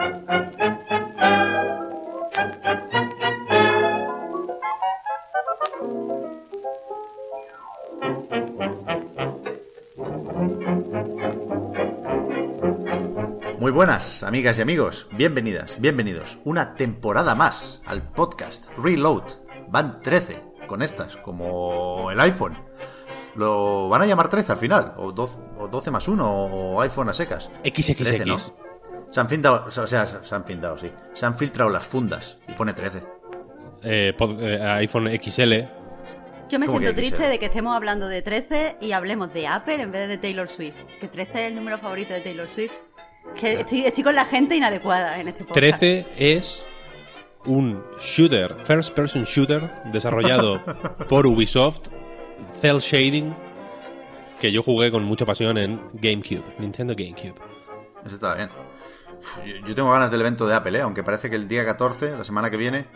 Muy buenas, amigas y amigos. Bienvenidas, bienvenidos. Una temporada más al podcast Reload. Van 13 con estas, como el iPhone. Lo van a llamar 13 al final, o 12, o 12 más 1, o iPhone a secas. XXX. 13, ¿no? Se han filtrado, o sea, se han filtrado, sí. Se han filtrado las fundas y pone 13. Eh, pod- eh, iPhone XL. Yo me ¿Cómo siento triste de que estemos hablando de 13 y hablemos de Apple en vez de Taylor Swift. Que 13 es el número favorito de Taylor Swift. Que estoy, estoy con la gente inadecuada en este podcast. 13 es un shooter, first person shooter, desarrollado por Ubisoft, cel shading, que yo jugué con mucha pasión en GameCube, Nintendo GameCube. Eso está bien. Yo- tengo ganas del evento de Apple, ¿eh? aunque parece que el día 14, la semana que viene,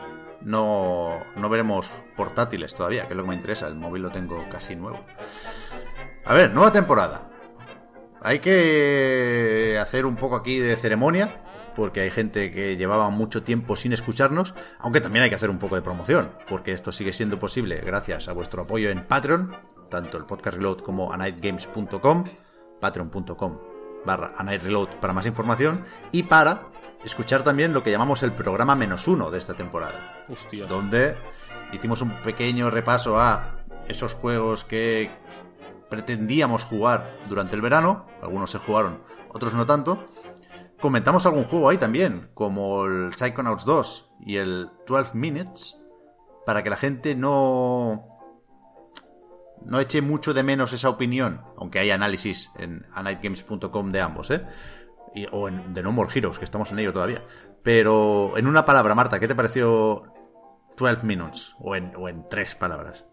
no, no veremos portátiles todavía, que es lo que me interesa. El móvil lo tengo casi nuevo. A ver, nueva temporada. Hay que hacer un poco aquí de ceremonia, porque hay gente que llevaba mucho tiempo sin escucharnos, aunque también hay que hacer un poco de promoción, porque esto sigue siendo posible gracias a vuestro apoyo en Patreon, tanto el podcast reload como anightgames.com, patreon.com barra anightreload para más información, y para escuchar también lo que llamamos el programa menos uno de esta temporada Hostia. donde hicimos un pequeño repaso a esos juegos que pretendíamos jugar durante el verano, algunos se jugaron, otros no tanto. Comentamos algún juego ahí también, como el Psychonauts 2 y el 12 Minutes, para que la gente no no eche mucho de menos esa opinión, aunque hay análisis en anightgames.com de ambos, ¿eh? Y- o en The No More Heroes, que estamos en ello todavía. Pero en una palabra, Marta, ¿qué te pareció 12 Minutes? O en, o en tres palabras.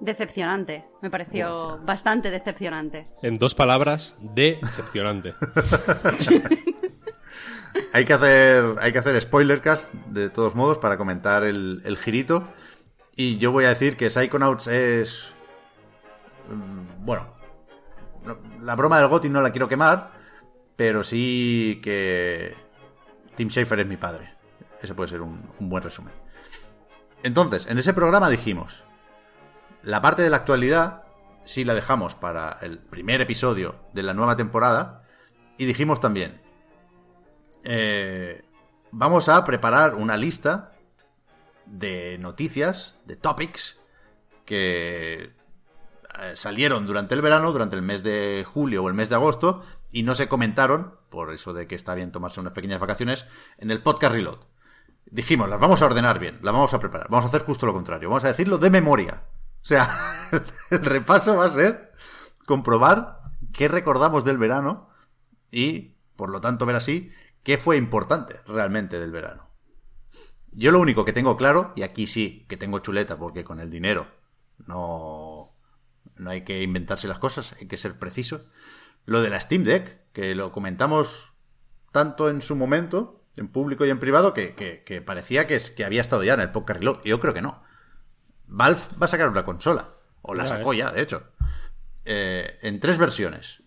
Decepcionante. Me pareció bastante decepcionante. En dos palabras, decepcionante. Hay que hacer, hay que hacer spoilercast, de todos modos, para comentar el, el girito. Y yo voy a decir que Psychonauts es... mm, Bueno, no- la broma del Goti no la quiero quemar, pero sí que Tim Schafer es mi padre. Ese puede ser un, un buen resumen. Entonces, en ese programa dijimos, la parte de la actualidad sí la dejamos para el primer episodio de la nueva temporada. Y dijimos también, eh, vamos a preparar una lista de noticias, de topics, que salieron durante el verano, durante el mes de julio o el mes de agosto, y no se comentaron, por eso de que está bien tomarse unas pequeñas vacaciones, en el podcast Reload. Dijimos, las vamos a ordenar bien, las vamos a preparar, vamos a hacer justo lo contrario, vamos a decirlo de memoria. O sea, el repaso va a ser comprobar qué recordamos del verano y, por lo tanto, ver así qué fue importante realmente del verano. Yo lo único que tengo claro, y aquí sí que tengo chuleta, porque con el dinero no, no hay que inventarse las cosas, hay que ser preciso. Lo de la Steam Deck, que lo comentamos tanto en su momento, en público y en privado, que, que- que parecía que, es- que había estado ya en el podcast Reload. Y Yo creo que no. Valve va a sacar una consola. O la Ya, sacó eh. ya, de hecho. Eh, en tres versiones.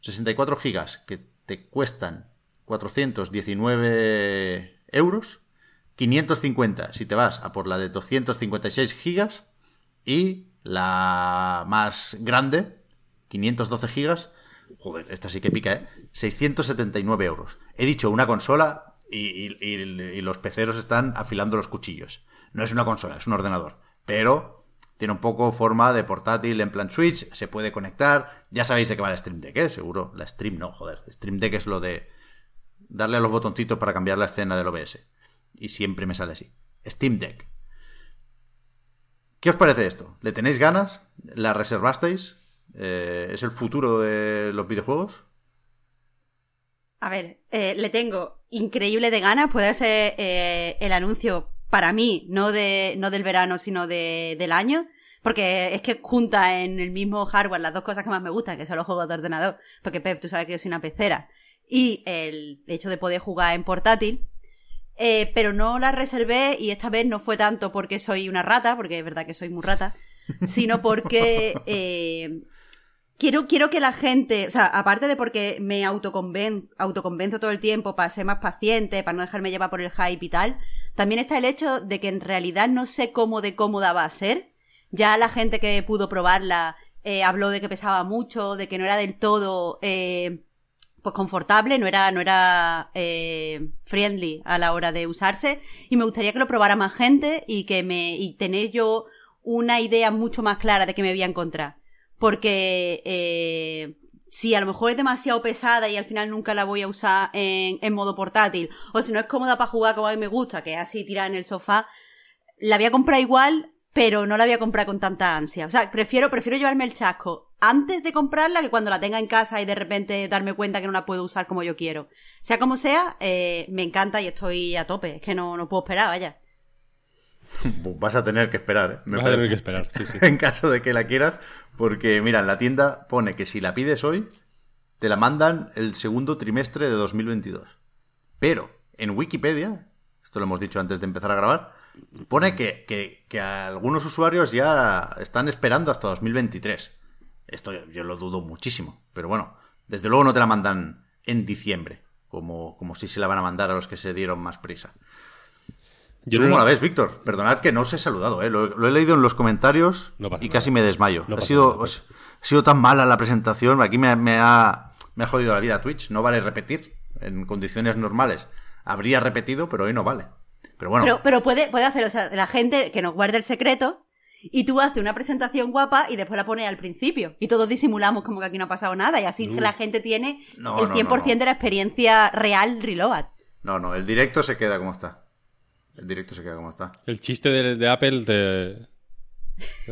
64 gigas que te cuestan 419 euros. 550 si te vas a por la de 256 gigas. Y la más grande, 512 gigas. Joder, esta sí que pica, ¿eh? 679 euros. He dicho una consola y, los peceros están afilando los cuchillos. No es una consola, es un ordenador. Pero tiene un poco forma de portátil en plan Switch, se puede conectar. Ya sabéis de qué va la Stream Deck, ¿eh? Seguro. La Stream no, joder. Stream Deck es lo de darle a los botoncitos para cambiar la escena del OBS. Y siempre me sale así. Steam Deck. ¿Qué os parece esto? ¿Le tenéis ganas? ¿La reservasteis? Eh, ¿Es el futuro de los videojuegos? A ver, eh, le tengo increíble de ganas. Puede ser eh, el anuncio para mí, no de no del verano, sino de, del año. Porque es que junta en el mismo hardware las dos cosas que más me gustan, que son los juegos de ordenador. Porque Pep, tú sabes que yo soy una pecera. Y el hecho de poder jugar en portátil. Eh, pero no la reservé y esta vez no fue tanto porque soy una rata, porque es verdad que soy muy rata, sino porque eh, quiero, quiero que la gente, o sea, aparte de porque me autoconven, autoconvenzo todo el tiempo para ser más paciente, para no dejarme llevar por el hype y tal, también está el hecho de que en realidad no sé cómo de cómoda va a ser. Ya la gente que pudo probarla eh, habló de que pesaba mucho, de que no era del todo eh, pues confortable, no era, no era eh, friendly a la hora de usarse. Y me gustaría que lo probara más gente y que me, y tener yo una idea mucho más clara de qué me voy a encontrar. Porque eh, si a lo mejor es demasiado pesada y al final nunca la voy a usar en, en modo portátil, o si no es cómoda para jugar como a mí me gusta, que es así tirada en el sofá, la voy a comprar igual, pero no la voy a comprar con tanta ansia. O sea, prefiero, prefiero llevarme el chasco antes de comprarla que cuando la tenga en casa y de repente darme cuenta que no la puedo usar como yo quiero. Sea como sea, eh, me encanta y estoy a tope. Es que no, no puedo esperar, vaya. Vas a tener que esperar, ¿eh? Me Vas a tener parece. que esperar, sí, sí. en caso de que la quieras, porque mira, en la tienda pone que si la pides hoy, te la mandan el segundo trimestre de 2022. Pero en Wikipedia, esto lo hemos dicho antes de empezar a grabar, pone que, que- que algunos usuarios ya están esperando hasta 2023. Esto yo, lo dudo muchísimo, pero bueno, desde luego no te la mandan en diciembre, como, como si se la van a mandar a los que se dieron más prisa. Yo ¿Tú no cómo la la- ves, Víctor? Perdonad que no os he saludado, ¿eh? lo, lo he leído en los comentarios No y nada. casi me desmayo. No ha, sido, nada, os- ha sido tan mala la presentación, aquí me, me ha, me ha jodido la vida Twitch. No vale repetir. En condiciones normales habría repetido, pero hoy no vale. Pero bueno, Pero, pero puede, puede hacer, o sea, la gente que nos guarde el secreto y tú haces una presentación guapa y después la pones al principio. Y todos disimulamos como que aquí no ha pasado nada y así la gente tiene No, el no, 100% no, no. de la experiencia real reload. no, no, el directo se queda como está. El directo se queda como está. El chiste de, de Apple te...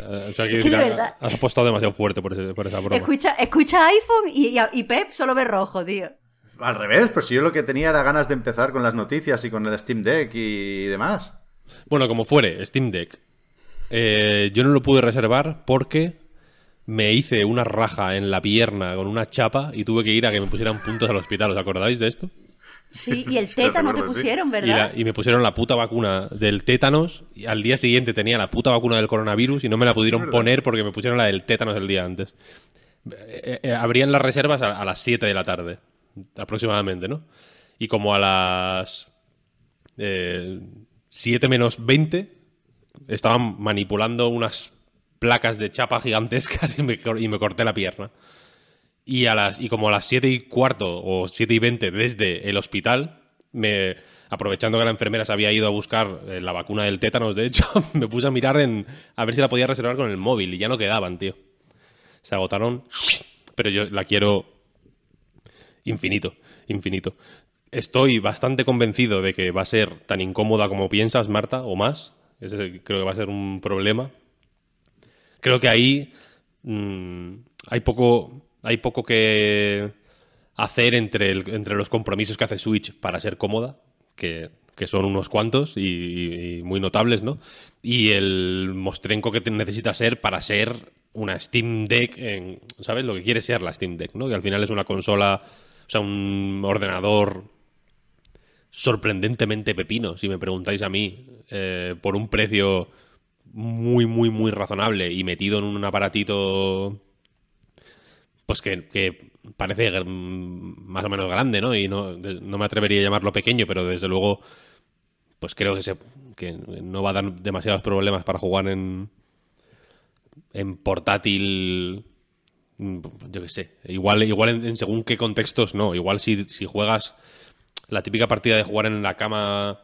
O sea, Es que de verdad. Has apostado demasiado fuerte por, ese- por esa broma. Escucha, escucha iPhone y, y, y Pep solo ve rojo, tío. Al revés, pues si yo lo que tenía era ganas de empezar con las noticias y con el Steam Deck y demás. Bueno, como fuere, Steam Deck. Eh, yo no lo pude reservar porque me hice una raja en la pierna con una chapa y tuve que ir a que me pusieran puntos al hospital. ¿Os acordáis de esto? Sí, y el tétano te pusieron, Y, ¿verdad? la- y me pusieron la puta vacuna del tétanos y al día siguiente tenía la puta vacuna del coronavirus y no me la pudieron poner porque me pusieron la del tétanos el día antes. Eh, eh, abrían las reservas a, a las 7 de la tarde, aproximadamente, ¿no? Y como a las eh, 7 menos 20 estaban manipulando unas placas de chapa gigantescas y me, y me corté la pierna. Y, a las, y como a las 7 y cuarto o 7 y 20 desde el hospital, me, aprovechando que la enfermera se había ido a buscar eh, la vacuna del tétanos, de hecho, me puse a mirar en, a ver si la podía reservar con el móvil y ya no quedaban, tío. Se agotaron, pero yo la quiero infinito, infinito. Estoy bastante convencido de que va a ser tan incómoda como piensas, Marta, o más. Ese creo que va a ser un problema. Creo que ahí mm, hay poco hay poco que hacer entre, entre los compromisos que hace Switch para ser cómoda, que, que son unos cuantos y, muy notables, ¿no? Y el mostrenco que te necesita ser para ser una Steam Deck, ¿sabes? Lo que quiere ser la Steam Deck, ¿no? Que al final es una consola, o sea, un ordenador sorprendentemente pepino, si me preguntáis a mí, eh, por un precio muy, muy, muy razonable y metido en un aparatito pues que, que parece más o menos grande, ¿no? Y no, no me atrevería a llamarlo pequeño, pero desde luego, pues creo que, se, que no va a dar demasiados problemas para jugar en, en portátil. Yo qué sé. Igual, igual en, en según qué contextos, no. Igual si, si juegas la típica partida de jugar en la cama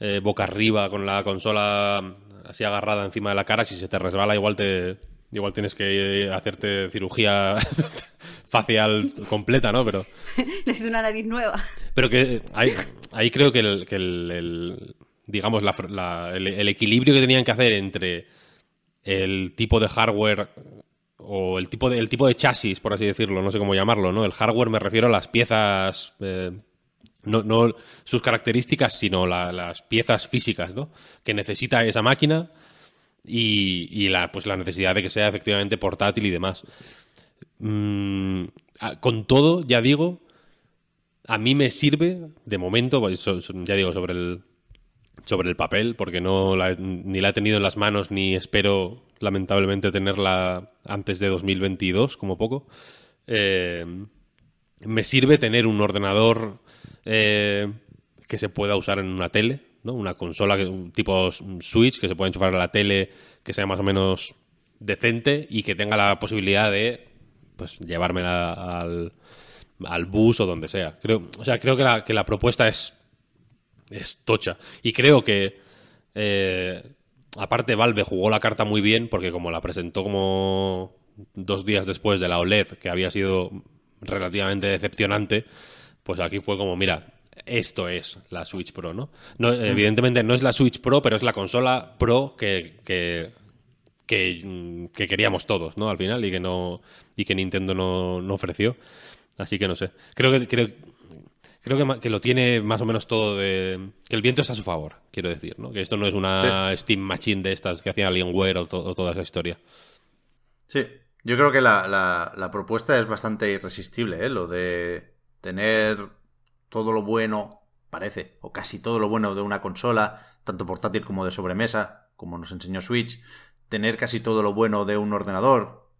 eh, boca arriba con la consola así agarrada encima de la cara, si se te resbala igual te igual tienes que eh, hacerte cirugía facial completa, ¿no? Pero Necesito una nariz nueva. pero que ahí, ahí creo que el, que el- el- digamos la el, el equilibrio que tenían que hacer entre el tipo de hardware o el tipo de, el tipo de chasis, por así decirlo, no sé cómo llamarlo, ¿no? El hardware me refiero a las piezas eh, no, sus características, sino la- las piezas físicas, ¿no? Que necesita esa máquina y, la, pues la necesidad de que sea efectivamente portátil y demás. Mm, con todo, ya digo, a mí me sirve, de momento, pues, ya digo, sobre el, sobre el papel, porque no la ni la he tenido en las manos, ni espero, lamentablemente, tenerla antes de 2022, como poco. Eh, me sirve tener un ordenador eh, que se pueda usar en una tele, ¿no? Una consola, que- un tipo Switch, que se pueda enchufar a la tele, que sea más o menos decente y que tenga la posibilidad de pues llevármela al, al bus o donde sea. Creo, o sea, creo que la, que la propuesta es, es tocha. Y creo que eh, aparte Valve jugó la carta muy bien porque como la presentó como dos días después de la OLED, que había sido relativamente decepcionante, pues aquí fue como, mira, esto es la Switch Pro, ¿no? no evidentemente no es la Switch Pro, pero es la consola Pro que, que, que, mm, que queríamos todos, ¿no? Al final, y que no. Y que Nintendo no, no ofreció. Así que no sé. Creo que. Creo, creo que, que lo tiene más o menos todo de. Que el viento está a su favor, quiero decir, ¿no? Que esto no es una Steam Machine de estas que hacían Alienware o, to- o toda esa historia. Sí, yo creo que la, la- la propuesta es bastante irresistible, ¿eh? Lo de tener todo lo bueno, parece, o casi todo lo bueno de una consola, tanto portátil como de sobremesa, como nos enseñó Switch, tener casi todo lo bueno de un ordenador,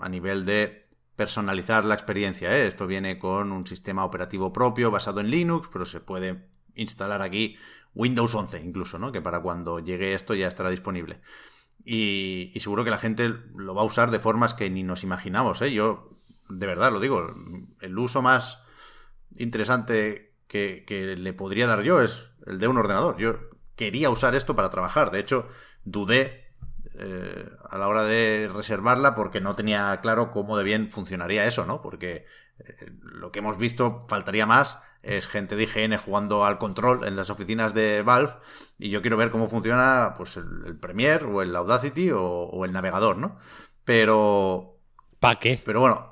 a nivel de personalizar la experiencia, ¿eh? Esto viene con un sistema operativo propio basado en Linux, pero se puede instalar aquí Windows 11 incluso, ¿no? Que para cuando llegue esto ya estará disponible. Y, seguro que la gente lo va a usar de formas que ni nos imaginamos, ¿eh? Yo, de verdad, lo digo, el uso más interesante que, que le podría dar yo es el de un ordenador. Yo quería usar esto para trabajar. De hecho, dudé eh, a la hora de reservarla porque no tenía claro cómo de bien funcionaría eso, ¿no? Porque eh, lo que hemos visto, faltaría más, es gente de IGN jugando al control en las oficinas de Valve y yo quiero ver cómo funciona pues el, el Premiere o el Audacity o, o el navegador, ¿no? Pero, ¿Para qué? pero bueno,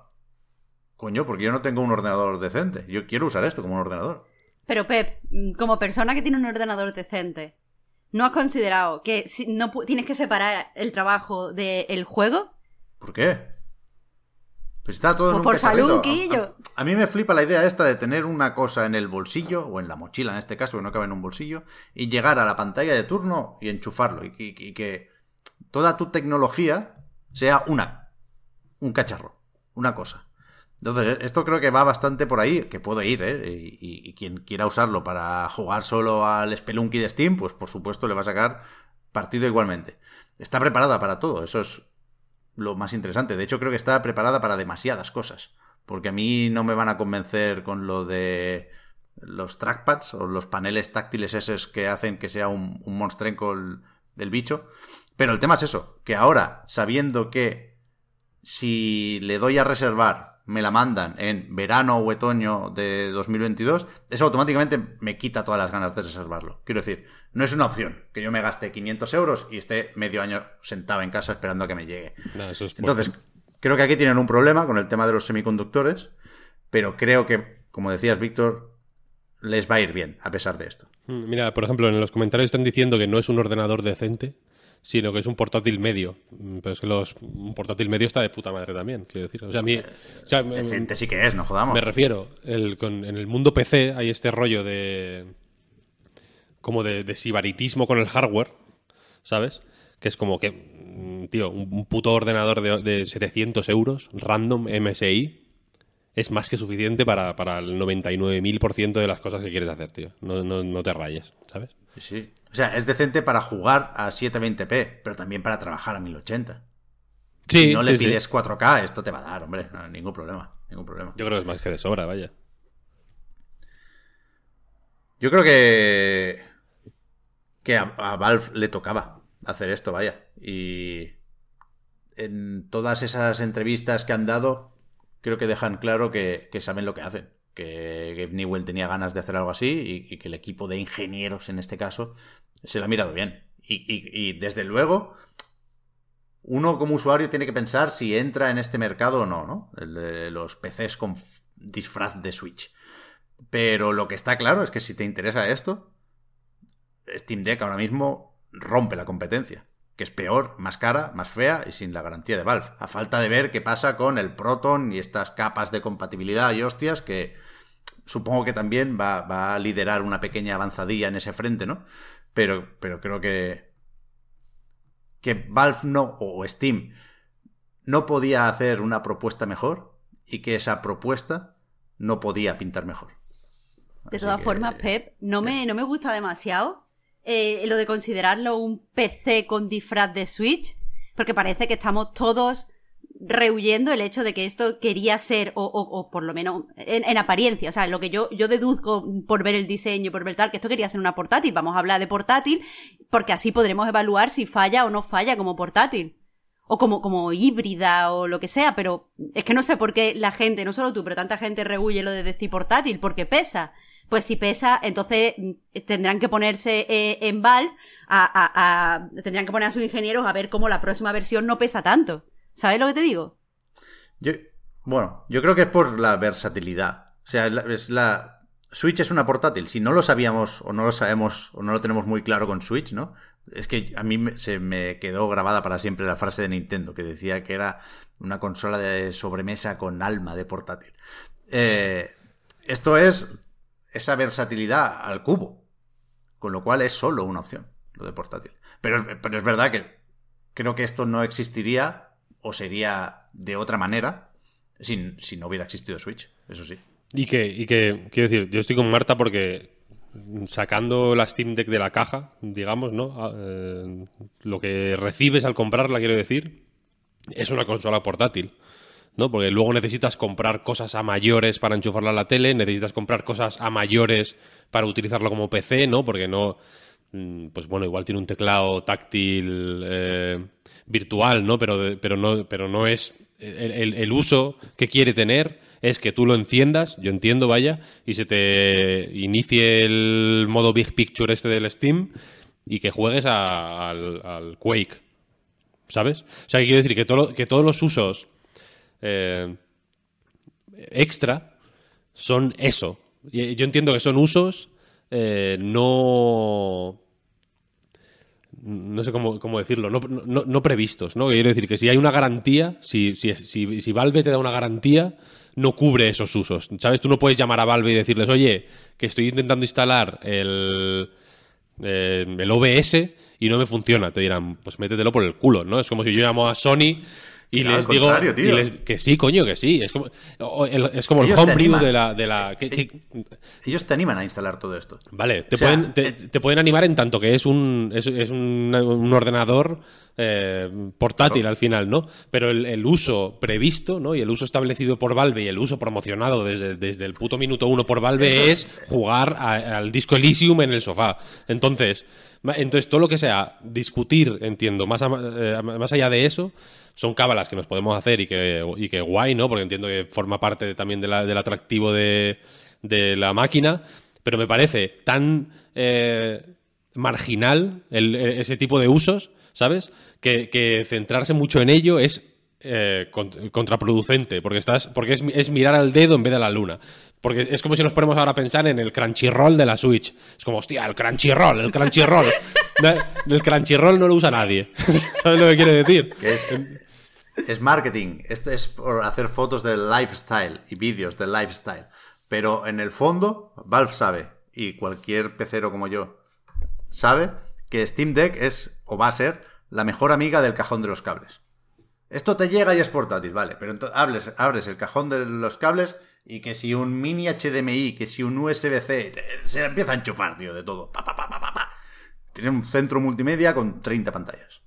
coño, porque yo no tengo un ordenador decente. Yo quiero usar esto como un ordenador. Pero Pep, como persona que tiene un ordenador decente, ¿no has considerado que si no tienes que separar el trabajo del juego? ¿Por qué? Pues está todo en Pues un por salud, Quillo. A, a mí me flipa la idea esta de tener una cosa en el bolsillo, o en la mochila en este caso, que no cabe en un bolsillo, y llegar a la pantalla de turno y enchufarlo. Y, y- y que toda tu tecnología sea una. Un cacharro. Una cosa. Entonces, esto creo que va bastante por ahí, que puedo ir, ¿eh? Y quien quiera usarlo para jugar solo al Spelunky de Steam, pues por supuesto le va a sacar partido igualmente. Está preparada para todo, eso es lo más interesante. De hecho, creo que está preparada para demasiadas cosas. Porque a mí no me van a convencer con lo de los trackpads o los paneles táctiles esos que hacen que sea un, un monstrenco el, el bicho. Pero el tema es eso, que ahora, sabiendo que si le doy a reservar, me la mandan en verano o otoño de 2022, eso automáticamente me quita todas las ganas de reservarlo. Quiero decir, no es una opción que yo me gaste 500 euros y esté medio año sentado en casa esperando a que me llegue. No, eso es fuerte. Entonces, creo que aquí tienen un problema con el tema de los semiconductores, pero creo que, como decías, Víctor, les va a ir bien a pesar de esto. Mm, Mira, por ejemplo, en los comentarios están diciendo que no es un ordenador decente, sino que es un portátil medio. Mm, Pero es que los, un portátil medio está de puta madre también, quiero decir. O sea, a mí, o sea, Decente sí que es, no jodamos. me refiero, el, con- en el mundo PC hay este rollo de. como de, de sibaritismo con el hardware, ¿sabes? Que es como que, mm, tío, un, un puto ordenador de, de 700 euros, random MSI, es más que suficiente para, para el 99.000% de las cosas que quieres hacer, tío. No, no, no te rayes, ¿sabes? Sí, sí. O sea, es decente para jugar a 720p, pero también para trabajar a 1080. Sí, si no le sí, sí. pides 4K, esto te va a dar, hombre. No, ningún problema. Ningún problema. Yo creo que es más que de sobra, vaya. Yo creo que. que a, a Valve le tocaba hacer esto, vaya. Y. En todas esas entrevistas que han dado, creo que dejan claro que, que saben lo que hacen. Que Gabe Newell tenía ganas de hacer algo así y, que el equipo de ingenieros, en este caso, se lo ha mirado bien. Y, desde luego, uno como usuario tiene que pensar si entra en este mercado o no, ¿no? Los PCs con disfraz de Switch. Pero lo que está claro es que si te interesa esto, Steam Deck ahora mismo rompe la competencia. Que es peor, más cara, más fea y sin la garantía de Valve. A falta de ver qué pasa con el Proton y estas capas de compatibilidad y hostias que supongo que también va, va a liderar una pequeña avanzadilla en ese frente, ¿no? Pero, pero creo que. que Valve no, o Steam, no podía hacer una propuesta mejor y que esa propuesta no podía pintar mejor. De todas formas, Pep, no me, no me gusta demasiado eh, lo de considerarlo un PC con disfraz de Switch, porque parece que estamos todos rehuyendo el hecho de que esto quería ser, o, o- o por lo menos en, en apariencia, o sea, lo que yo, yo deduzco por ver el diseño, por ver tal, que esto quería ser una portátil, vamos a hablar de portátil, porque así podremos evaluar si falla o no falla como portátil. O como, como híbrida o lo que sea, pero es que no sé por qué la gente, no solo tú, pero tanta gente rehuye lo de decir portátil, porque pesa. Pues si pesa, entonces mm, tendrán que ponerse eh, en Valve, a, tendrán que poner a sus ingenieros a ver cómo la próxima versión no pesa tanto. ¿Sabes lo que te digo? Yo, bueno, yo creo que es por la versatilidad. O sea, es la, Switch es una portátil. Si no lo sabíamos o no lo sabemos o no lo tenemos muy claro con Switch, ¿no? Es que a mí se me quedó grabada para siempre la frase de Nintendo que decía que era una consola de sobremesa con alma de portátil. Eh, Esto es esa versatilidad al cubo. Con lo cual es solo una opción, lo de portátil. Pero, pero es verdad que creo que esto no existiría o sería de otra manera si, si no hubiera existido Switch, eso sí. Y que, y que, quiero decir, yo estoy con Marta porque sacando la Steam Deck de la caja, digamos, ¿no? Ah, eh, lo que recibes al comprarla, quiero decir, es una consola portátil. ¿No? Porque luego necesitas comprar cosas a mayores para enchufarla a la tele, necesitas comprar cosas a mayores para utilizarlo como PC, ¿no? Porque no, mm, pues bueno, igual tiene un teclado táctil eh, virtual, ¿no? Pero, pero no, pero no es el, el- uso que quiere tener es que tú lo enciendas, yo entiendo, vaya, y se te inicie el modo Big Picture este del Steam y que juegues al, Quake, ¿sabes? O sea, que quiero decir que, todo, que todos los usos eh, extra son eso. Y Yo entiendo que son usos eh, no. No sé cómo, cómo decirlo, no, no- no previstos, ¿no? Quiero decir que si hay una garantía, si, si, si, si Valve te da una garantía, no cubre esos usos. ¿Sabes? Tú no puedes llamar a Valve y decirles, oye, que estoy intentando instalar el, eh, el OBS y no me funciona. Te dirán, pues métetelo por el culo, ¿no? Es como si yo llamo a Sony y les digo y les- que sí, coño, que sí. Es como, es como el Ellos homebrew de la... De la que- que- Ellos te animan a instalar todo esto. Vale, te, O sea, pueden, te, eh, te pueden animar en tanto que es un, es, es un, un ordenador eh, portátil al final, ¿no? Pero el, el uso previsto, ¿no? Y el uso establecido por Valve y el uso promocionado desde, desde el puto minuto uno por Valve es jugar a- al disco Elysium en el sofá. Entonces, entonces todo lo que sea discutir, entiendo, más, a- eh, más allá de eso, son cábalas que nos podemos hacer y que, y que guay, ¿no? Porque entiendo que forma parte también de la- del atractivo de, de la máquina, pero me parece tan eh, marginal el- eh, ese tipo de usos, ¿sabes? Que, que centrarse mucho en ello es eh, cont- contraproducente, porque estás, porque es, es mirar al dedo en vez de a la luna. Porque es como si nos ponemos ahora a pensar en el Crunchyroll de la Switch. Es como, hostia, el Crunchyroll, el Crunchyroll. El Crunchyroll no lo usa nadie. ¿Sabes lo que quiero decir? Que es, es marketing. Esto es por hacer fotos del lifestyle y vídeos del lifestyle. Pero en el fondo, Valve sabe, y cualquier pecero como yo sabe, que Steam Deck es o va a ser la mejor amiga del cajón de los cables. Esto te llega y es portátil, vale, pero entonces abres, el cajón de los cables y que si un mini HDMI, que si un USB-C, se empieza a enchufar, tío, de todo. Pa, pa, pa, pa, pa, pa. Tiene un centro multimedia con 30 pantallas.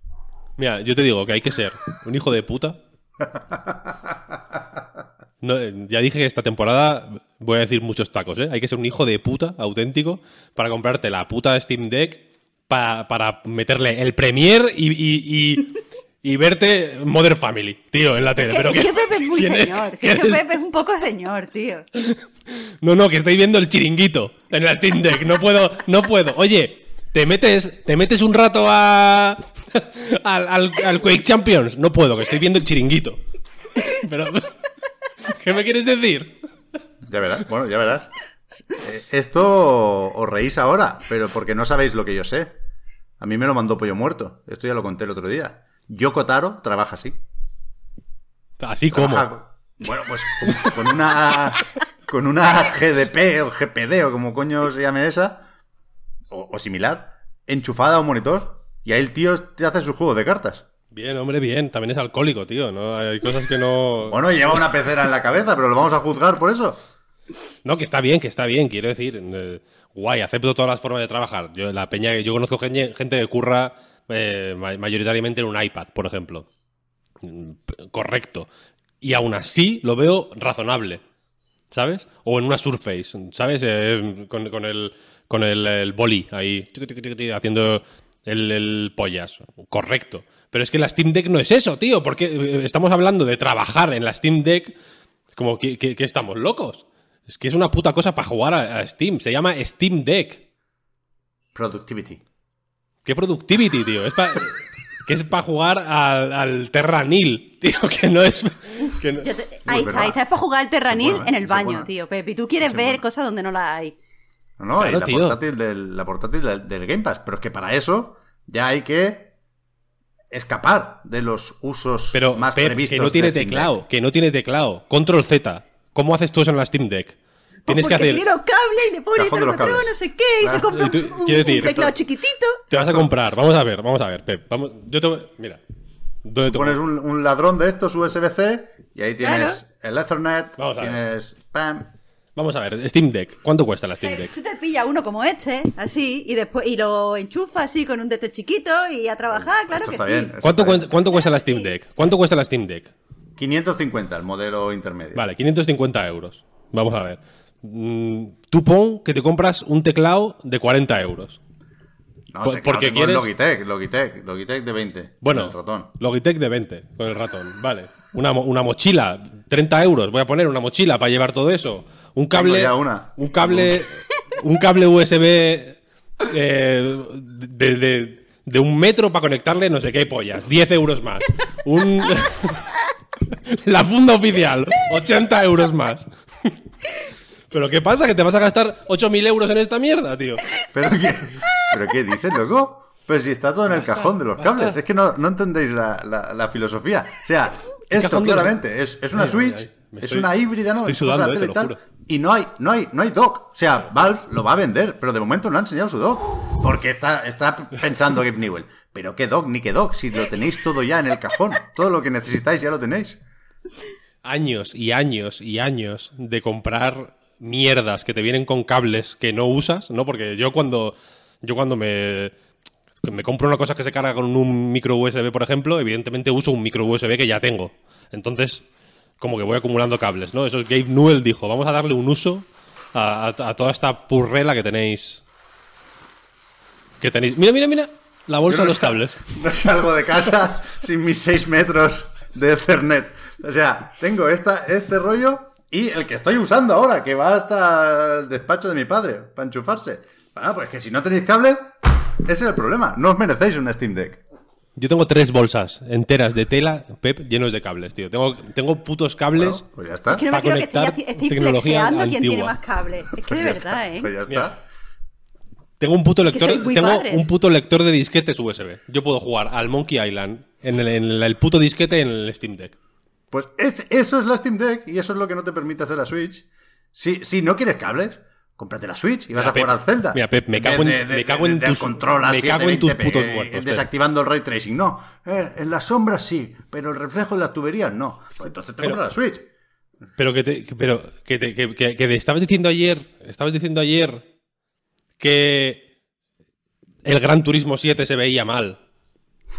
Mira, yo te digo que hay que ser un hijo de puta. No, eh, ya dije que esta temporada voy a decir muchos tacos, ¿eh? Hay que ser un hijo de puta auténtico para comprarte la puta Steam Deck pa- para meterle el Premier y, y, y- y verte Mother Family, tío, en la tele. Que, Pero es que- Pepe es muy ¿quién es- señor. Quién es que es? Pepe es un poco señor, tío. No, no, que estoy viendo el chiringuito en la Steam Deck. No puedo, no puedo. Oye, te metes, te metes un rato a al, al- al Quake Champions. No puedo, que estoy viendo el chiringuito. Pero, ¿qué me quieres decir? Ya verás, bueno, ya verás. Eh, Esto os reís ahora, pero porque no sabéis lo que yo sé. A mí me lo mandó Pollo Muerto. Esto ya lo conté el otro día. Yoko Taro trabaja así. Así como. Trabaja- bueno, pues con una con una GDP o GPD o como coño se llame esa o, o similar, enchufada a un monitor y ahí el tío te hace su juego de cartas. Bien, hombre, bien. También es alcohólico, tío. ¿no? Hay cosas que no. Bueno, lleva una pecera en la cabeza, pero lo vamos a juzgar por eso. No, que está bien, que está bien, quiero decir. eh, guay, acepto todas las formas de trabajar. Yo, la peña, yo conozco gente, gente que curra eh, ma- mayoritariamente en un iPad, por ejemplo. Mm, Correcto. Y aún así lo veo razonable. ¿Sabes? O en una Surface, ¿sabes? Eh, con, con el, con el, el boli ahí, haciendo el, el pollas. Correcto. Pero es que la Steam Deck no es eso, tío. Porque eh, estamos hablando de trabajar en la Steam Deck. Como que, que- que estamos locos. Es que es una puta cosa para jugar a, a Steam. Se llama Steam Deck. Productivity. ¿Qué productivity, tío? Es pa- que es para jugar al, al Terranil, tío. Que no es. que no- te- ahí está, ahí está, es para jugar el Terranil buena, en el baño, buena. tío, Pepe. Y tú quieres ver buena. cosas donde no las hay. No, no, y Claro, la tío. portátil, del, la portátil del, del Game Pass. Pero es que para eso ya hay que escapar de los usos Pero, más Pep, previstos. que no tiene de teclado. Deck. Que no tiene teclado. Control Z. ¿Cómo haces tú eso en la Steam Deck? Tienes que hacer. tiene los cables y le pone termotrón, cables. no sé qué, y se compra Y tú- un, un- quiero decir- un teclado chiquitito. Te vas a comprar. Vamos a ver, vamos a ver, Pep. Vamos, yo te voy- Mira. ¿Dónde te Pones un, un ladrón de estos USB-C y ahí tienes el Ethernet, Vamos a ver. tienes PAM. Vamos a ver, Steam Deck. ¿Cuánto cuesta la Steam Eh, Deck? Tú te pillas uno como este, así, y después y lo enchufas así con un de estos chiquito y a trabajar, claro Esto que está sí. bien. ¿Cuánto, bien. ¿Cuánto cuesta la Steam Deck? ¿Cuánto cuesta la Steam Deck? 550 el modelo intermedio. Vale, 550 euros. Vamos a ver. Mm, Tú pon que te compras un teclado de 40 euros. No, Por- te- porque quieres- Logitech, Logitech, Logitech de 20. Bueno, con el ratón. Logitech de 20 con el ratón. Vale. Una, mo- una mochila, 30 euros. Voy a poner una mochila para llevar todo eso. Un cable. ya una. Un cable. un cable USB eh, de, de- de un metro para conectarle no sé qué pollas. 10 euros más. Un. La funda oficial, 80 euros más. ¿Pero qué pasa? ¿Que te vas a gastar 8.000 euros en esta mierda, tío? ¿Pero qué, ¿Pero qué dices, loco? Pues si está todo en el cajón de los cables. Es que no, no entendéis la, la- la filosofía. O sea, esto claramente es, es una Ay, Switch, ay. Es estoy- una híbrida, ¿no? estoy sudando, eh, tele te y tal. Y no hay, no hay, no hay dock. O sea, Valve lo va a vender, pero de momento no ha enseñado su dock. Porque está, está pensando Gabe Newell. Pero qué dock, ni qué dock, si lo tenéis todo ya en el cajón. Todo lo que necesitáis ya lo tenéis. años y años y años de comprar mierdas que te vienen con cables que no usas, ¿no? Porque yo cuando yo cuando me me compro una cosa que se carga con un micro USB, por ejemplo, evidentemente uso un micro USB que ya tengo. Entonces, como que voy acumulando cables, ¿no? Eso es Gabe Newell dijo, vamos a darle un uso a, a- a toda esta purrela que tenéis. Que tenéis. Mira, mira, mira. La bolsa de los cables. No salgo de casa sin mis 6 metros de Ethernet. O sea, tengo esta, este rollo y el que estoy usando ahora, que va hasta el despacho de mi padre para enchufarse. Ah, pues que si no tenéis cable, ese es el problema. No os merecéis una Steam Deck. Yo tengo tres bolsas enteras de tela, Pep, llenos de cables, tío. Tengo, tengo putos cables. Bueno, pues ya está. Es que no me creo que estéis tecnología flexeando quién tiene más cables. Es que Pues de verdad, está, ¿eh? Pues ya está. Mira. Tengo un puto lector, tengo padres. un puto lector de disquetes USB. Yo puedo jugar al Monkey Island en el, en el- el puto disquete en el Steam Deck. Pues es- eso es la Steam Deck y eso es lo que no te permite hacer la Switch. Si, si no quieres cables, cómprate la Switch y vas Mira, a jugar Pep, al Zelda. mira, Pep, me En cago en- me cago en del tus- control me cago en tus 720p, putos muertos. Desactivando el ray tracing. No, eh, en las sombras sí, pero el reflejo en las tuberías no. Pues entonces te Pero- compras la Switch. Pero que te, pero que te, que, que- estabas diciendo ayer, estabas diciendo ayer que el Gran Turismo 7 se veía mal.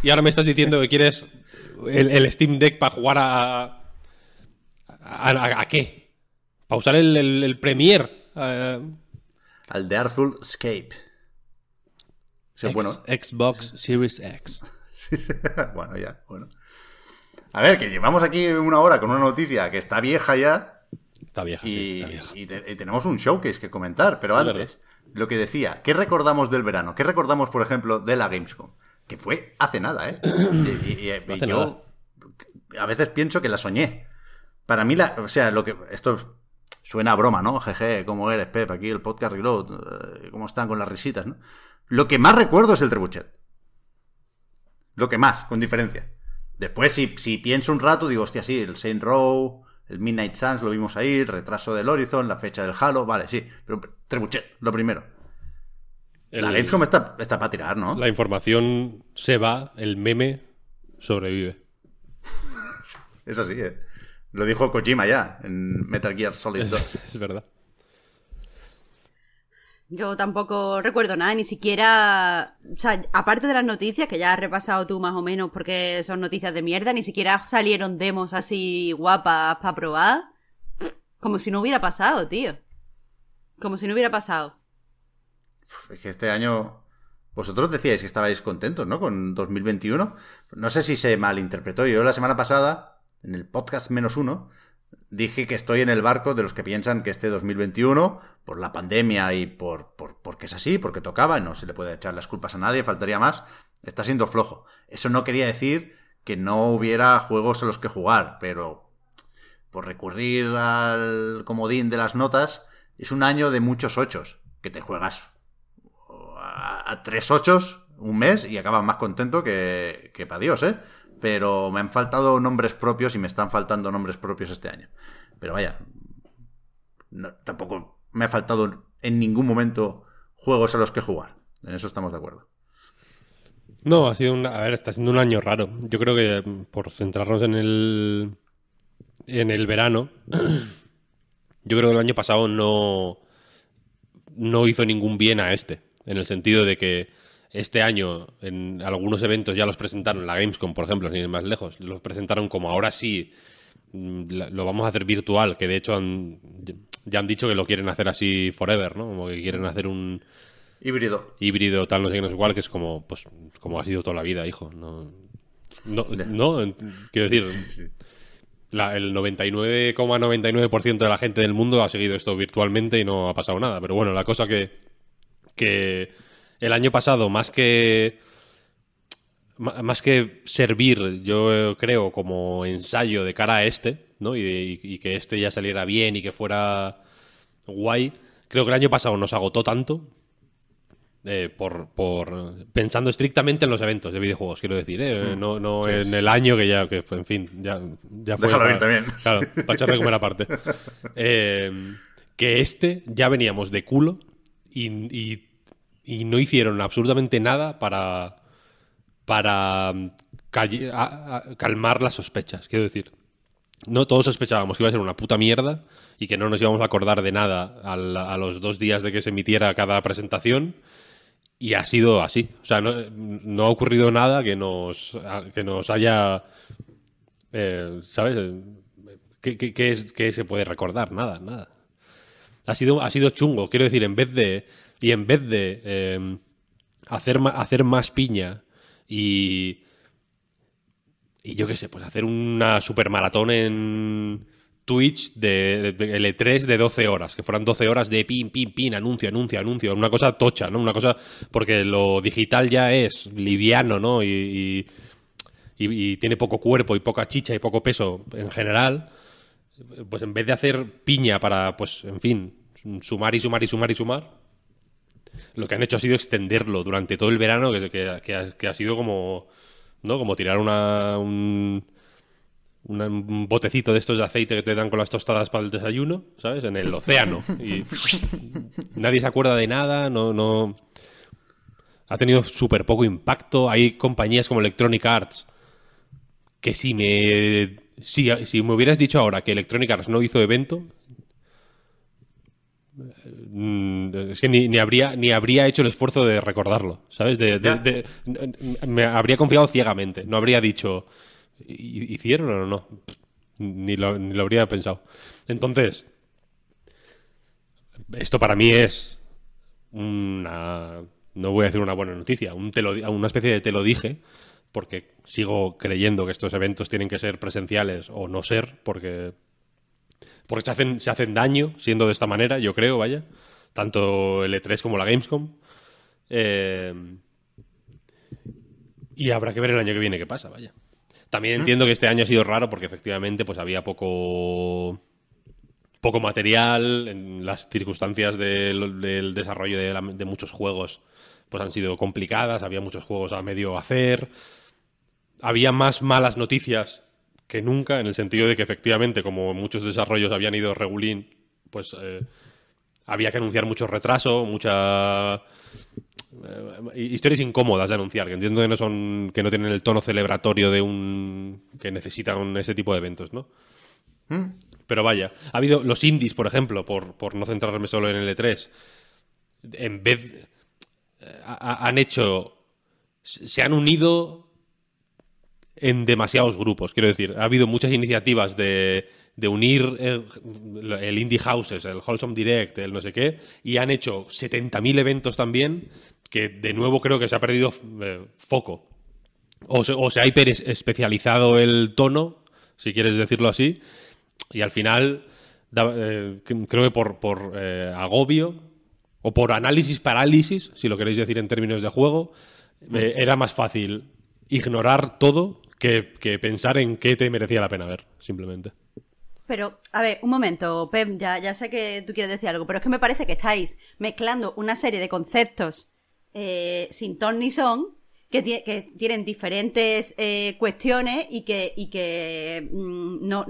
Y ahora me estás diciendo que quieres el, el Steam Deck para jugar a, a, a- a qué? ¿Para usar el, el, el Premiere? Eh, Al de Artful Escape. Sí, X- bueno. Xbox Series X. Sí, sí. bueno, ya, bueno. A ver, que llevamos aquí una hora con una noticia que está vieja ya. Está vieja, sí, Y, está vieja. y te- y tenemos un showcase que comentar, pero Es antes, lo que decía, ¿qué recordamos del verano? ¿Qué recordamos, por ejemplo, de la Gamescom? Que fue hace nada, ¿eh? Y, Hace yo a veces pienso que la soñé. Para mí, la, o sea, lo que esto Suena a broma, ¿no? Jeje, ¿cómo eres, Pep? Aquí el podcast Reload. eh, ¿Cómo están con las risitas, no? Lo que más recuerdo es el trebuchet. Lo que más, con diferencia. Después, si, si pienso un rato, digo, hostia, sí, el Saint Row, el Midnight Suns lo vimos ahí, el retraso del Horizon, la fecha del Halo, vale, sí. Pero trebuchet, lo primero. El- La Gamescom está, está para tirar, ¿no? La información se va, el meme sobrevive. Es así, ¿eh? Lo dijo Kojima ya, en Metal Gear Solid 2. Es verdad. Yo tampoco recuerdo nada, ni siquiera. O sea, aparte de las noticias, que ya has repasado tú más o menos porque son noticias de mierda, ni siquiera salieron demos así guapas para probar. Como si no hubiera pasado, tío. Como si no hubiera pasado. Es que este año. Vosotros decíais que estabais contentos, ¿no? Con 2021. No sé si se malinterpretó. Yo la semana pasada, en el podcast menos uno, dije que estoy en el barco de los que piensan que este 2021, por la pandemia y por, por porque es así, porque tocaba, y no se le puede echar las culpas a nadie, faltaría más, está siendo flojo. Eso no quería decir que no hubiera juegos a los que jugar, pero por recurrir al comodín de las notas, es un año de muchos ochos, que te juegas a, tres ochos un mes y acabas más contento que, que para Dios, ¿eh? Pero me han faltado nombres propios y me están faltando nombres propios este año. Pero vaya, tampoco me ha faltado en ningún momento juegos a los que jugar. En eso estamos de acuerdo. No, ha sido un, a ver, está siendo un año raro. Yo creo que mm, por centrarnos en el en el verano, yo creo que el año pasado no no hizo ningún bien a este, en el sentido de que este año en algunos eventos ya los presentaron, la Gamescom, por ejemplo, sin ir más lejos, los presentaron como ahora sí mm, lo vamos a hacer virtual, que de hecho han- ya han dicho que lo quieren hacer así forever, ¿no? Como que quieren hacer un Híbrido. híbrido tal no sé qué no sé cuál que es como pues como ha sido toda la vida hijo no no, quiero decir la- el 99,99% de la gente del mundo ha seguido esto virtualmente y no ha pasado nada pero bueno la cosa que que el año pasado más que más que servir yo creo como ensayo de cara a este no y, y- y que este ya saliera bien y que fuera guay creo que el año pasado nos agotó tanto eh, por, por pensando estrictamente en los eventos de videojuegos, quiero decir, ¿eh? no, no en el año que ya, que en fin, ya, ya fue. Déjalo para- ir también. Claro, para echarle comer aparte. Eh, que este ya veníamos de culo y, y- y no hicieron absolutamente nada para, para mm, calmar las sospechas, quiero decir. No todos sospechábamos que iba a ser una puta mierda y que no nos íbamos a acordar de nada a los dos días de que se emitiera cada presentación. Y ha sido así. O sea, no, ha ocurrido nada que nos, que nos haya. eh, ¿Sabes? ¿Qué, qué- qué es, qué se puede recordar? Nada, nada. Ha sido, ha sido chungo. Quiero decir, en vez de. Y en vez de eh, hacer, hacer más piña y. Y yo qué sé, pues hacer una supermaratón en Twitch de, de L3 de 12 horas, que fueran 12 horas de pin, pin, pin, anuncio, anuncio, anuncio, una cosa tocha, ¿no? Una cosa, porque lo digital ya es liviano, ¿no? Y, y, y- y tiene poco cuerpo y poca chicha y poco peso en general, pues en vez de hacer piña para, pues, en fin, sumar y sumar y sumar y sumar, lo que han hecho ha sido extenderlo durante todo el verano, que, que- que ha, que ha sido como, ¿no? Como tirar una, un, una- un botecito de estos de aceite que te dan con las tostadas para el desayuno, ¿sabes? En el océano. Y nadie se acuerda de nada, no, no... Ha tenido súper poco impacto. Hay compañías como Electronic Arts que si me... Si, si me hubieras dicho ahora que Electronic Arts no hizo evento, es que ni, ni habría ni habría hecho el esfuerzo de recordarlo, ¿sabes? De, de- Ya. de- me habría confiado ciegamente, no habría dicho "¿Hi- ¿hicieron o no? Ni lo, ni lo habría pensado. Entonces, esto para mí es una no voy a decir una buena noticia, un te lo una especie de te lo dije, porque sigo creyendo que estos eventos tienen que ser presenciales o no ser, porque porque se hacen, se hacen daño siendo de esta manera, yo creo, vaya. Tanto el E3 como la Gamescom. Eh, y habrá que ver el año que viene qué pasa, vaya. También entiendo que este año ha sido raro porque efectivamente pues había poco poco material, en las circunstancias del, del desarrollo de, la- de muchos juegos pues han sido complicadas, había muchos juegos a medio hacer, había más malas noticias que nunca, en el sentido de que efectivamente, como muchos desarrollos habían ido regulín, pues eh, había que anunciar mucho retraso, mucha eh, historias incómodas de anunciar, que entiendo que no son, que no tienen el tono celebratorio de un que necesitan ese tipo de eventos, ¿no? Pero vaya, ha habido los indies, por ejemplo, por, por no centrarme solo en el E3, en vez eh, ha- ha- han hecho se han unido en demasiados grupos. Quiero decir, ha habido muchas iniciativas de, de unir el, Indie Houses, el Wholesome Direct, el no sé qué, y han hecho 70.000 eventos también, que de nuevo creo que se ha perdido eh, foco. O se, o se ha hiper especializado el tono, si quieres decirlo así, y al final eh, creo que por, por eh, agobio o por análisis parálisis, si lo queréis decir en términos de juego, era más fácil ignorar todo que, pensar en qué te merecía la pena ver, simplemente. Pero, a ver, un momento, Pep, ya, ya sé que tú quieres decir algo, pero es que me parece que estáis mezclando una serie de conceptos eh, sin ton ni son, que, tie- que tienen diferentes eh, cuestiones y que, y que mm, no,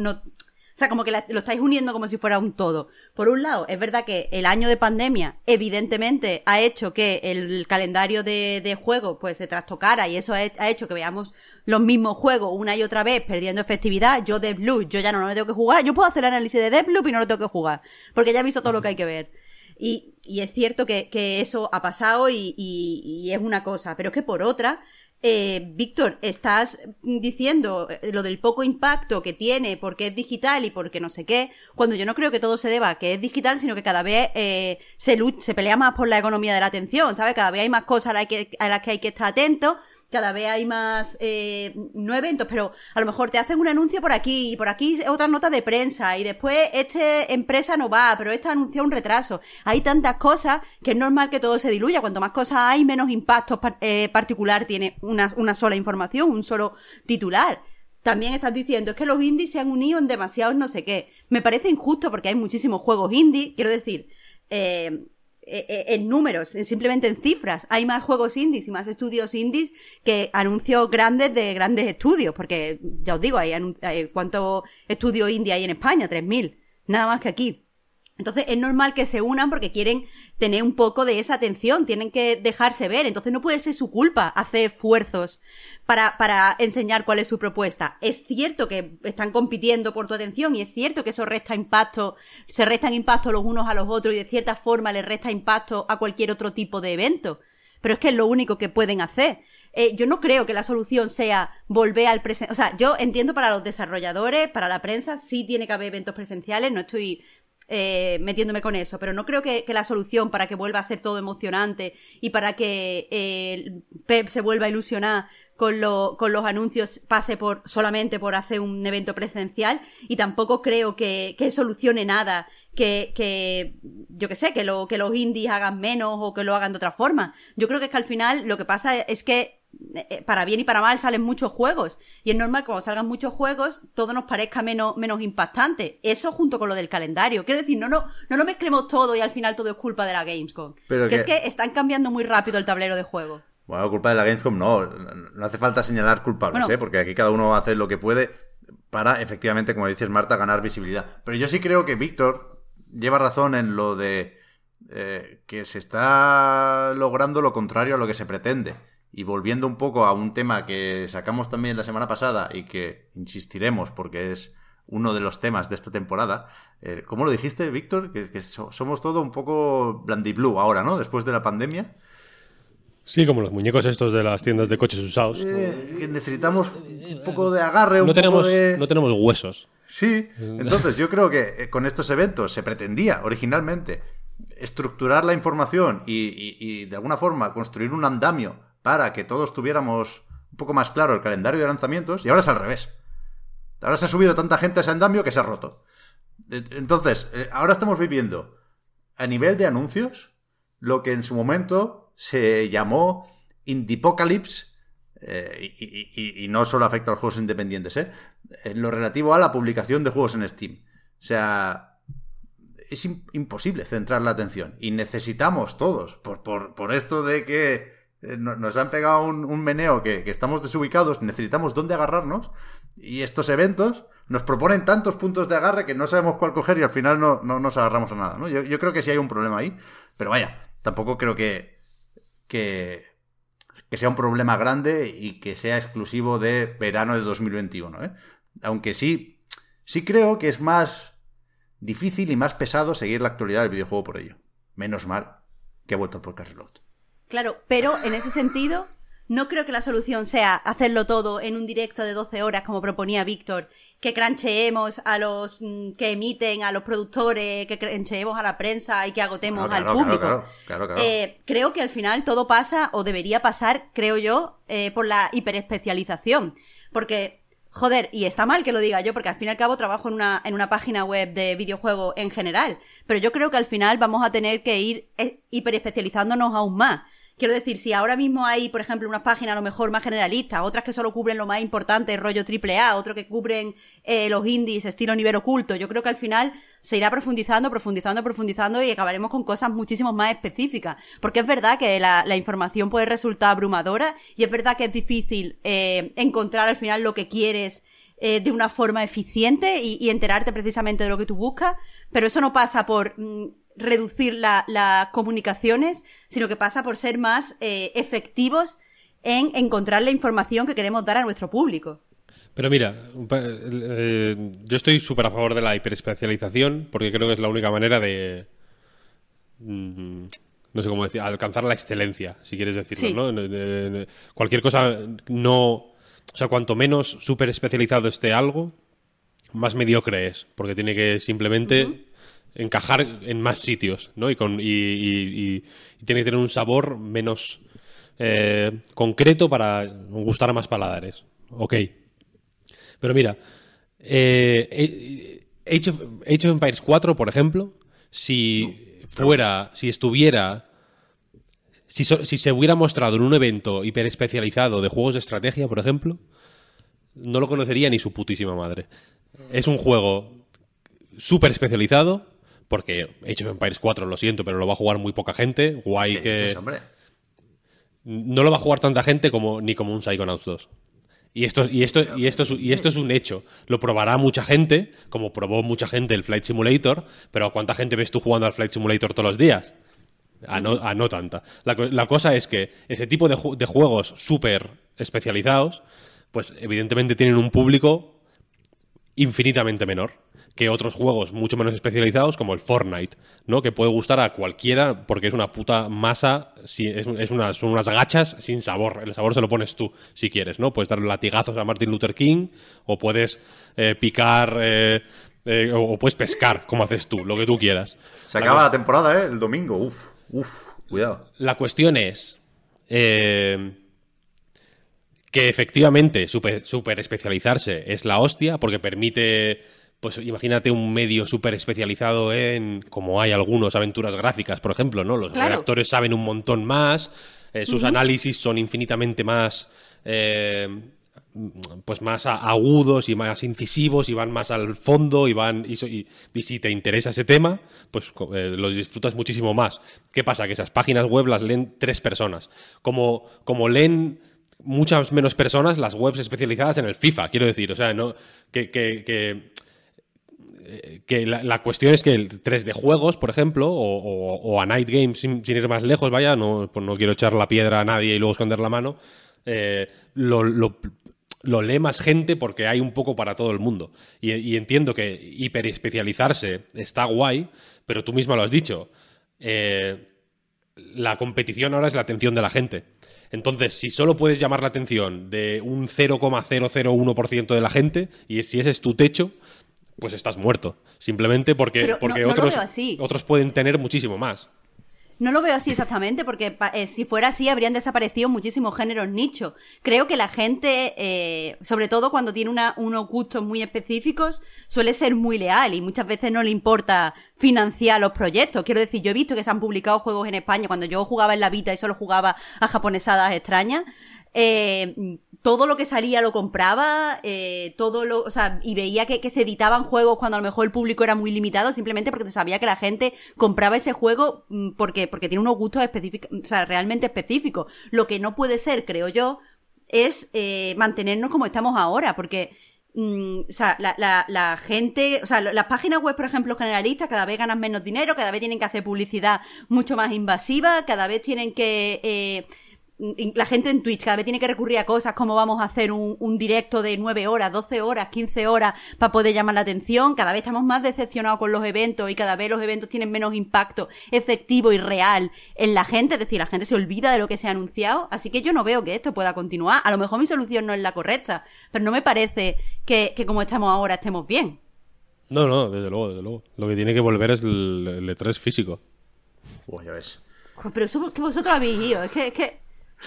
o sea, como que lo estáis uniendo como si fuera un todo. Por un lado, es verdad que el año de pandemia, evidentemente, ha hecho que el calendario de, de juegos pues se trastocara y eso ha, hecho que veamos los mismos juegos una y otra vez perdiendo efectividad. Yo Deathloop, yo ya no, no tengo que jugar. Yo puedo hacer análisis de Deathloop y no lo tengo que jugar. Porque ya he visto todo lo que hay que ver. Y, es cierto que, que eso ha pasado y, y- y es una cosa. Pero es que por otra, eh, Víctor, estás diciendo eh, lo del poco impacto que tiene porque es digital y porque no sé qué, cuando yo no creo que todo se deba a que es digital, sino que cada vez eh, se, lu- se pelea más por la economía de la atención, ¿sabes? Cada vez hay más cosas a las que, que hay que estar atentos, cada vez hay más, eh, no eventos, pero a lo mejor te hacen un anuncio por aquí y por aquí otra nota de prensa y después esta empresa no va, pero esta anuncia un retraso. Hay tantas cosas que es normal que todo se diluya. Cuanto más cosas hay, menos impacto eh, particular tiene una, una sola información, un solo titular. También estás diciendo, es que los indies se han unido en demasiados no sé qué. Me parece injusto porque hay muchísimos juegos indie, quiero decir, eh, en números, en- simplemente en cifras. Hay más juegos indies y más estudios indies que anuncios grandes de grandes estudios, porque ya os digo, hay, hay- ¿cuántos estudios indie hay en España? 3.000, nada más que aquí. Entonces es normal que se unan porque quieren tener un poco de esa atención, tienen que dejarse ver, entonces no puede ser su culpa hacer esfuerzos para, para enseñar cuál es su propuesta. Es cierto que están compitiendo por tu atención y es cierto que eso resta impacto, se restan impacto los unos a los otros y de cierta forma les resta impacto a cualquier otro tipo de evento. Pero es que es lo único que pueden hacer. Eh, yo no creo que la solución sea volver al presente. O sea, yo entiendo para los desarrolladores, para la prensa, sí tiene que haber eventos presenciales, no estoy eh, metiéndome con eso, pero no creo que, que la solución para que vuelva a ser todo emocionante y para que eh, Pep se vuelva a ilusionar con, lo- con los anuncios pase por solamente por hacer un evento presencial y tampoco creo que, que solucione nada que, que yo que sé, que, lo, que los indies hagan menos o que lo hagan de otra forma. Yo creo que es que al final lo que pasa es que para bien y para mal salen muchos juegos. Y es normal que cuando salgan muchos juegos, todo nos parezca menos, menos impactante. Eso junto con lo del calendario. Quiero decir, no, no, no lo mezclemos todo y al final todo es culpa de la Gamescom. Pero que, que- es que están cambiando muy rápido el tablero de juego. Bueno, culpa de la Gamescom no. No hace falta señalar culpables, Bueno. ¿eh? Porque aquí cada uno hace lo que puede para, efectivamente, como dices Marta, ganar visibilidad. Pero yo sí creo que Víctor lleva razón en lo de eh, que se está logrando lo contrario a lo que se pretende. Y volviendo un poco a un tema que sacamos también la semana pasada y que insistiremos porque es uno de los temas de esta temporada. Eh, ¿Cómo lo dijiste, Víctor? Que, que so- somos todo un poco blandiblue ahora, ¿no? Después de la pandemia. Sí, como los muñecos estos de las tiendas de coches usados. Eh, que necesitamos un poco de agarre, un no, tenemos, poco de... no tenemos huesos. Sí, entonces yo creo que eh, con estos eventos se pretendía originalmente estructurar la información y, y- y, de alguna forma construir un andamio para que todos tuviéramos un poco más claro el calendario de lanzamientos y ahora es al revés. Ahora se ha subido tanta gente a ese andamio que se ha roto. E- Entonces, eh, ahora estamos viviendo a nivel de anuncios lo que en su momento se llamó Indiepocalypse eh, y, y- y- no solo afecta a los juegos independientes, ¿eh? En lo relativo a la publicación de juegos en Steam. O sea, es imposible centrar la atención. Y necesitamos todos, por, por, esto de que nos han pegado un, meneo que, estamos desubicados, necesitamos dónde agarrarnos. Y estos eventos nos proponen tantos puntos de agarre que no sabemos cuál coger y al final no, nos agarramos a nada. ¿no? Yo, creo que sí hay un problema ahí. Pero vaya, tampoco creo que, sea un problema grande y que sea exclusivo de verano de 2021. ¿eh? Aunque sí, sí creo que es más difícil y más pesado seguir la actualidad del videojuego por ello. Menos mal que ha vuelto por Reload. Claro, pero en ese sentido, no creo que la solución sea hacerlo todo en un directo de 12 horas, como proponía Víctor, que crancheemos a los mm, que emiten, a los productores, que crancheemos a la prensa y que agotemos al público. Eh, creo que al final todo pasa, o debería pasar, creo yo, eh, por la hiperespecialización. Porque Joder, y está mal que lo diga yo, porque al fin y al cabo trabajo en una, en una página web de videojuegos en general. Pero yo creo que al final vamos a tener que ir eh, hiperespecializándonos aún más. Quiero decir, si ahora mismo hay, por ejemplo, unas páginas a lo mejor más generalistas, otras que solo cubren lo más importante, rollo triple A, otro que cubren eh, los indies, estilo nivel oculto, yo creo que al final se irá profundizando, profundizando, profundizando y acabaremos con cosas muchísimo más específicas. Porque es verdad que la, información puede resultar abrumadora y es verdad que es difícil eh, encontrar al final lo que quieres eh, de una forma eficiente y, enterarte precisamente de lo que tú buscas, pero eso no pasa por mm, reducir las comunicaciones, sino que pasa por ser más eh, efectivos en encontrar la información que queremos dar a nuestro público. Pero mira, eh, yo estoy súper a favor de la hiperespecialización porque creo que es la única manera de... Mm, no sé cómo decir, alcanzar la excelencia, si quieres decirlo, ¿no? cualquier cosa no... O sea, cuanto menos súper especializado esté algo, más mediocre es, porque tiene que simplemente encajar en más sitios, ¿no? Y, con, y, tiene que tener un sabor menos eh, concreto para gustar a más paladares. Ok. Pero mira, eh, Age, of, Empires 4, por ejemplo, si fuera, si estuviera... Si, si se hubiera mostrado en un evento hiper especializado de juegos de estrategia, por ejemplo, no lo conocería ni su putísima madre. Es un juego súper especializado, porque Age of Empires 4, lo siento, pero lo va a jugar muy poca gente. Guay que. No lo va a jugar tanta gente como ni como un Psychonauts 2. Y esto, y, esto, y, esto es, y esto es un hecho. Lo probará mucha gente, como probó mucha gente el Flight Simulator, pero ¿cuánta gente ves tú jugando al Flight Simulator todos los días? A no, tanta. La, cosa es que ese tipo de, de juegos súper especializados, pues evidentemente tienen un público infinitamente menor que otros juegos mucho menos especializados como el Fortnite, ¿no? Que puede gustar a cualquiera porque es una puta masa, es, es una, son unas gachas sin sabor. El sabor se lo pones tú, si quieres, ¿no? Puedes dar latigazos a Martin Luther King o puedes eh, picar eh, eh, o puedes pescar, como haces tú, lo que tú quieras. Se acaba la temporada, ¿eh? El domingo, uf, uf, cuidado. La cuestión es... que efectivamente super, super especializarse es la hostia porque permite pues imagínate un medio súper especializado en, como hay algunos, aventuras gráficas, por ejemplo, ¿no? Los redactores saben un montón más, eh, sus análisis son infinitamente más... Eh, pues más agudos y más incisivos y van más al fondo y van y, si te interesa ese tema pues eh, lo disfrutas muchísimo más. Qué pasa que esas páginas web las leen tres personas. Como como leen muchas menos personas las webs especializadas en el FIFA quiero decir o sea no que, que eh, que la, cuestión es que el 3 de juegos, por ejemplo, o, a Night Games sin, ir más lejos, vaya, no, pues no quiero echar la piedra a nadie y luego esconder la mano, eh, lo, lee más gente porque hay un poco para todo el mundo. Y, entiendo que hiperespecializarse está guay, pero tú misma lo has dicho. Eh, la competición ahora es la atención de la gente. Entonces, si solo puedes llamar la atención de un 0,001% de la gente, y si ese es tu techo, pues estás muerto. Simplemente porque, porque otros, otros pueden tener muchísimo más. No lo veo así exactamente, porque eh, si fuera así habrían desaparecido muchísimos géneros nicho. Creo que la gente, eh, sobre todo cuando tiene una, unos gustos muy específicos, suele ser muy leal y muchas veces no le importa financiar los proyectos. Quiero decir, yo he visto que se han publicado juegos en España cuando yo jugaba en la Vita y solo jugaba a japonesadas extrañas. Eh, todo lo que salía lo compraba, eh, todo lo, o sea, y veía que, que, se editaban juegos cuando a lo mejor el público era muy limitado, simplemente porque sabía que la gente compraba ese juego mm, porque, porque tiene unos gustos específicos, o sea, realmente específicos. Lo que no puede ser, creo yo, es eh, mantenernos como estamos ahora, porque mm, o sea, la, la, la, gente, o sea, las páginas web, por ejemplo, generalistas, cada vez ganan menos dinero, cada vez tienen que hacer publicidad mucho más invasiva, cada vez tienen que eh, la gente en Twitch cada vez tiene que recurrir a cosas como vamos a hacer un, un directo de 9 horas, 12 horas, 15 horas para poder llamar la atención. Cada vez estamos más decepcionados con los eventos y cada vez los eventos tienen menos impacto efectivo y real en la gente. Es decir, la gente se olvida de lo que se ha anunciado. Así que yo no veo que esto pueda continuar. A lo mejor mi solución no es la correcta, pero no me parece que, que como estamos ahora estemos bien. No, no, desde luego, desde luego. Lo que tiene que volver es el, el E3 físico. Uy, ya ves. Pero eso que vosotros habéis ido. Es que, es que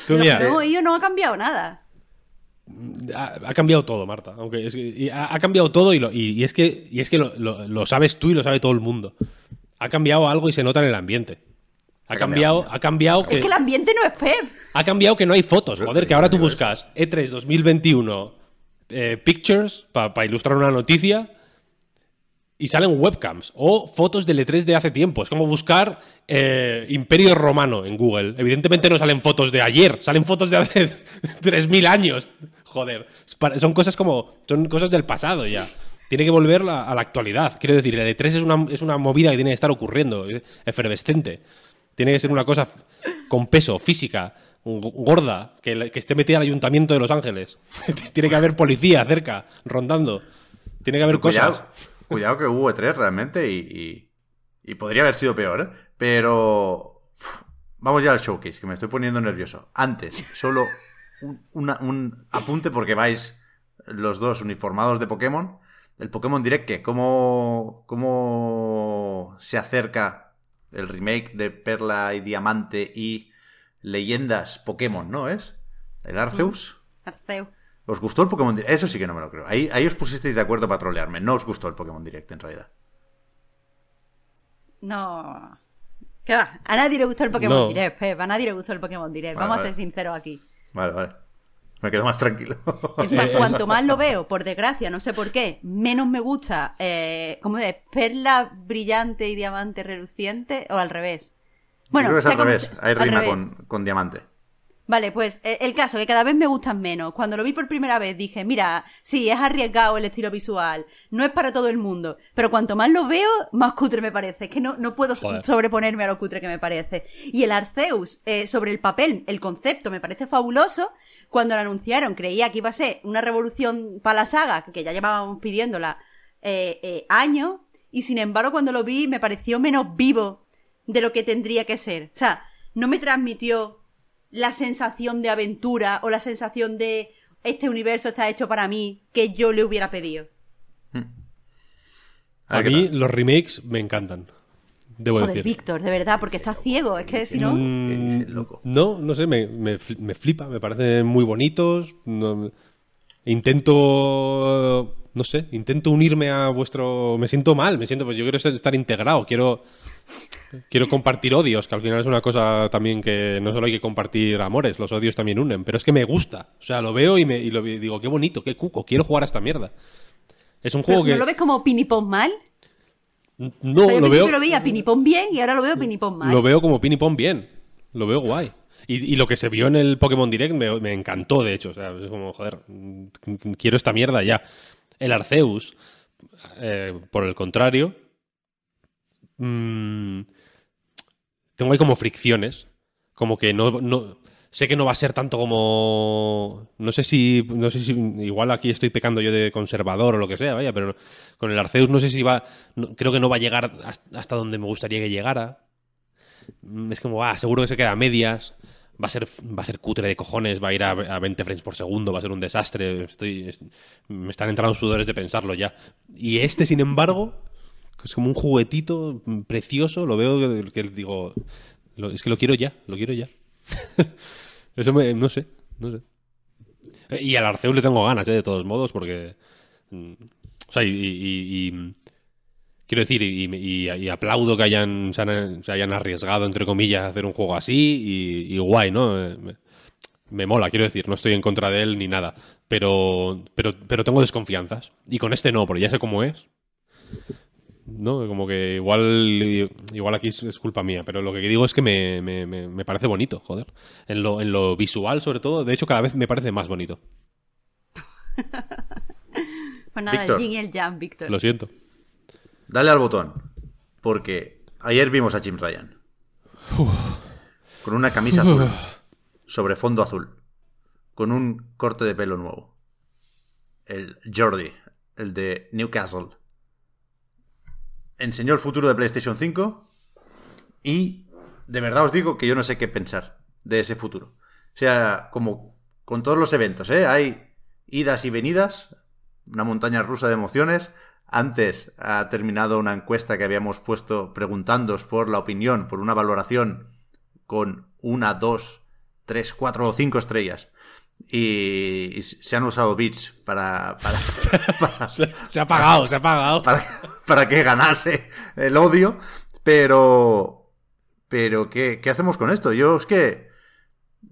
Tú, mira, no, ello no ha cambiado nada. Ha, ha, cambiado todo, Marta. Aunque es que, ha, ha, cambiado todo y, lo, y, y, es que, y es que lo, lo, lo, sabes tú y lo sabe todo el mundo. Ha cambiado algo y se nota en el ambiente. Ha, ha cambiado, cambiado, ha cambiado que. Es que el ambiente no es Pep. Ha cambiado que no hay fotos. Joder, que ahora tú buscas E3 2021 eh, Pictures para pa ilustrar una noticia y salen webcams o fotos del E3 de hace tiempo. Es como buscar eh, Imperio Romano en Google. Evidentemente no salen fotos de ayer, salen fotos de hace 3.000 años. Joder, son cosas como. Son cosas del pasado ya. Tiene que volver la, a la actualidad. Quiero decir, el E3 es una, es una movida que tiene que estar ocurriendo, efervescente. Tiene que ser una cosa con peso, física, gorda, que, que esté metida al Ayuntamiento de Los Ángeles. tiene que haber policía cerca, rondando. Tiene que haber cosas. Cuidado que hubo E3 realmente y, y, podría haber sido peor, ¿eh? Pero vamos ya al showcase, que me estoy poniendo nervioso. Antes, solo un, una, un, apunte porque vais los dos uniformados de Pokémon. El Pokémon Direct, ¿qué? ¿Cómo, ¿Cómo se acerca el remake de Perla y Diamante y Leyendas Pokémon, ¿no es? ¿El Arceus? Arceus. ¿Os gustó el Pokémon Direct? Eso sí que no me lo creo. Ahí, ahí os pusisteis de acuerdo para trolearme. No os gustó el Pokémon Direct, en realidad. No. ¿Qué va? A nadie le gustó el Pokémon no. Direct, Pep. A nadie le gustó el Pokémon Direct. Vale, Vamos vale. a ser sinceros aquí. Vale, vale. Me quedo más tranquilo. Encima, cuanto más lo veo, por desgracia, no sé por qué, menos me gusta, eh, ¿cómo es? Perla brillante y diamante reluciente, o al revés. Bueno, Yo creo que es al revés. Se... Hay rima. Con, con diamante. Vale, pues el caso, que cada vez me gustan menos. Cuando lo vi por primera vez dije, mira, sí, es arriesgado el estilo visual, no es para todo el mundo, pero cuanto más lo veo, más cutre me parece. Es que no, no puedo Joder. sobreponerme a lo cutre que me parece. Y el Arceus, eh, sobre el papel, el concepto, me parece fabuloso. Cuando lo anunciaron, creía que iba a ser una revolución para la saga, que ya llevábamos pidiéndola eh, eh, años, y sin embargo cuando lo vi me pareció menos vivo de lo que tendría que ser. O sea, no me transmitió la sensación de aventura o la sensación de este universo está hecho para mí que yo le hubiera pedido. A, a mí los remakes me encantan. Debo Joder, decir. Víctor, de verdad, porque estás ciego. Es que si no. Mm, no, no sé, me, me, me, flipa, me parecen muy bonitos. No, intento. No sé, intento unirme a vuestro. Me siento mal, me siento. Pues yo quiero estar integrado, quiero quiero compartir odios, que al final es una cosa también que no solo hay que compartir amores, los odios también unen, pero es que me gusta. O sea, lo veo y, me, y lo digo, qué bonito, qué cuco, quiero jugar a esta mierda. Es un juego ¿Pero que... ¿No lo ves como pinipón mal? No, o sea, lo veo... Lo veía pinipón bien y ahora lo veo pinipón mal. Lo veo como pinipón bien. Lo veo guay. Y, y, lo que se vio en el Pokémon Direct me, me encantó, de hecho. O sea, es como, joder, quiero esta mierda ya. El Arceus, eh, por el contrario, mmm, tengo ahí como fricciones. Como que no, no. Sé que no va a ser tanto como. No sé si. No sé si. Igual aquí estoy pecando yo de conservador o lo que sea, vaya, pero con el Arceus no sé si va. Creo que no va a llegar hasta donde me gustaría que llegara. Es como, ah, seguro que se queda a medias. Va a ser, va a ser cutre de cojones, va a ir a, a 20 frames por segundo, va a ser un desastre. Estoy, me están entrando sudores de pensarlo ya. Y este, sin embargo, es como un juguetito precioso, lo veo que, digo, es que lo quiero ya, lo quiero ya. Eso me, no sé, no sé. Y al Arceus le tengo ganas, ¿eh? de todos modos, porque... Mm, o sea, y... quiero decir, y, aplaudo que hayan se, hayan arriesgado, entre comillas, a hacer un juego así, y, guay, ¿no? me mola, quiero decir, no estoy en contra de él ni nada, pero, pero, pero tengo desconfianzas. Y con este no, porque ya sé cómo es. ¿No? Como que igual igual aquí es culpa mía, pero lo que digo es que me, me, me parece bonito, joder. En lo, en lo visual, sobre todo, de hecho, cada vez me parece más bonito. pues nada, Víctor, el el jam, Víctor. Lo siento. Dale al botón, porque ayer vimos a Jim Ryan. Con una camisa azul, sobre fondo azul, con un corte de pelo nuevo. El Jordi, el de Newcastle enseñó el futuro de PlayStation 5 y de verdad os digo que yo no sé qué pensar de ese futuro. O sea, como con todos los eventos, ¿eh? Hay idas y venidas, una montaña rusa de emociones. Antes ha terminado una encuesta que habíamos puesto preguntándoos por la opinión, por una valoración con una, dos, tres, cuatro o cinco estrellas y, se han usado bits para, se, ha pagado, se ha pagado. Para, que ganase el odio. Pero. Pero, ¿qué, hacemos con esto? Yo es que.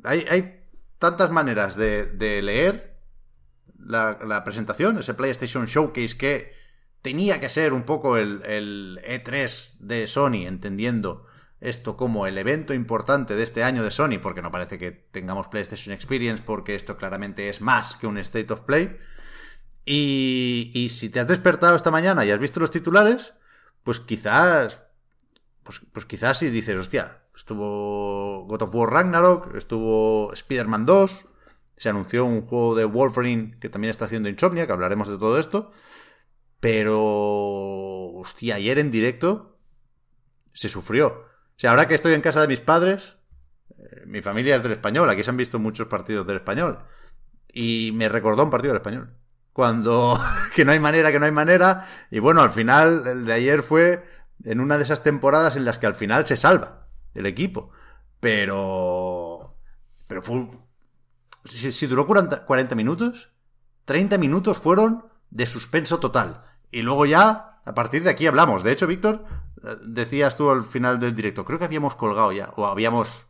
Hay, hay tantas maneras de, leer la, la, presentación, ese PlayStation Showcase que tenía que ser un poco el, el E3 de Sony, entendiendo esto como el evento importante de este año de Sony, porque no parece que tengamos PlayStation Experience, porque esto claramente es más que un State of Play. Y, si te has despertado esta mañana y has visto los titulares, pues quizás, pues, pues quizás si dices, hostia, estuvo God of War Ragnarok, estuvo Spider-Man 2, se anunció un juego de Wolverine que también está haciendo Insomnia, que hablaremos de todo esto. Pero, hostia, ayer en directo se sufrió. Sea, ahora que estoy en casa de mis padres, eh, mi familia es del español, aquí se han visto muchos partidos del español. Y me recordó un partido del español. Cuando que no hay manera, que no hay manera. Y bueno, al final, el de ayer fue en una de esas temporadas en las que al final se salva el equipo. Pero. Pero fue. Si, duró 40, 40 minutos, 30 minutos fueron de suspenso total. Y luego ya, a partir de aquí hablamos. De hecho, Víctor, decías tú al final del directo, creo que habíamos colgado ya, o habíamos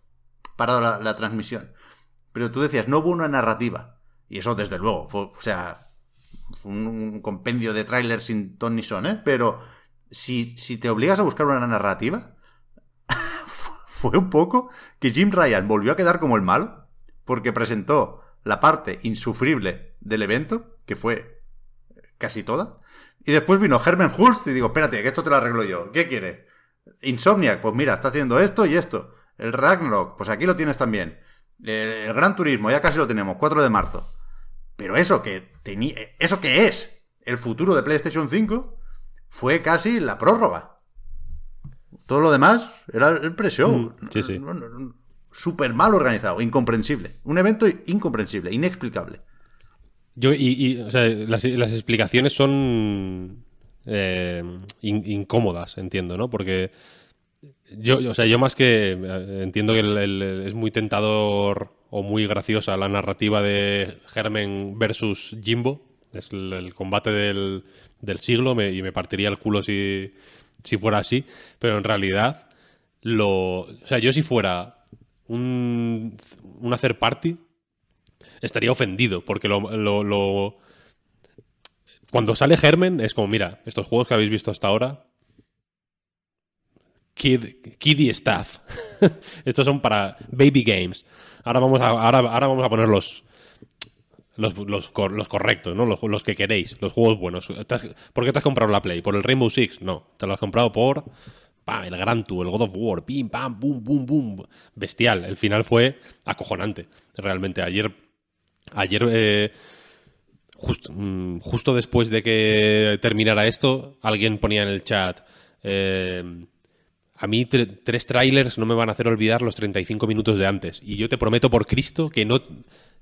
parado la, transmisión. Pero tú decías, no hubo una narrativa. Y eso, desde luego, fue, o sea, fue un, compendio de trailers sin ton ni son, ¿eh? Pero si, si te obligas a buscar una narrativa, fue un poco que Jim Ryan volvió a quedar como el malo, porque presentó la parte insufrible del evento, que fue casi toda, y después vino Herman Hulst y digo, espérate, que esto te lo arreglo yo. ¿Qué quiere? Insomniac, pues mira, está haciendo esto y esto. El Ragnarok, pues aquí lo tienes también. El, Gran Turismo, ya casi lo tenemos, 4 de marzo. Pero eso que tenía, eso que es el futuro de PlayStation 5 fue casi la prórroga. Todo lo demás era el pre-show. Mm, sí, sí. Súper mal organizado, incomprensible. Un evento incomprensible, inexplicable. Yo, y, o sea, las, explicaciones son eh, incómodas, entiendo, ¿no? Porque yo, o sea, yo más que eh, entiendo que es muy tentador o muy graciosa la narrativa de Germen versus Jimbo. Es el, combate del, del siglo y me partiría el culo si, si fuera así. Pero en realidad, lo, o sea, yo si fuera un, un hacer party, estaría ofendido, porque lo, Cuando sale Germen es como, mira, estos juegos que habéis visto hasta ahora, Kid, Kiddy Staff. Estos son para baby games. Ahora vamos a, ahora, vamos a poner los, los, correctos, ¿no? Los, que queréis, los juegos buenos. ¿Por qué te has comprado la Play? ¿Por el Rainbow Six? No, te lo has comprado por el Gran Tour, el God of War, pim, pam, boom, boom, boom. Bestial. El final fue acojonante. Realmente, ayer Ayer, eh, mm, justo después de que terminara esto, alguien ponía en el chat. Eh, a mí tres trailers no me van a hacer olvidar los 35 minutos de antes. Y yo te prometo por Cristo que no.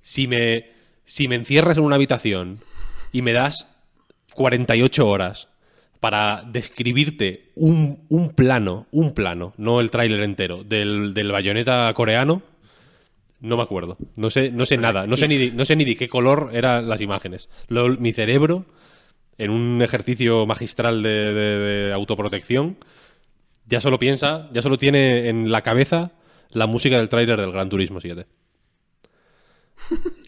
Si me, si me encierras en una habitación y me das 48 horas para describirte un, un plano, un plano, no el tráiler entero, del, del bayoneta coreano, no me acuerdo. No sé, no sé nada. No sé, ni de, no sé ni de qué color eran las imágenes. mi cerebro, en un ejercicio magistral de, autoprotección, ya solo piensa, ya solo tiene en la cabeza la música del tráiler del Gran Turismo 7.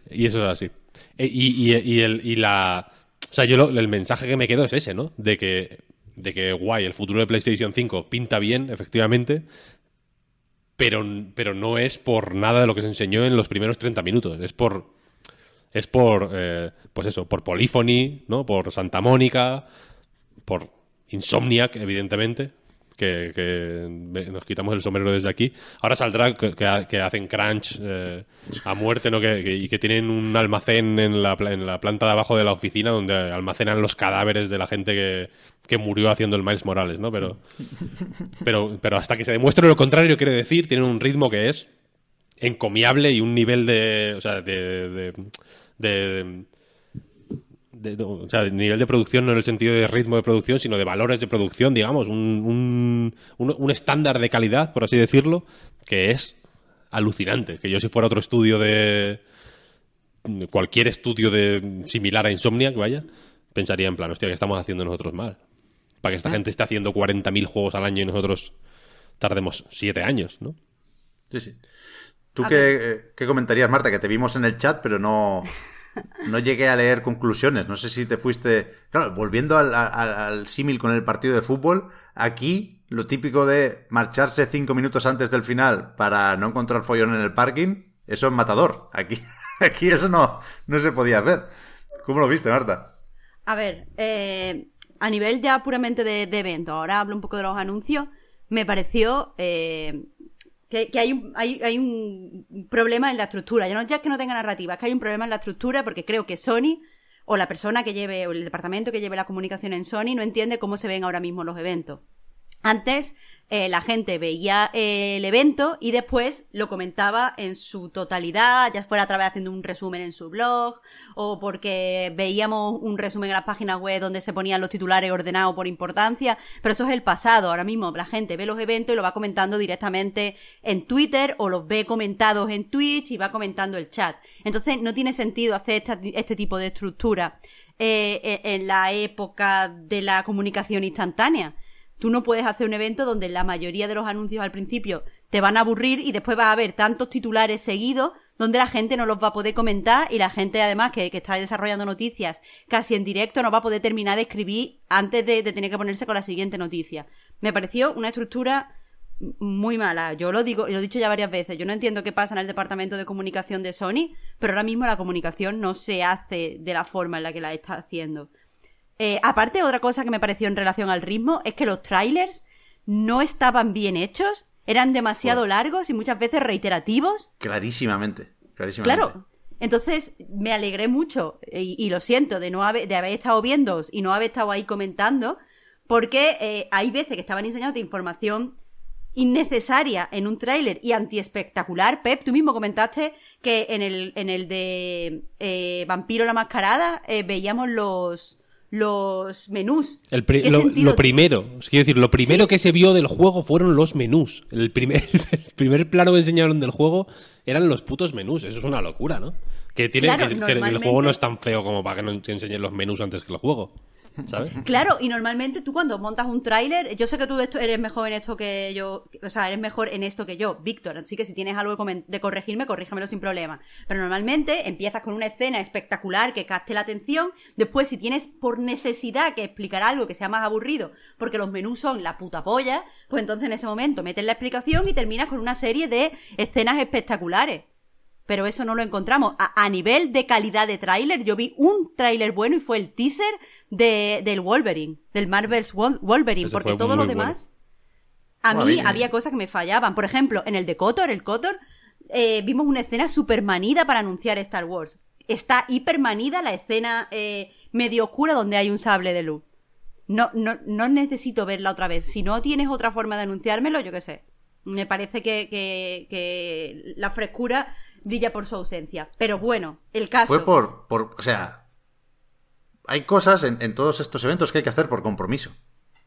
Y eso es así. E- Y, el, y la. O sea, yo lo- el mensaje que me quedo es ese, ¿no? De que, de que guay, el futuro de PlayStation 5 pinta bien, efectivamente. Pero, pero no es por nada de lo que se enseñó en los primeros 30 minutos. Es por. Es por. eh, pues eso, por Polyphony, ¿no? Por Santa Mónica. Por Insomniac, evidentemente. Que, nos quitamos el sombrero desde aquí. Ahora saldrá que, que ha- que hacen crunch eh, a muerte, ¿no? Y que tienen un almacén en la, en la planta de abajo de la oficina donde almacenan los cadáveres de la gente que, que murió haciendo el Miles Morales, ¿no? Pero, pero, pero hasta que se demuestre lo contrario, quiero decir, tienen un ritmo que es encomiable y un nivel de. O sea, de- de- de- o sea, de nivel de producción no en el sentido de ritmo de producción, sino de valores de producción, digamos, un, un, un- un estándar de calidad, por así decirlo, que es alucinante. Que yo si fuera otro estudio de cualquier estudio de similar a Insomniac, vaya, pensaría en plan, hostia, ¿qué estamos haciendo nosotros mal? Para que esta gente esté haciendo 40.000 juegos al año y nosotros tardemos 7 años, ¿no? Sí, sí. ¿Tú qué, qué comentarías, Marta? Que te vimos en el chat, pero no, no llegué a leer conclusiones. No sé si te fuiste... Claro, volviendo al, símil con el partido de fútbol, aquí lo típico de marcharse cinco minutos antes del final para no encontrar follón en el parking, eso es matador. Aquí, aquí eso no, no se podía hacer. ¿Cómo lo viste, Marta? A ver, eh, a nivel ya puramente de, de evento, ahora hablo un poco de los anuncios, me pareció eh, que, hay, un, hay, hay un problema en la estructura. Ya no ya es que no tenga narrativa, es que hay un problema en la estructura porque creo que Sony o la persona que lleve, o el departamento que lleve la comunicación en Sony no entiende cómo se ven ahora mismo los eventos. Antes eh, la gente veía eh, el evento y después lo comentaba en su totalidad, ya fuera a través haciendo un resumen en su blog o porque veíamos un resumen en las páginas web donde se ponían los titulares ordenados por importancia, pero eso es el pasado. Ahora mismo la gente ve los eventos y lo va comentando directamente en Twitter o los ve comentados en Twitch y va comentando el chat. Entonces no tiene sentido hacer este tipo de estructura eh, en en la época de la comunicación instantánea. Tú no puedes hacer un evento donde la mayoría de los anuncios al principio te van a aburrir y después va a haber tantos titulares seguidos donde la gente no los va a poder comentar y la gente además que, que está desarrollando noticias casi en directo no va a poder terminar de escribir antes de, de tener que ponerse con la siguiente noticia. Me pareció una estructura muy mala. Yo lo digo, lo he dicho ya varias veces. Yo no entiendo qué pasa en el departamento de comunicación de Sony, pero ahora mismo la comunicación no se hace de la forma en la que la está haciendo. Eh, aparte, otra cosa que me pareció en relación al ritmo es que los trailers no estaban bien hechos, eran demasiado largos y muchas veces reiterativos. Clarísimamente. clarísimamente. Claro. Entonces me alegré mucho y, y lo siento de no haber, de haber estado viendo y no haber estado ahí comentando, porque eh, hay veces que estaban enseñándote información innecesaria en un tráiler y antiespectacular. Pep, tú mismo comentaste que en el, en el de eh, Vampiro la Mascarada eh, veíamos los, los menús. El pri- ¿Qué lo, primero, quiero decir, lo primero Sí. que se vio del juego fueron los menús. El primer, el primer plano que enseñaron del juego eran los putos menús. Eso es una locura, ¿no? Que, tiene, Claro, que, que el juego no es tan feo como para que no te enseñen los menús antes que el juego. Claro, y normalmente tú cuando montas un tráiler, yo sé que tú eres mejor en esto que yo, o sea, eres mejor en esto que yo, Víctor, así que si tienes algo de, corregirme, corríjamelo sin problema. Pero normalmente empiezas con una escena espectacular que capte la atención, después si tienes por necesidad que explicar algo que sea más aburrido, porque los menús son la puta polla, pues entonces en ese momento metes la explicación y terminas con una serie de escenas espectaculares. Pero eso no lo encontramos. A, a nivel de calidad de tráiler, yo vi un tráiler bueno y fue el teaser de, del Wolverine, del Marvel's Wol- Wolverine, Ese porque todo lo demás, a Bueno, mí a mí- había cosas que me fallaban. Por ejemplo, en el de Kotor, el Kotor, eh, vimos una escena super manida para anunciar Star Wars. Está hiper manida la escena eh, medio oscura donde hay un sable de luz. No, no, no necesito verla otra vez. Si no tienes otra forma de anunciármelo, yo qué sé. Me parece que, que, que la frescura brilla por su ausencia. Pero bueno, el caso. Fue por, por. O sea. Hay cosas en, en todos estos eventos que hay que hacer por compromiso.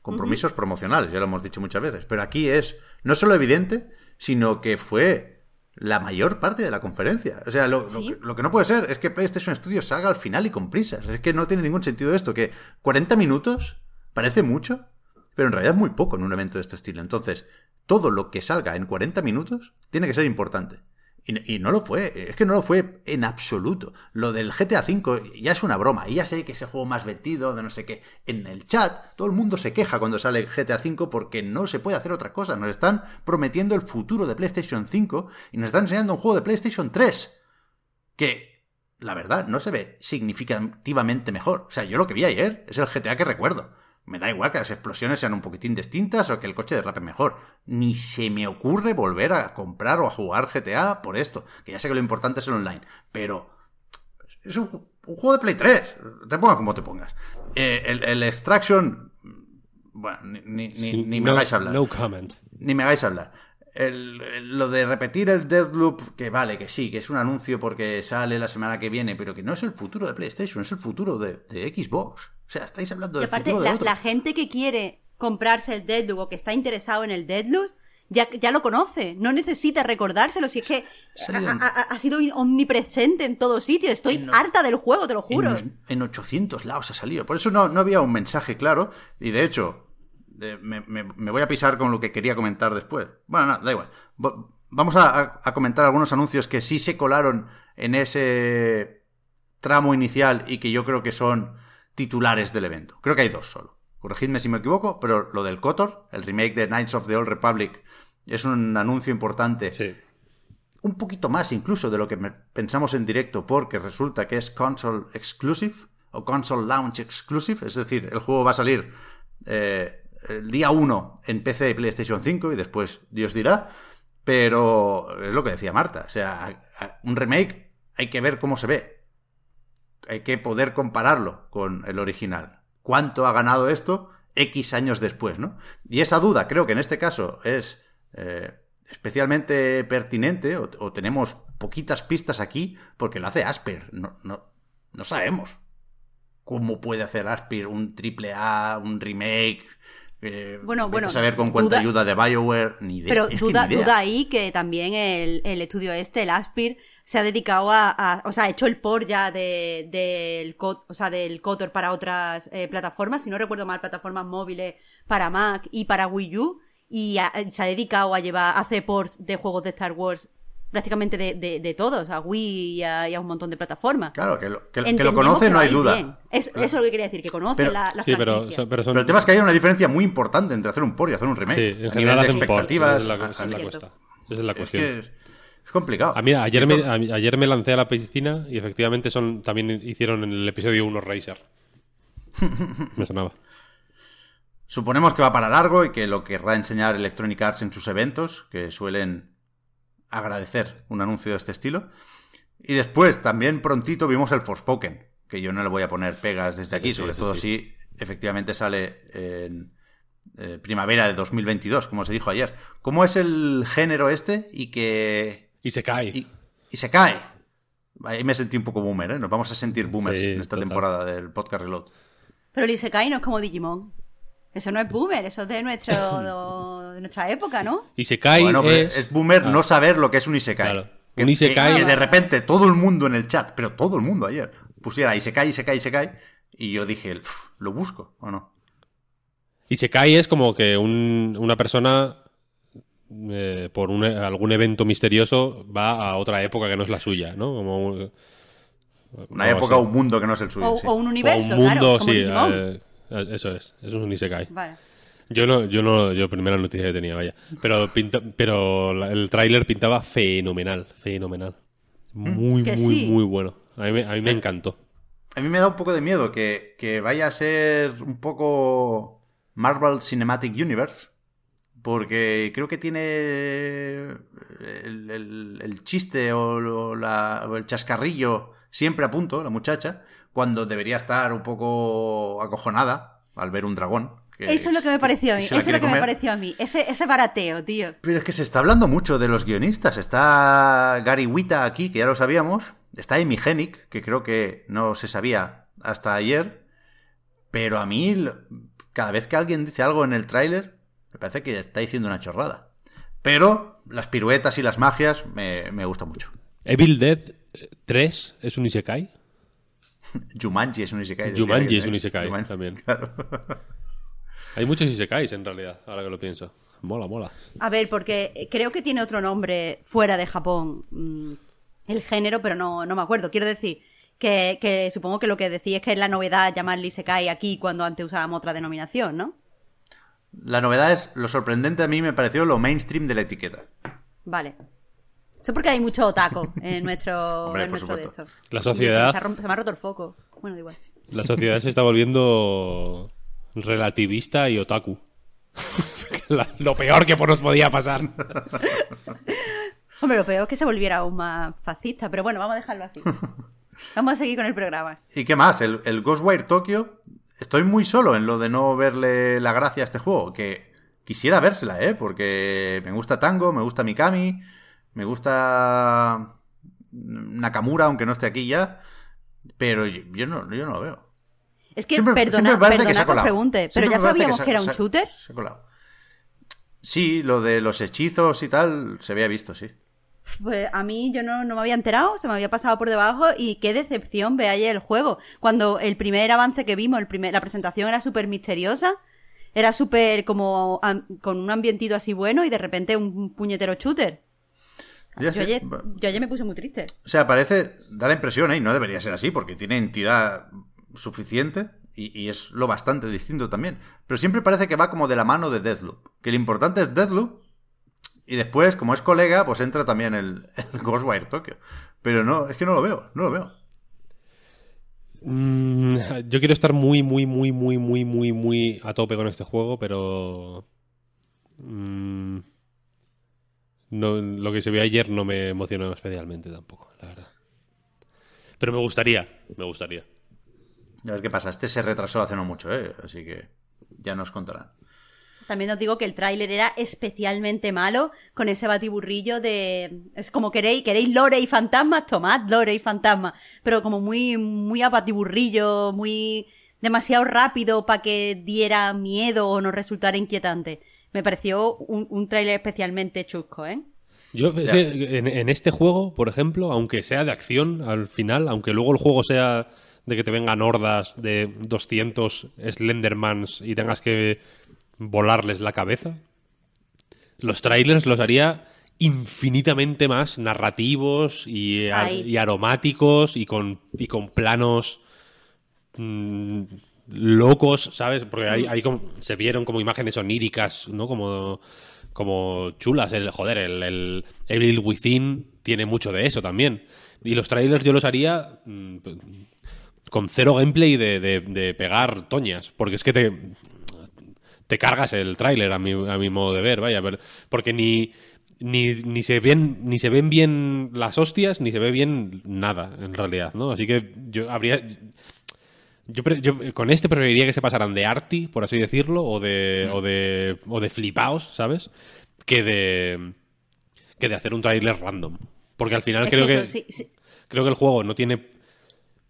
Compromisos promocionales, ya lo hemos dicho muchas veces. Pero aquí es no solo evidente, sino que fue la mayor parte de la conferencia. O sea, lo, lo Sí. que, lo que no puede ser es que PlayStation Studios salga al final y con prisas. Es que no tiene ningún sentido esto. Que 40 minutos parece mucho, pero en realidad es muy poco en un evento de este estilo. Entonces, todo lo que salga en 40 minutos tiene que ser importante. Y, no lo fue, es que no lo fue en absoluto. Lo del GTA V ya es una broma, y ya sé que es el juego más vendido, de no sé qué. En el chat, todo el mundo se queja cuando sale GTA V porque no se puede hacer otra cosa. Nos están prometiendo el futuro de PlayStation 5 y nos están enseñando un juego de PlayStation 3. Que, la verdad, no se ve significativamente mejor. O sea, yo lo que vi ayer es el GTA que recuerdo. Me da igual que las explosiones sean un poquitín distintas o que el coche derrape mejor. Ni se me ocurre volver a comprar o a jugar GTA por esto. Que ya sé que lo importante es el online. Pero es un, un juego de Play 3. Te pongas como te pongas. Eh, el, el, Extraction... Bueno, ni, ni, ni, ni me no, hagáis hablar. No comment. Ni me hagáis hablar. El, el, lo de repetir el Deathloop, que vale, que sí, que es un anuncio porque sale la semana que viene, pero que no es el futuro de PlayStation, es el futuro de, de Xbox. O sea, estáis hablando del aparte, futuro de la, otro. la gente que quiere comprarse el Deadloop o que está interesado en el Deadloop ya, ya lo conoce, no necesita recordárselo, si es que ha, ha, ha sido omnipresente en todos sitios, estoy En- harta del juego, te lo juro. En, en 800 lados ha salido. Por eso no, no había un mensaje claro. Y de hecho, de- me, me- me voy a pisar con lo que quería comentar después. Bueno, no, da igual. Vamos a, comentar algunos anuncios que sí se colaron en ese tramo inicial y que yo creo que son titulares del evento. Creo que hay dos solo. Corregidme si me equivoco, pero lo del KOTOR, el remake de Knights of the Old Republic, es un anuncio importante Sí. un poquito más incluso de lo que pensamos en directo, porque resulta que es console exclusive o console launch exclusive, es decir, el juego va a salir eh, el día 1 en PC y PlayStation 5 y después Dios dirá, pero es lo que decía Marta, o sea, un remake hay que ver cómo se ve, hay que poder compararlo con el original. ¿Cuánto ha ganado esto X años después, no? Y esa duda creo que en este caso es eh, especialmente pertinente o, o tenemos poquitas pistas aquí porque lo hace Asper. No, no, no sabemos cómo puede hacer Asper un triple A, un remake. Eh, Bueno, bueno, saber con cuánta duda- ayuda de BioWare, ni. Pero Es que duda, ni idea. duda ahí que también el, el estudio este, el Aspir, se ha dedicado a, a- o sea, ha hecho el port ya de, del, o sea, del Kotor para otras eh, plataformas, si no recuerdo mal, plataformas móviles para Mac y para Wii U, y se ha dedicado a llevar, a hacer ports de juegos de Star Wars prácticamente de, de, de todos, a Wii y a, y a un montón de plataformas. Claro, que lo, que, que lo conoce, que no hay a duda. Es- Eso es lo que quería decir, que conoce Pero- la, la Sí, pero, franquicia. son- pero son. Pero el tema es que hay una diferencia muy importante entre hacer un port y hacer un remake. Sí, en a general nivel de hacen ports, expectativas. esa es la, a- a- es es cuestión. que es, es complicado. Mira, ayer me, a- ayer me lancé a la piscina y efectivamente son también hicieron en el episodio 1 Racer. me sonaba. Suponemos que va para largo y que lo querrá enseñar Electronic Arts en sus eventos, que suelen agradecer un anuncio de este estilo. Y después, también prontito vimos el Forspoken, que yo no le voy a poner pegas desde aquí, Sí, sí, sobre sí, todo sí. si efectivamente sale en eh, primavera de 2022, como se dijo ayer. ¿Cómo es el género este y que... Y se cae. y, y se cae? Ahí me sentí un poco boomer, ¿eh? Nos vamos a sentir boomers Sí, en esta total. temporada del podcast Reload. Pero el Isekai no es como Digimon. Eso no es boomer, eso es de, nuestro, de nuestra época, ¿no? Y se cae Bueno, es... es boomer no saber lo que es un Isekai. Claro. Que, Un isekai- que- que de repente todo el mundo en el chat, pero todo el mundo ayer, pusiera Isekai, Isekai, Isekai, y yo dije, "Uf, ¿lo busco o no? Y se cae es como que un- una persona eh, por un- algún evento misterioso va a otra época que no es la suya, ¿no? Como un- Una época o un mundo que no es el suyo. O, sí. o un O universo, un mundo, claro, como sí, Digimon. eh, eso es, eso es un Isekai. Vale. Yo no, yo no, yo primera noticia que tenía, vaya. Pero pinta- pero la- el tráiler pintaba fenomenal, fenomenal. Muy, Que muy, sí. muy bueno. A mí, me- a mí me encantó. A mí me da un poco de miedo que, que vaya a ser un poco Marvel Cinematic Universe. Porque creo que tiene el, el- el chiste o, lo- la- o el chascarrillo siempre a punto, la muchacha, cuando debería estar un poco acojonada al ver un dragón. Que Eso es lo que me pareció a mí, eso es lo que me pareció a mí. Ese, ese barateo, tío. Pero es que se está hablando mucho de los guionistas. Está Gary Wita aquí, que ya lo sabíamos. Está Amy Hennig, que creo que no se sabía hasta ayer. Pero a mí, cada vez que alguien dice algo en el tráiler, me parece que está diciendo una chorrada. Pero las piruetas y las magias me, me gustan mucho. Evil Dead 3 es un Isekai. Jumanji es un Isekai. Jumanji es un ¿eh? Isekai Jumanji, también. claro. Hay muchos Isekais en realidad, ahora que lo pienso. Mola, mola. A ver, porque creo que tiene otro nombre fuera de Japón. mm, El género, pero no, no me acuerdo. Quiero decir que, que supongo que lo que decís es que es la novedad llamarle Isekai aquí cuando antes usábamos otra denominación, ¿no? La novedad es, lo sorprendente a mí me pareció lo mainstream de la etiqueta. Vale. Eso porque hay mucho otaku en nuestro, Hombre, en por nuestro de supuesto. esto. La sociedad- Se, me ha se me ha roto el foco. Bueno, da igual. La sociedad se está volviendo relativista y otaku. Lo peor que nos podía pasar. Hombre, lo peor es que se volviera aún más fascista, pero bueno, vamos a dejarlo así. Vamos a seguir con el programa. ¿Y qué más? El, el Ghostwire Tokyo. Estoy muy solo en lo de no verle la gracia a este juego. Que quisiera vérsela, ¿eh? Porque me gusta Tango, me gusta Mikami, me gusta Nakamura, aunque no esté aquí ya. Pero yo, yo no, yo no lo veo. Es que, Siempre- perdona, que os pregunte, pero ya sabíamos que era un shooter. se ha colado. Sí, lo de los hechizos y tal se había visto, sí. Pues a mí yo no, no me había enterado, se me había pasado por debajo y qué decepción ve el juego. Cuando el primer avance que vimos, el primer, la presentación era súper misteriosa, era súper como con un ambientito así bueno y de repente un puñetero shooter. Ya Yo ayer, yo ayer me puse muy triste. O sea, parece, da la impresión, ¿eh? y no debería ser así, porque tiene entidad suficiente y, es lo bastante distinto también. Pero siempre parece que va como de la mano de Deathloop. Que lo importante es Deathloop y después, como es colega, pues entra también el, Ghostwire Tokyo. Pero no, es que no lo veo, no lo veo. Mm, yo quiero estar muy, muy, muy, muy, muy, muy, muy a tope con este juego, pero. mm, lo que se vio ayer no me emocionó especialmente tampoco, la verdad. Pero me gustaría, me gustaría. A ver qué pasa. Este se retrasó hace no mucho, ¿eh? Así que ya nos contarán. También os digo que el tráiler era especialmente malo con ese batiburrillo de... Es como queréis, queréis lore y fantasmas, tomad lore y fantasmas. Pero como muy, muy a batiburrillo, muy... demasiado rápido para que diera miedo o nos resultara inquietante. Me pareció un, un tráiler especialmente chusco, ¿eh? Yo en este juego, por ejemplo, aunque sea de acción al final, aunque luego el juego sea de que te vengan hordas de 200 Slendermans y tengas que volarles la cabeza, los trailers los haría infinitamente más narrativos y, ar- Ay. y aromáticos y con, y con planos mm, locos, ¿sabes? Porque como- se vieron como imágenes oníricas, ¿no? Como, como chulas. El, joder, el, el Evil Within tiene mucho de eso también. Y los trailers yo los haría mm, con cero gameplay de, de- de pegar toñas. Porque es que te, te cargas el tráiler a mi, a mi modo de ver, vaya, pero- porque ni, ni, ni se ven ni se ven bien las hostias ni se ve bien nada en realidad, ¿no? Así que yo habría yo, yo con este preferiría que se pasaran de arty, por así decirlo, o de o de o de flipaos, ¿sabes? Que de que de hacer un tráiler random, porque al final Es creo que, eso, sí, sí. creo que el juego no tiene.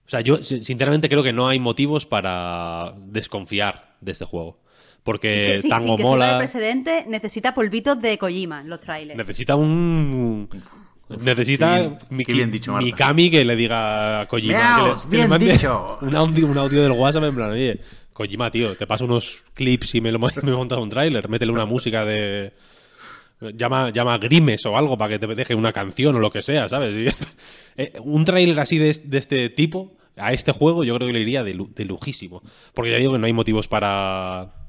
O sea, yo si- sinceramente creo que no hay motivos para desconfiar de este juego. Porque Es que sí, Tango sí, que sirva de mola. precedente, necesita polvitos de Kojima, los trailers. Necesita un. Necesita bien- mi, bien dicho. Mikami que le diga a Kojima. Miau, que le, que le bien dicho. Un audio, un audio del WhatsApp en plan, oye, Kojima, tío, te paso unos clips y me, lo, me montas un tráiler. Métele una música de. Llama, llama Grimes o algo para que te deje una canción o lo que sea, ¿sabes? Eh, un tráiler así de, este tipo a este juego yo creo que le iría de lujísimo. Porque ya digo que no hay motivos para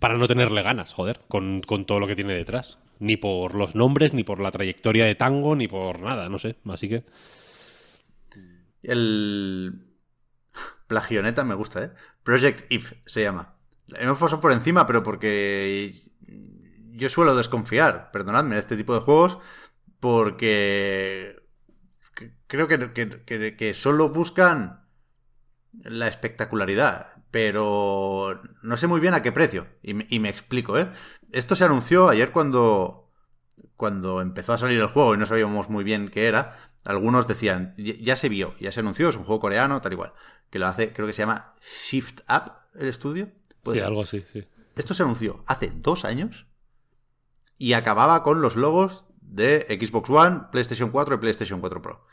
para no tenerle ganas, joder, con, con todo lo que tiene detrás. Ni por los nombres, ni por la trayectoria de Tango, ni por nada, no sé. Así que El plagioneta me gusta, ¿eh? Project If se llama. Hemos pasado por encima, pero porque yo suelo desconfiar, perdonadme, de este tipo de juegos, porque que- creo que, que- que- que solo buscan la espectacularidad, pero no sé muy bien a qué precio. Y me, y me explico, ¿eh? Esto se anunció ayer cuando, cuando empezó a salir el juego y no sabíamos muy bien qué era. Algunos decían, ya se vio, ya se anunció, es un juego coreano, tal igual. Que lo hace, creo que se llama Shift Up el estudio. Sí, ser. algo así, sí. Esto se anunció hace dos años y acababa con los logos de Xbox One, PlayStation 4 y PlayStation 4 Pro.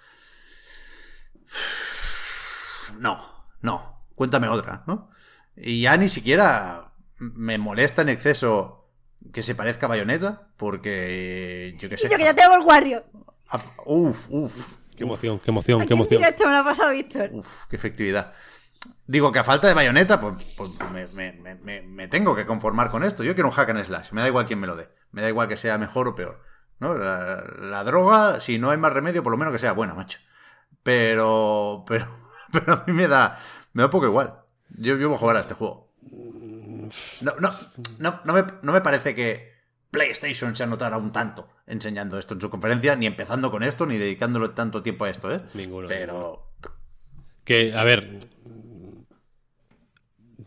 No, no, cuéntame otra, ¿no? Y ya ni siquiera me molesta en exceso que se parezca a Bayonetta, porque yo que sé. Y yo que ya tengo el Wario. Uf, uf, Qué emoción, qué emoción, qué emoción. directo me lo ha pasado Víctor. uf, qué efectividad. Digo que a falta de Bayonetta, pues, pues me, me- me- me- me tengo que conformar con esto. Yo quiero un hack and slash, me da igual quién me lo dé. Me da igual que sea mejor o peor. ¿no? La, la droga, si no hay más remedio, por lo menos que sea buena, macho. Pero, pero, pero a mí me da, me da poco igual. Yo, yo voy a jugar a este juego. No, no, no, no, me, no me parece que PlayStation se anotara un tanto enseñando esto en su conferencia, ni empezando con esto, ni dedicándole tanto tiempo a esto, ¿eh? Ninguno, Pero, Que, a ver.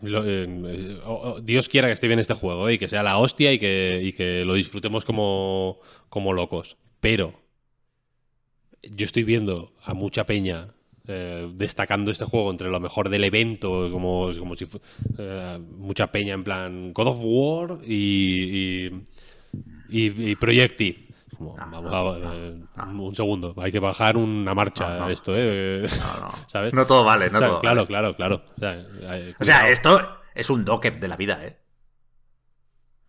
Eh, Dios quiera que esté bien este juego ¿eh? y que sea la hostia y que, y que lo disfrutemos como, como locos. Pero yo estoy viendo a mucha peña eh, destacando este juego entre lo mejor del evento, como, como si mucha peña en plan God of War y, y, y, y Project Como, vamos a- eh, un segundo, hay que bajar una marcha esto, ¿eh? no, no. ¿Sabes? No todo vale, no O sea, todo claro, vale. claro, claro. O sea, O sea, cuidado. esto es un dockep de la vida, ¿eh?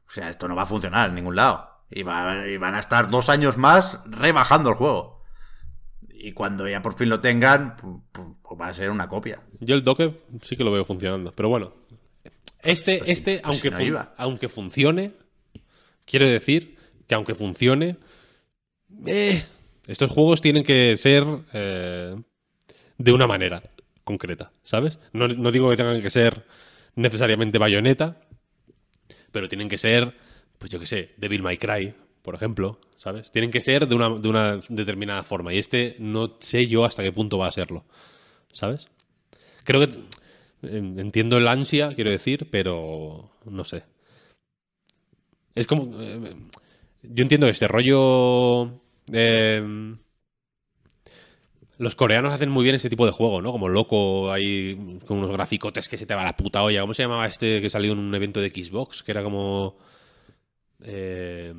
O sea, esto no va a funcionar en ningún lado. Y, va- y van a estar dos años más rebajando el juego. Y cuando ya por fin lo tengan, pu- pu- pues va a ser una copia. Yo el Docker sí que lo veo funcionando. Pero bueno, este, Pues este pues aunque, si no fun- iba. aunque funcione, quiero decir que aunque funcione, eh, estos juegos tienen que ser eh, de una manera concreta, ¿sabes? No, no digo que tengan que ser necesariamente bayoneta, pero tienen que ser, pues yo qué sé, Devil May Cry, por ejemplo, ¿sabes? Tienen que ser de una, de una determinada forma. Y este no sé yo hasta qué punto va a serlo, ¿sabes? Creo que entiendo el ansia, quiero decir, pero no sé. Es como... eh, yo entiendo este rollo... eh, los coreanos hacen muy bien ese tipo de juego, ¿no? Como loco, hay con unos graficotes que se te va la puta olla. ¿Cómo se llamaba este que salió en un evento de Xbox? Que era como... eh,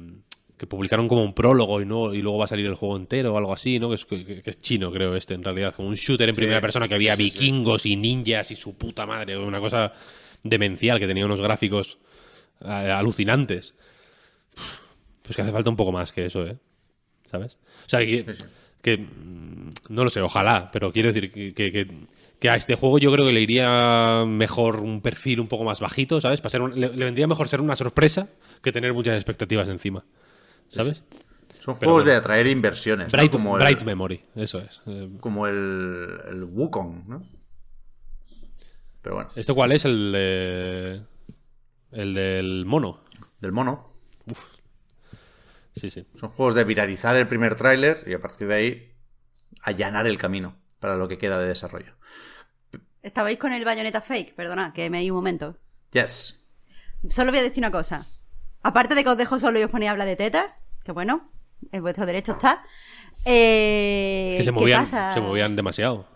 que publicaron como un prólogo y, no, y luego va a salir el juego entero o algo así, ¿no? Que es, que- que es chino, creo, este, en realidad. Como un shooter en primera persona que había sí, sí, sí. vikingos y ninjas y su puta madre. Una cosa demencial que tenía unos gráficos eh, alucinantes. Pues que hace falta un poco más que eso, ¿eh? ¿Sabes? O sea, que, Sí, sí. que, mm, no lo sé, ojalá, pero quiero decir que, que- que- que a este juego yo creo que le iría mejor un perfil un poco más bajito, ¿sabes? Para ser un- le, le vendría mejor ser una sorpresa que tener muchas expectativas encima, ¿sabes? Son Pero juegos bueno. de atraer inversiones. ¿no? Bright, Como el, Bright Memory, eso es. Eh, como el, el Wukong, ¿no? Pero bueno, ¿Este cuál es? El de- El del mono. del mono. Sí, sí. Son juegos de viralizar el primer tráiler y a partir de ahí allanar el camino para lo que queda de desarrollo. ¿Estabais con el bayoneta fake? Perdona, que me hay un momento. Yes. Solo voy a decir una cosa. Aparte de que os dejo solo y os ponéis a hablar de tetas, que bueno, en vuestro derecho está. Eh, Que se ¿qué movían, pasa? se movían demasiado.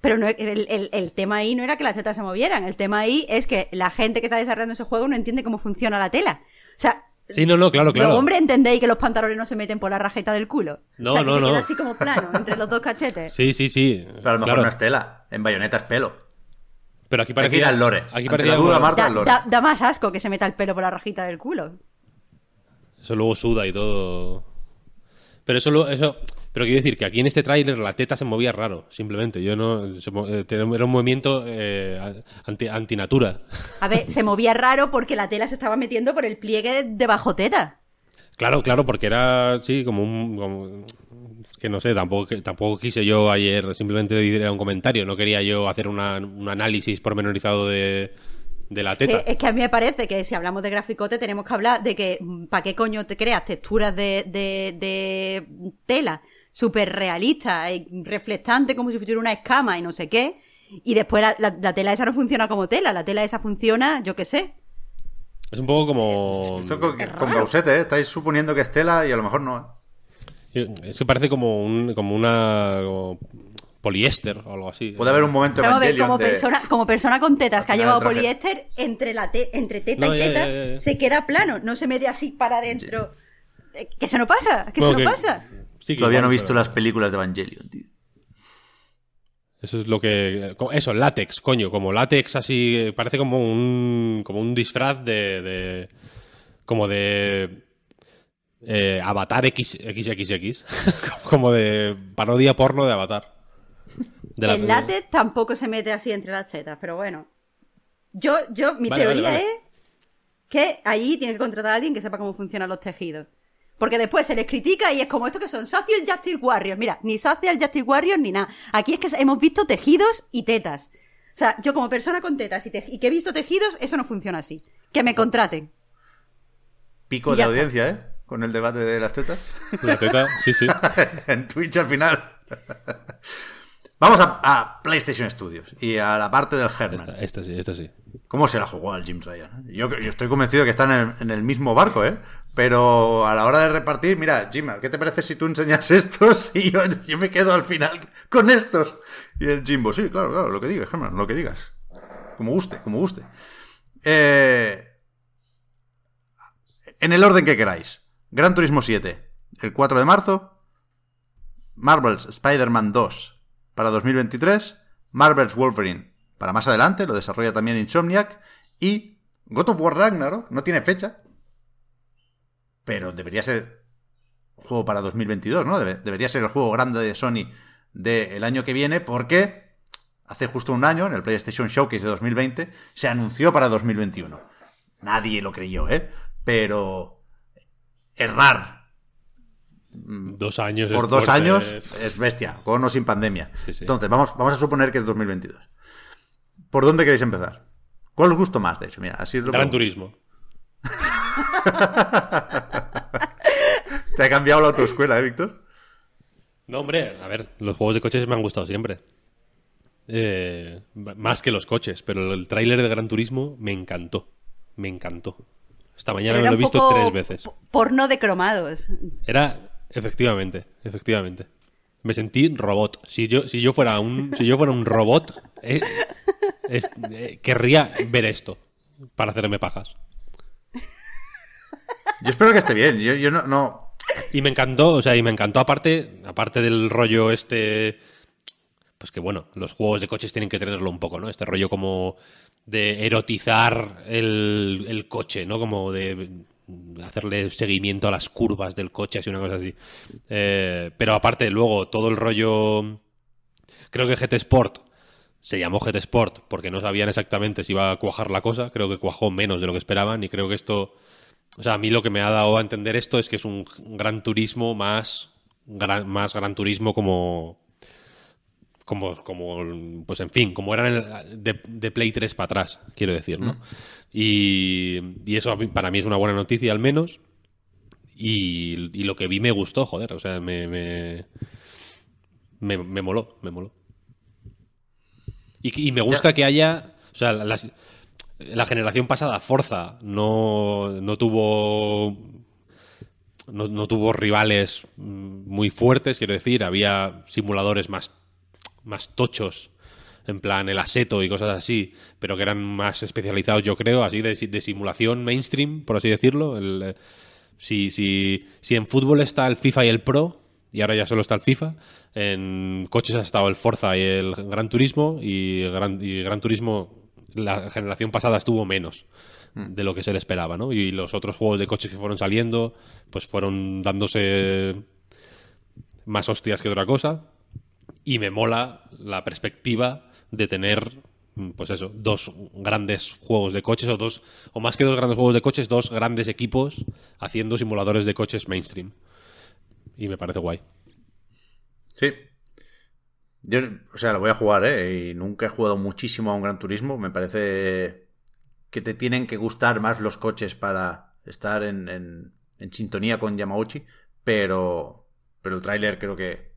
Pero no, el, el- el tema ahí no era que las tetas se movieran. El tema ahí es que la gente que está desarrollando ese juego no entiende cómo funciona la tela. O sea, Sí, no, no, claro, claro. los hombres entendéis que los pantalones no se meten por la rajeta del culo. No, o sea, que no, se no. queda así como plano, entre los dos cachetes. Sí, sí, sí. Pero a lo mejor claro. no es tela. En bayoneta es pelo. Pero aquí parecía... ir al lore. Aquí parecía la duda, Marta, Da, al lore. da- da más asco que se meta el pelo por la rajita del culo. Eso luego suda y todo. Pero eso, eso, pero quiero decir que aquí en este tráiler la teta se movía raro, simplemente. Yo no, se eh, era un movimiento eh, anti, antinatura. A ver, se movía raro porque la tela se estaba metiendo por el pliegue de, bajo teta. Claro, claro, porque era, sí, como un, como- que no sé, tampoco, tampoco quise yo ayer simplemente decir un comentario, no quería yo hacer una- un análisis pormenorizado de, de la Que- teta. es que a mí me parece que si hablamos de graficote tenemos que hablar de que ¿para qué coño te creas texturas de, de, de tela súper realistas y reflectante como si fuera una escama y no sé qué? Y después la, la- la tela esa no funciona como tela, la tela esa funciona, yo qué sé. Es un poco como... Esto con, Es con raro. Gausete, ¿eh? Estáis suponiendo que es tela y a lo mejor no. ¿eh? Es que parece como, un, como una... como poliéster o algo así. Puede haber un momento Vamos a ver, como, de... persona, como persona con tetas que ha llevado poliéster, entre, la te- entre teta No, y ya, teta ya, ya, ya. se queda plano, no se mete así para adentro. Eh, Que eso no pasa, que Bueno, eso no que- pasa. Sí que Todavía igual, no he visto pero- las películas de Evangelion, tío. Eso es lo que. Eso, látex, coño. Como látex así. eh, Parece como un. Como un disfraz de. de- como de eh, Avatar X, XXX, como de parodia porno de Avatar. De la- el látex tampoco se mete así entre las tetas, pero bueno. Yo, yo, mi Vale, teoría vale, vale. es que allí tiene que contratar a alguien que sepa cómo funcionan los tejidos. Porque después se les critica y es como estos que son Social Justice Warriors. Mira, ni Social Justice Warriors ni nada. Aquí es que hemos visto tejidos y tetas. O sea, yo como persona con tetas y, te- y que he visto tejidos, eso no funciona así. Que me contraten. Pico de audiencia, ¿eh? Con el debate de las tetas. La teta, sí, sí. en Twitch al final. Vamos a, a PlayStation Studios y a la parte del Herman. Esta, esta sí, esta sí. ¿Cómo se la jugó al Jim Ryan? Yo, yo estoy convencido que están en el, en el mismo barco, ¿eh? Pero a la hora de repartir, mira, Jim, ¿qué te parece si tú enseñas estos y yo, yo me quedo al final con estos? Y el Jimbo, sí, claro, claro, lo que digas, Herman, lo que digas. Como guste, como guste. Eh, en el orden que queráis. Gran Turismo 7, el 4 de marzo. Marvel's Spider-Man 2 para 2023. Marvel's Wolverine para más adelante, lo desarrolla también Insomniac. Y God of War Ragnarok no tiene fecha. Pero debería ser un juego para 2022, ¿no? Debe- debería ser el juego grande de Sony del año que viene porque hace justo un año, en el PlayStation Showcase de 2020, se anunció para 2021. Nadie lo creyó, ¿eh? Pero errar Dos años. por es dos fuerte. años es bestia, con o sin pandemia. Sí, sí. Entonces, vamos, vamos a suponer que es 2022. ¿Por dónde queréis empezar? ¿Cuál os gustó más, de hecho? Mira, así os lo Gran. Turismo. Te ha cambiado la autoescuela, ¿eh, Víctor? No, hombre, a ver, los juegos de coches me han gustado siempre. Eh, más que los coches, pero el tráiler de Gran Turismo me encantó. Me encantó. Esta mañana me lo he visto poco tres veces. po- Porno de cromados. Era, efectivamente, efectivamente. Me sentí robot. Si yo, si yo fuera un, si yo fuera un robot, eh, es- eh, querría ver esto para hacerme pajas. Yo espero que esté bien. Yo, yo no, no. Y me encantó, o sea, y me encantó aparte, aparte del rollo este, pues que bueno, los juegos de coches tienen que tenerlo un poco, ¿no? Este rollo como de erotizar el, el coche, ¿no? Como de hacerle seguimiento a las curvas del coche, así una cosa así. Eh, pero aparte, luego, todo el rollo, creo que GT Sport se llamó GT Sport porque no sabían exactamente si iba a cuajar la cosa, creo que cuajó menos de lo que esperaban y creo que esto... O sea, a mí lo que me ha dado a entender esto es que es un gran turismo más gran, más gran turismo como como como pues en fin, como eran el- de, de Play 3 para atrás, quiero decir, ¿no? Y, y eso para mí es una buena noticia al menos. Y, y lo que vi me gustó, joder, o sea, me me, me, me moló, me moló. Y, y me gusta Ya. que haya, o sea, las- la generación pasada, Forza, no, no tuvo. No, no tuvo rivales mm, muy fuertes, quiero decir. Había simuladores más, más tochos, en plan el Aseto y cosas así, pero que eran más especializados, yo creo, así de, de simulación mainstream, por así decirlo. El, eh, si, si, si en fútbol está el FIFA y el Pro, y ahora ya solo está el FIFA, en coches ha estado el Forza y el Gran Turismo, y Gran, y Gran Turismo la generación pasada estuvo menos de lo que se le esperaba, ¿no? Y los otros juegos de coches que fueron saliendo, pues fueron dándose más hostias que otra cosa. Y me mola la perspectiva de tener, mm, pues eso, dos grandes juegos de coches, o dos, o más que dos grandes juegos de coches, dos grandes equipos haciendo simuladores de coches mainstream. Y me parece guay. Sí. Yo, o sea, lo voy a jugar, ¿eh? Y nunca he jugado muchísimo a un Gran Turismo. Me parece que te tienen que gustar más los coches para estar en, en- en sintonía con Yamauchi. Pero, pero el tráiler creo que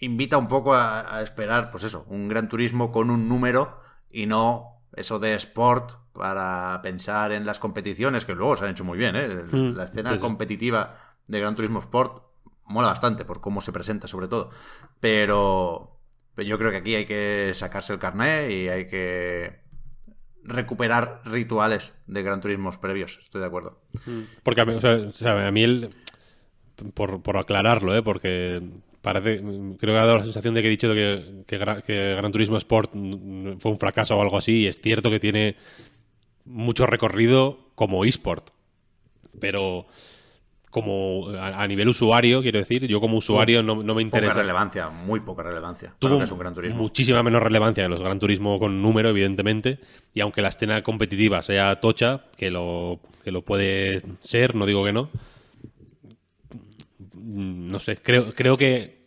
invita un poco a, a esperar, pues eso, un Gran Turismo con un número y no eso de sport para pensar en las competiciones, que luego se han hecho muy bien, ¿eh? Mm, La escena sí, sí. competitiva de Gran Turismo Sport mola bastante por cómo se presenta, sobre todo. Pero, yo creo que aquí hay que sacarse el carné y hay que recuperar rituales de Gran Turismos previos. Estoy de acuerdo. Porque a mí, o sea, a mí el, por, por aclararlo, ¿eh? porque parece, creo que ha dado la sensación de que he dicho que, que, Gra- que Gran Turismo Sport mm, fue un fracaso o algo así, y es cierto que tiene mucho recorrido como eSport. pero como a, a nivel usuario, quiero decir, yo como usuario no, no me interesa. Poca relevancia, muy poca relevancia. tuvo es un Gran Turismo. muchísima menos relevancia que los Gran Turismo con número, evidentemente. Y aunque la escena competitiva sea tocha, que lo, que lo puede ser, no digo que no. mm, No sé, creo, creo que.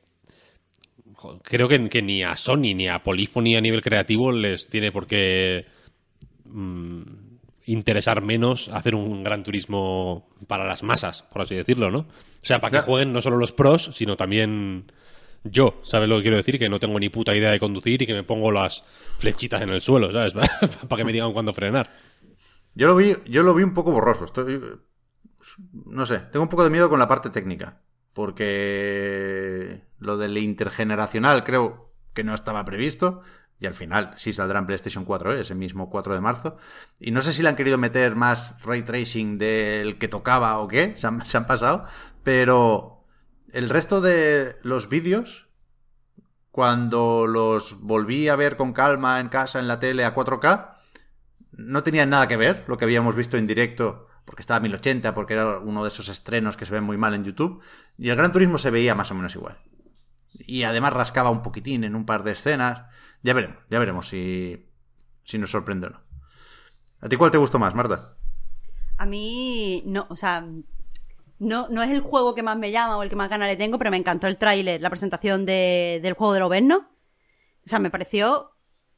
Creo que, que ni a Sony ni a Polyphony a nivel creativo les tiene por qué mm, interesar menos hacer un gran turismo para las masas, por así decirlo, ¿no? O sea, para que jueguen no solo los pros, sino también yo, ¿sabes lo que quiero decir? Que no tengo ni puta idea de conducir y que me pongo las flechitas en el suelo, ¿sabes? para que me digan cuándo frenar. Yo lo vi, yo lo vi un poco borroso. Estoy, no sé, tengo un poco de miedo con la parte técnica. Porque lo del intergeneracional creo que no estaba previsto. Y al final sí saldrá en PlayStation 4, ¿eh? ese mismo 4 de marzo. Y no sé si le han querido meter más ray tracing del que tocaba o qué. Se han, se han pasado. Pero el resto de los vídeos, cuando los volví a ver con calma en casa, en la tele, a 4K, no tenían nada que ver lo que habíamos visto en directo, porque estaba a 1080, porque era uno de esos estrenos que se ven muy mal en YouTube, y el Gran Turismo se veía más o menos igual. Y además rascaba un poquitín en un par de escenas. Ya veremos, ya veremos si, si nos sorprende o no. ¿A ti cuál te gustó más, Marta? A mí, no, o sea, no, no es el juego que más me llama o el que más ganas le tengo, pero me encantó el tráiler, la presentación de- del juego de Loberno. O sea, me pareció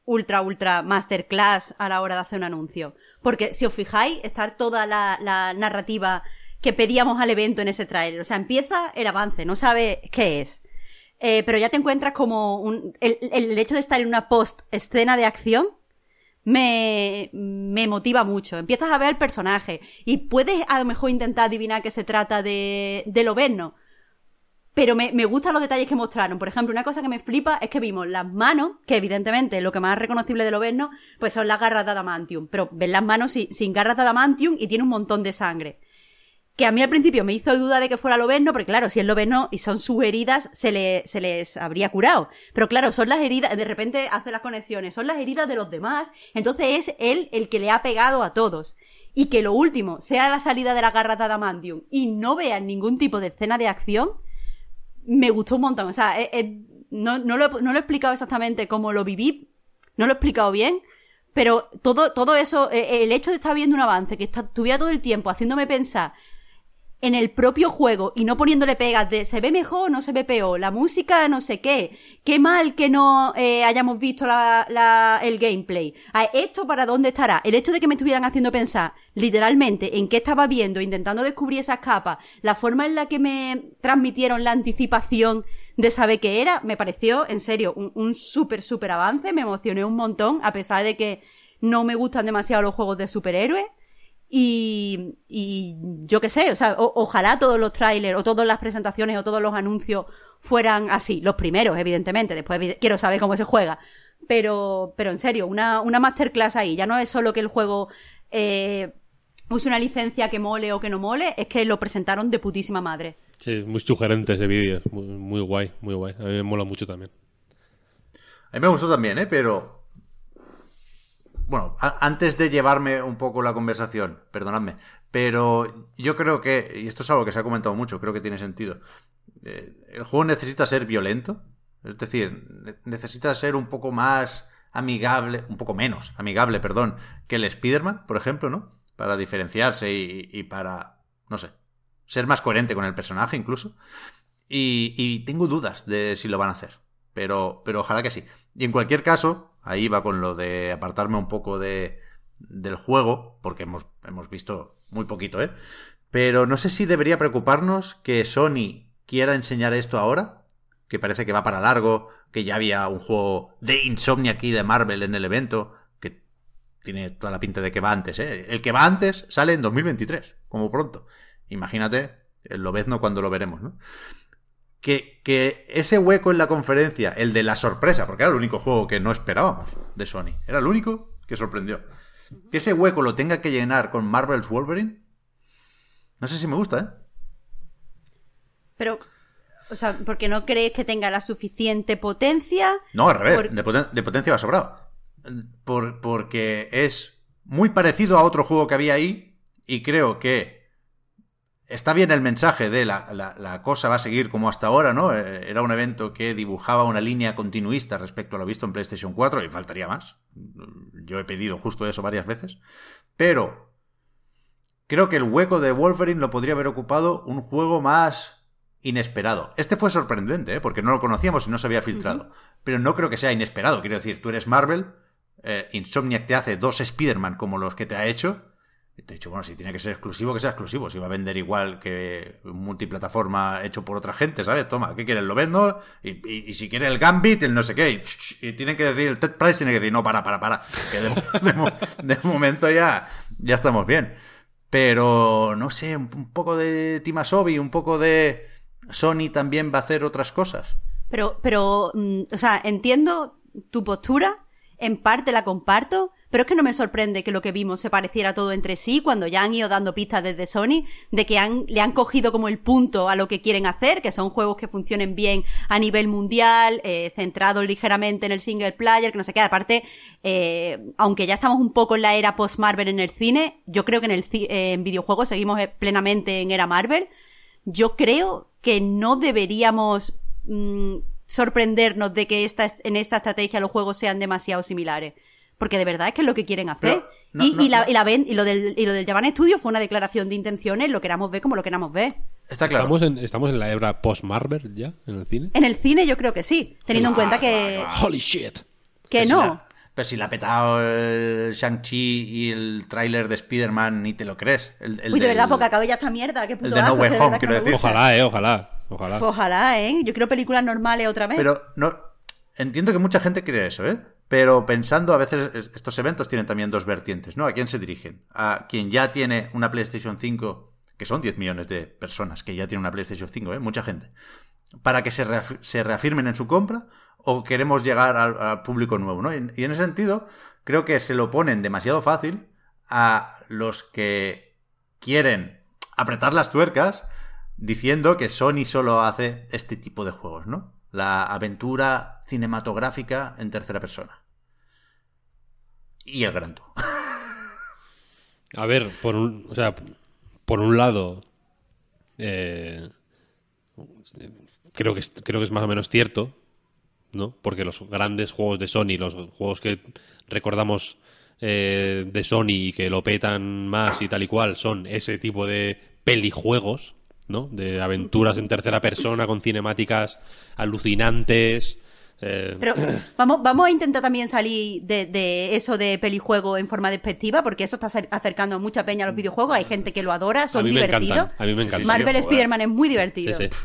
ultra, ultra masterclass a la hora de hacer un anuncio. Porque si os fijáis, está toda la, la narrativa que pedíamos al evento en ese tráiler. O sea, empieza el avance, no sabe qué es. Eh, pero ya te encuentras como un, el, hecho de estar en una post escena de acción me, me motiva mucho. Empiezas a ver el personaje y puedes a lo mejor intentar adivinar que se trata de, de Loberno. Pero me, me gustan los detalles que mostraron. Por ejemplo, una cosa que me flipa es que vimos las manos, que evidentemente lo que más reconocible de Loberno, pues son las garras de Adamantium. Pero ven las manos sin, sin garras de Adamantium y tiene un montón de sangre. Que a mí al principio me hizo duda de que fuera Loberno, porque claro, si es Loberno y son sus heridas, se, le, se les habría curado. Pero claro, son las heridas, de repente hace las conexiones, son las heridas de los demás, entonces es él el que le ha pegado a todos. Y que lo último sea la salida de la garra de Adamantium y no vean ningún tipo de escena de acción, me gustó un montón. O sea, eh, eh, no, no, lo, no lo he explicado exactamente cómo lo viví, no lo he explicado bien, pero todo, todo eso, eh, el hecho de estar viendo un avance que estuviera todo el tiempo haciéndome pensar en el propio juego y no poniéndole pegas de se ve mejor no se ve peor, la música no sé qué, qué mal que no eh, hayamos visto la, la- el gameplay. ¿Esto para dónde estará? El hecho de que me estuvieran haciendo pensar literalmente en qué estaba viendo, intentando descubrir esas capas, la forma en la que me transmitieron la anticipación de saber qué era, me pareció, en serio, un, un súper, súper avance, me emocioné un montón, a pesar de que no me gustan demasiado los juegos de superhéroes. Y, y yo qué sé, o sea, o- ojalá todos los trailers o todas las presentaciones o todos los anuncios fueran así. Los primeros, evidentemente. Después quiero saber cómo se juega. Pero, pero en serio, una, una masterclass ahí. Ya no es solo que el juego eh, use una licencia que mole o que no mole, es que lo presentaron de putísima madre. Sí, muy sugerente ese vídeo. Muy, muy guay, muy guay. A mí me mola mucho también. A mí me gustó también, ¿eh? Pero... Bueno, antes de llevarme un poco la conversación, perdonadme, pero yo creo que, y esto es algo que se ha comentado mucho, creo que tiene sentido, eh, el juego necesita ser violento, es decir, ne- necesita ser un poco más amigable, un poco menos amigable, perdón, que el Spider-Man, por ejemplo, ¿no? Para diferenciarse y, y para, no sé, ser más coherente con el personaje incluso. Y, y tengo dudas de si lo van a hacer. Pero, pero ojalá que sí. Y en cualquier caso, ahí va con lo de apartarme un poco de, del juego, porque hemos, hemos visto muy poquito, ¿eh? Pero no sé si debería preocuparnos que Sony quiera enseñar esto ahora, que parece que va para largo, que ya había un juego de Insomniac y de Marvel en el evento, que tiene toda la pinta de que va antes, ¿eh? El que va antes sale en 2023, como pronto. Imagínate el Lobezno cuando lo veremos, ¿no? Que, que ese hueco en la conferencia, el de la sorpresa, porque era el único juego que no esperábamos de Sony, era el único que sorprendió. Que ese hueco lo tenga que llenar con Marvel's Wolverine, no sé si me gusta, ¿eh? Pero, o sea, porque no crees que tenga la suficiente potencia. No, al revés, Por- de, poten- de potencia va sobrado. Por- porque es muy parecido a otro juego que había ahí y creo que está bien el mensaje de la, la, la, cosa va a seguir como hasta ahora, ¿no? Eh, Era un evento que dibujaba una línea continuista respecto a lo visto en PlayStation 4 y faltaría más. Yo he pedido justo eso varias veces. Pero creo que el hueco de Wolverine lo podría haber ocupado un juego más inesperado. Este fue sorprendente, ¿eh? porque no lo conocíamos y no se había filtrado. Uh -huh. Pero no creo que sea inesperado. Quiero decir, tú eres Marvel, eh, Insomniac te hace dos Spider-Man como los que te ha hecho. Te he dicho, bueno, si tiene que ser exclusivo, que sea exclusivo. Si va a vender igual que un multiplataforma hecho por otra gente, ¿sabes? Toma, ¿qué quieres? Lo vendo. Y, si quiere el Gambit, el no sé qué. Y, y tienen que decir, el Ted Price tiene que decir, no, para, para, para. Que de, momento ya, ya estamos bien. Pero, no sé, un, un poco de Timasobi, un poco de Sony también va a hacer otras cosas. Pero, pero, mm, o sea, entiendo tu postura, en parte la comparto, pero es que no me sorprende que lo que vimos se pareciera todo entre sí cuando ya han ido dando pistas desde Sony de que han, le han cogido como el punto a lo que quieren hacer, que son juegos que funcionen bien a nivel mundial, eh, centrados ligeramente en el single player, que no sé qué. Aparte, eh, aunque ya estamos un poco en la era post-Marvel en el cine, yo creo que en el eh, en videojuegos seguimos plenamente en era Marvel. Yo creo que no deberíamos mmm, sorprendernos de que esta, en esta estrategia los juegos sean demasiado similares. Porque de verdad es que es lo que quieren hacer. No, y, no, y, la, no. y, la, y, lo del, y lo del Japan Studio fue una declaración de intenciones, lo queramos ver como lo queramos ver. Está claro. ¿Estamos en, estamos en la era post-Marvel ya, en el cine? En el cine yo creo que sí, teniendo en cuenta que... Holy shit. Que pero no. Si la, pero si la ha petado el Shang-Chi y el tráiler de Spider-Man, ni te lo crees. El, el Uy, de del, verdad, porque acabe ya esta mierda. Qué puto el de No Way de Home, quiero decir. Ojalá, eh, ojalá. Ojalá. Ojalá, ¿eh? Yo quiero películas normales otra vez. Pero no, entiendo que mucha gente cree eso, ¿eh? Pero pensando, a veces estos eventos tienen también dos vertientes, ¿no? ¿A quién se dirigen? A quien ya tiene una PlayStation 5, que son 10 millones de personas que ya tienen una PlayStation 5, ¿eh? Mucha gente. Para que se, reaf se reafirmen en su compra o queremos llegar al, al público nuevo, ¿no? Y, y en ese sentido, creo que se lo ponen demasiado fácil a los que quieren apretar las tuercas diciendo que Sony solo hace este tipo de juegos, ¿no? La aventura cinematográfica en tercera persona. Y el Gran Tour. A ver, por un, o sea, por un lado, eh, creo que creo que es más o menos cierto, ¿no? Porque los grandes juegos de Sony, los juegos que recordamos eh, de Sony y que lo petan más y tal y cual, son ese tipo de pelijuegos, ¿no? De aventuras en tercera persona con cinemáticas alucinantes. Eh... Pero vamos, vamos a intentar también salir de, de, eso de pelijuego en forma despectiva, porque eso está acercando a mucha peña a los videojuegos. Hay gente que lo adora, son divertidos. A mí me encanta. Marvel sí, Spider-Man es muy divertido. Sí, sí.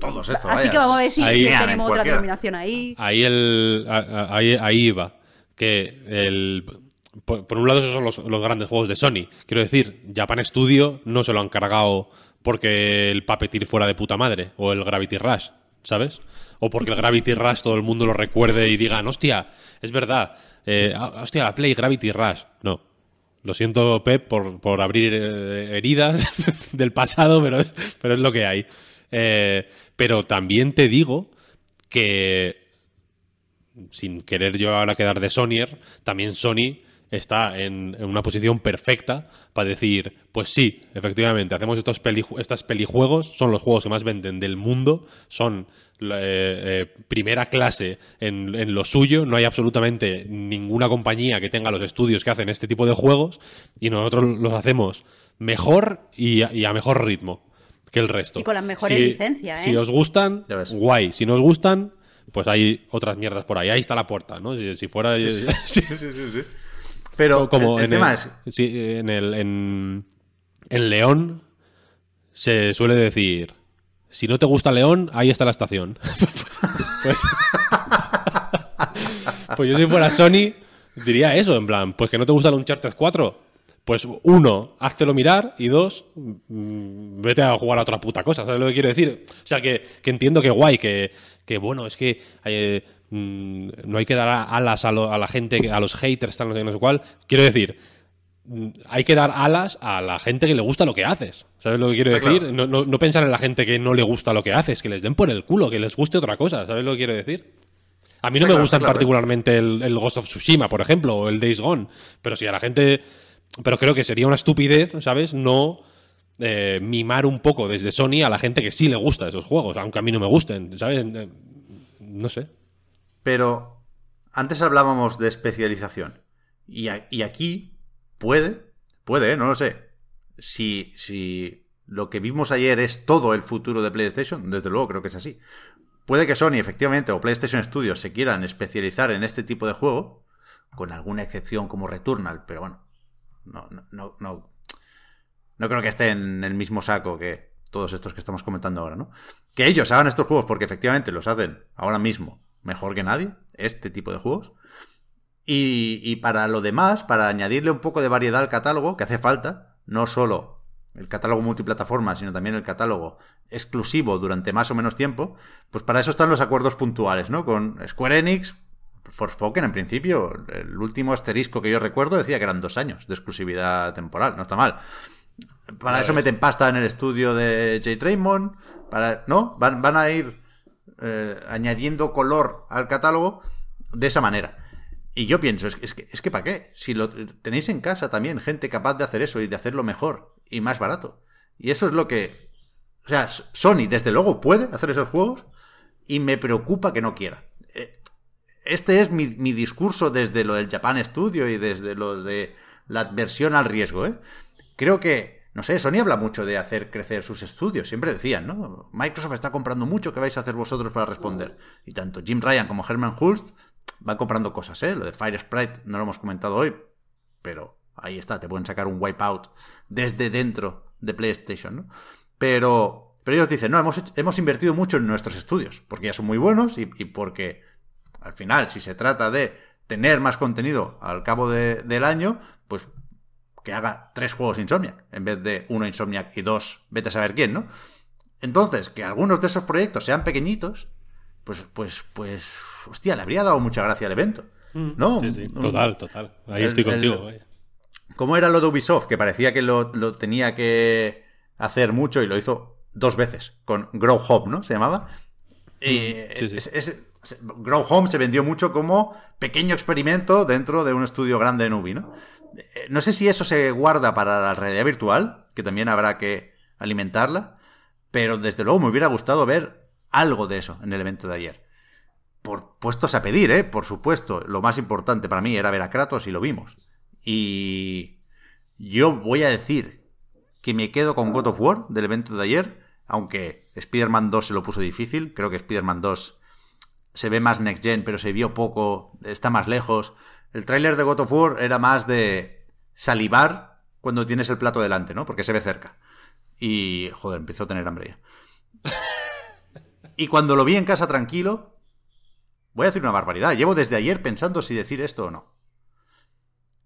Todos estos, Así que vamos a ver si, Ahí, si tenemos otra terminación ahí. Ahí, el, ahí, ahí iba. Que el, por, por, un lado, esos son los, los, grandes juegos de Sony. Quiero decir, Japan Studio no se lo han cargado porque el Puppeteer fuera de puta madre, o el Gravity Rush, ¿sabes? O porque el Gravity Rush todo el mundo lo recuerde y digan, hostia, es verdad, eh, hostia, la Play Gravity Rush. No. Lo siento, Pep, por, por abrir eh, heridas del pasado, pero es, pero es lo que hay. Eh, pero también te digo que, sin querer yo ahora quedar de Sonyer, también Sony está en, en, una posición perfecta para decir, pues sí, efectivamente, hacemos estos, peli, estos pelijuegos, son los juegos que más venden del mundo, son eh, eh, primera clase en, en, lo suyo, no hay absolutamente ninguna compañía que tenga los estudios que hacen este tipo de juegos y nosotros los hacemos mejor y a, y a mejor ritmo que el resto. Y con las mejores si, licencias, ¿eh? Si os gustan, guay. Si no os gustan, pues hay otras mierdas por ahí. Ahí está la puerta, ¿no? Si, si fuera... Sí, sí, sí, sí. Pero como el, el en tema el, es... Sí, en, el, en, en León se suele decir, si no te gusta León, ahí está la estación. pues, pues yo si fuera Sony diría eso, en plan, pues que no te gusta el Uncharted 4, pues uno, háztelo mirar y dos, mmm, vete a jugar a otra puta cosa, ¿sabes lo que quiero decir? O sea, que, que entiendo que guay, que, que bueno, es que eh, mmm, no hay que dar alas a, lo, a, la gente, a los haters, tal, no sé, no sé cuál. Quiero decir, mmm, hay que dar alas a la gente que le gusta lo que haces. ¿Sabes lo que quiero Está decir? Claro. No, no, no pensar en la gente que no le gusta lo que haces, que les den por el culo, que les guste otra cosa, ¿sabes lo que quiero decir? A mí no me gustan claro, particularmente el, el, Ghost of Tsushima, por ejemplo, o el Days Gone, pero si a la gente pero creo que sería una estupidez, ¿sabes? No eh, mimar un poco desde Sony a la gente que sí le gusta esos juegos, aunque a mí no me gusten, ¿sabes? Eh, No sé. Pero antes hablábamos de especialización. Y, aquí puede, puede, ¿eh? no lo sé. Si, si lo que vimos ayer es todo el futuro de PlayStation, desde luego creo que es así. Puede que Sony, efectivamente, o PlayStation Studios se quieran especializar en este tipo de juego, con alguna excepción como Returnal, pero bueno, no, no, no, no, no creo que esté en el mismo saco que todos estos que estamos comentando ahora, ¿no? Que ellos hagan estos juegos porque efectivamente los hacen ahora mismo mejor que nadie, este tipo de juegos. Y, y para lo demás, para añadirle un poco de variedad al catálogo, que hace falta, no solo el catálogo multiplataforma, sino también el catálogo exclusivo durante más o menos tiempo, pues para eso están los acuerdos puntuales, ¿no? Con Square Enix, Forspoken en principio, el último asterisco que yo recuerdo decía que eran dos años de exclusividad temporal, no está mal. Para eso meten pasta en el estudio de Jay Raymond, para, ¿no? Van, van a ir eh, añadiendo color al catálogo de esa manera. Y yo pienso, es que, es que, ¿para qué? Si lo tenéis en casa también, gente capaz de hacer eso y de hacerlo mejor y más barato. Y eso es lo que... O sea, Sony desde luego puede hacer esos juegos y me preocupa que no quiera. Eh, Este es mi, mi discurso desde lo del Japan Studio y desde lo de la adversión al riesgo. ¿eh? Creo que, no sé, Sony habla mucho de hacer crecer sus estudios. Siempre decían, ¿no? Microsoft está comprando mucho, ¿qué vais a hacer vosotros para responder? Y tanto Jim Ryan como Herman Hulst van comprando cosas, ¿eh? Lo de Fire Sprite no lo hemos comentado hoy, pero ahí está, te pueden sacar un wipeout desde dentro de PlayStation, ¿no? Pero, pero ellos dicen, no, hemos, hemos invertido mucho en nuestros estudios, porque ya son muy buenos y, y porque al final, si se trata de tener más contenido al cabo de- del año, que haga tres juegos Insomniac, en vez de uno Insomniac y dos, vete a saber quién, ¿no? Entonces, que algunos de esos proyectos sean pequeñitos, pues, pues, pues, hostia, le habría dado mucha gracia al evento. ¿No? Sí, sí, Un- total, total. Ahí el- estoy contigo. el- vaya. ¿Cómo era lo de Ubisoft? Que parecía que lo, lo tenía que hacer mucho y lo hizo dos veces, con Grow Home, ¿no? Se llamaba. Y sí, sí. es- es- es- Grow Home se vendió mucho como pequeño experimento dentro de un estudio grande en Ubi, ¿no? Eh, No sé si eso se guarda para la realidad virtual, que también habrá que alimentarla, pero desde luego me hubiera gustado ver algo de eso en el evento de ayer. Por puestos a pedir, ¿eh? Por supuesto. Lo más importante para mí era ver a Kratos y lo vimos. Y yo voy a decir que me quedo con God of War del evento de ayer, aunque Spider-Man 2 se lo puso difícil. Creo que Spider-Man 2 se ve más next gen, pero se vio poco, está más lejos. El tráiler de God of War era más de salivar cuando tienes el plato delante, ¿no? Porque se ve cerca. Y, joder, empezó a tener hambre ya. Y cuando lo vi en casa tranquilo, voy a decir una barbaridad. Llevo desde ayer pensando si decir esto o no.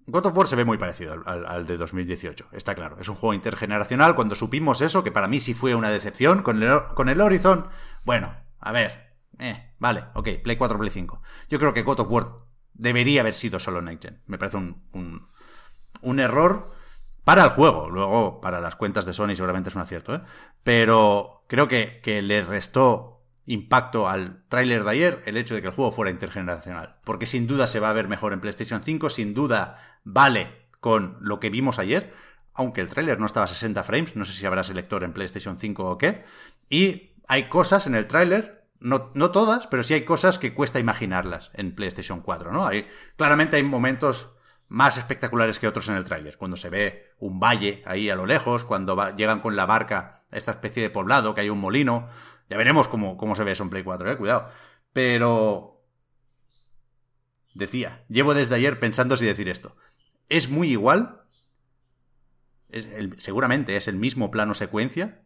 God of War se ve muy parecido al de 2018, está claro. Es un juego intergeneracional. Cuando supimos eso, que para mí sí fue una decepción, con el, con el Horizon, bueno, a ver, eh, vale, ok, Play 4, Play 5. Yo creo que God of War debería haber sido solo Next Gen. Me parece un, un, error para el juego. Luego, para las cuentas de Sony seguramente es un acierto, ¿eh? Pero creo que, que le restó impacto al tráiler de ayer el hecho de que el juego fuera intergeneracional. Porque sin duda se va a ver mejor en PlayStation 5, sin duda vale con lo que vimos ayer, aunque el tráiler no estaba a 60 frames, no sé si habrá selector en PlayStation 5 o qué. Y hay cosas en el tráiler, no, no todas, pero sí hay cosas que cuesta imaginarlas en PlayStation 4, ¿no? Hay, claramente hay momentos más espectaculares que otros en el tráiler. Cuando se ve un valle ahí a lo lejos, cuando llegan con la barca a esta especie de poblado, que hay un molino. Ya veremos cómo, cómo se ve eso en Play 4, eh, cuidado. Pero... Decía, llevo desde ayer pensando si decir esto. Es muy igual. Es el- seguramente es el mismo plano secuencia.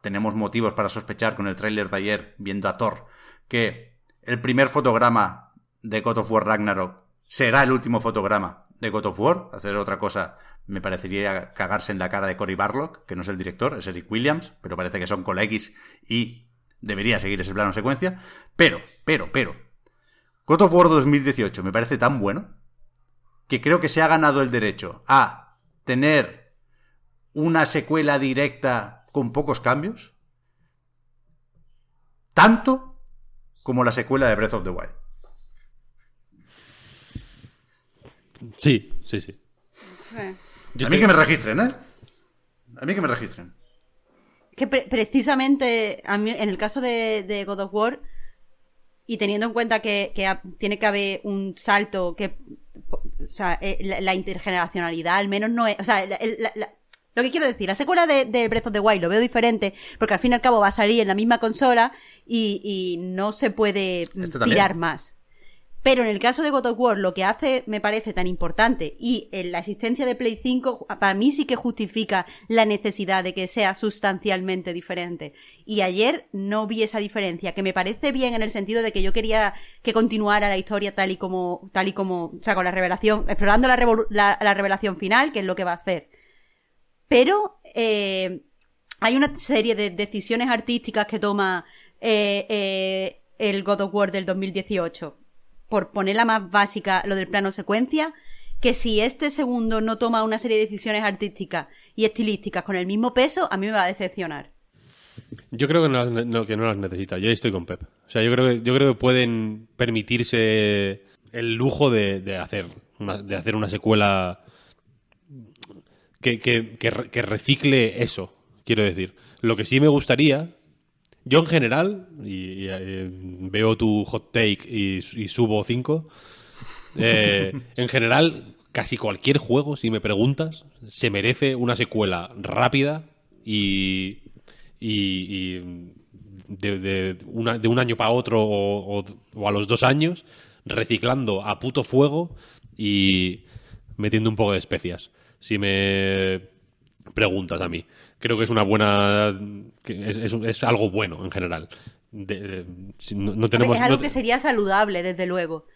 Tenemos motivos para sospechar con el tráiler de ayer, viendo a Thor, que el primer fotograma de God of War Ragnarok será el último fotograma de God of War. Hacer otra cosa me parecería cagarse en la cara de Cory Barlock, que no es el director, es Eric Williams, pero parece que son colegis y debería seguir ese plano secuencia. Pero, pero, pero, God of War 2018 me parece tan bueno que creo que se ha ganado el derecho a tener una secuela directa con pocos cambios, tanto como la secuela de Breath of the Wild. Sí, sí, sí. Eh, Yo a mí estoy- que me registren, ¿eh? A mí que me registren. Que pre- precisamente a mí, en el caso de, de God of War, y teniendo en cuenta que, tiene que haber un salto que. O sea, eh, la, la intergeneracionalidad al menos no es. O sea, la- la- lo que quiero decir, la secuela de, de Breath of the Wild lo veo diferente, porque al fin y al cabo va a salir en la misma consola y, y no se puede tirar más. Pero en el caso de God of War, lo que hace me parece tan importante y en la existencia de Play 5, para mí sí que justifica la necesidad de que sea sustancialmente diferente. Y ayer no vi esa diferencia, que me parece bien en el sentido de que yo quería que continuara la historia tal y como, tal y como, o sea, con la revelación, explorando la, revolu- la, la revelación final, que es lo que va a hacer. Pero eh, hay una serie de decisiones artísticas que toma eh, eh, el God of War del 2018. Por ponerla más básica, lo del plano secuencia, que si este segundo no toma una serie de decisiones artísticas y estilísticas con el mismo peso, a mí me va a decepcionar. Yo creo que no, las, necesita. Yo estoy con Pep. O sea, yo creo que, yo creo que pueden permitirse el lujo de, hacer, de hacer una secuela que, que- que re- que recicle eso, quiero decir. Lo que sí me gustaría, yo en general, y, y, eh, veo tu hot take y, y subo 5, en general, casi cualquier juego, si me preguntas, se merece una secuela rápida y, y, y de, de una- de un año para otro o, o- o a los dos años, reciclando a puto fuego y metiendo un poco de especias. Si me preguntas a mí, creo que es una buena. que es, es- es algo bueno en general. De- de- si no, tenemos. es algo no que sería saludable, desde luego.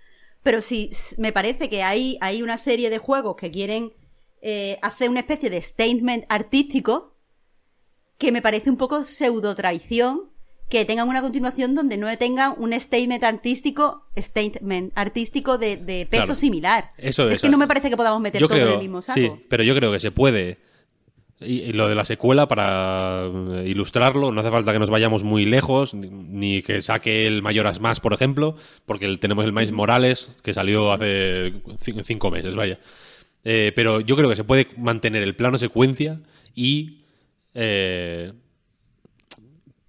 Pero sí, me parece que hay, hay una serie de juegos que quieren eh, hacer una especie de statement artístico que me parece un poco pseudo traición que tengan una continuación donde no tengan un statement artístico statement artístico de, de peso Claro. similar. Eso es es. que no me parece que podamos meter yo todo creo, en el mismo saco. Sí, pero yo creo que se puede. Y, lo de la secuela, para eh, ilustrarlo, no hace falta que nos vayamos muy lejos, ni, que saque el Mayoras Más, por ejemplo, porque tenemos el Miles Morales, que salió hace ci- cinco meses, vaya. Eh, pero yo creo que se puede mantener el plano secuencia y eh,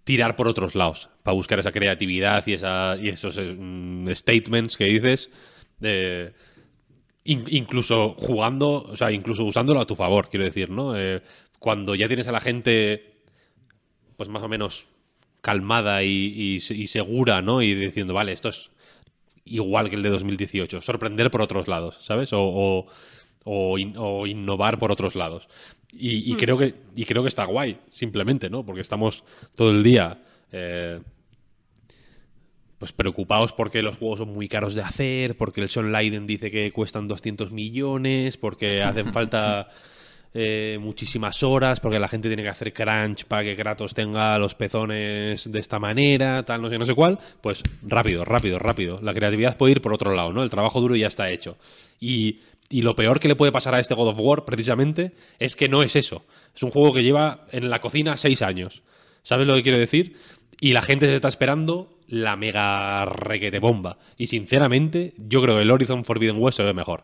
tirar por otros lados para buscar esa creatividad y, esa, y esos eh, mm, statements que dices. eh, in- incluso jugando, o sea, incluso usándolo a tu favor, quiero decir, ¿no? Eh, cuando ya tienes a la gente, pues más o menos calmada y, y se- y segura, ¿no? Y diciendo, vale, esto es igual que el de 2018. Sorprender por otros lados, ¿sabes? O innovar por otros lados. Y, y creo que, y creo que está guay, simplemente, ¿no? Porque estamos todo el día eh, pues preocupados porque los juegos son muy caros de hacer, porque el Sean Leiden dice que cuestan 200 millones, porque hacen falta eh, muchísimas horas, porque la gente tiene que hacer crunch para que Kratos tenga los pezones de esta manera, tal, no sé, no sé cuál. Pues rápido, rápido, rápido. La creatividad puede ir por otro lado, ¿no? El trabajo duro ya está hecho. Y, y lo peor que le puede pasar a este God of War, precisamente, es que no es eso. Es un juego que lleva en la cocina seis años. ¿Sabes lo que quiero decir? Y la gente se está esperando la mega requete bomba. Y sinceramente, yo creo que el Horizon Forbidden West se ve mejor.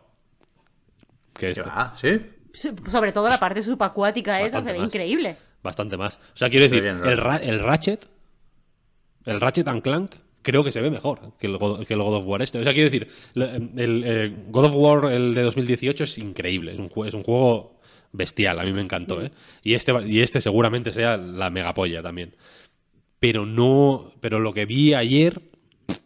Que ¿Qué este. va? ¿Sí? So- Sobre todo la parte subacuática esa Bastante se ve más. increíble. Bastante más. O sea, quiero decir, bien, el, el Ratchet, el Ratchet and Clank, creo que se ve mejor que el God, que el God of War este. O sea, quiero decir, el, eh, God of War, el de 2018, es increíble. Es un, es un juego bestial, a mí me encantó, ¿eh? Y este, y este seguramente sea la megapolla también. Pero no. Pero lo que vi ayer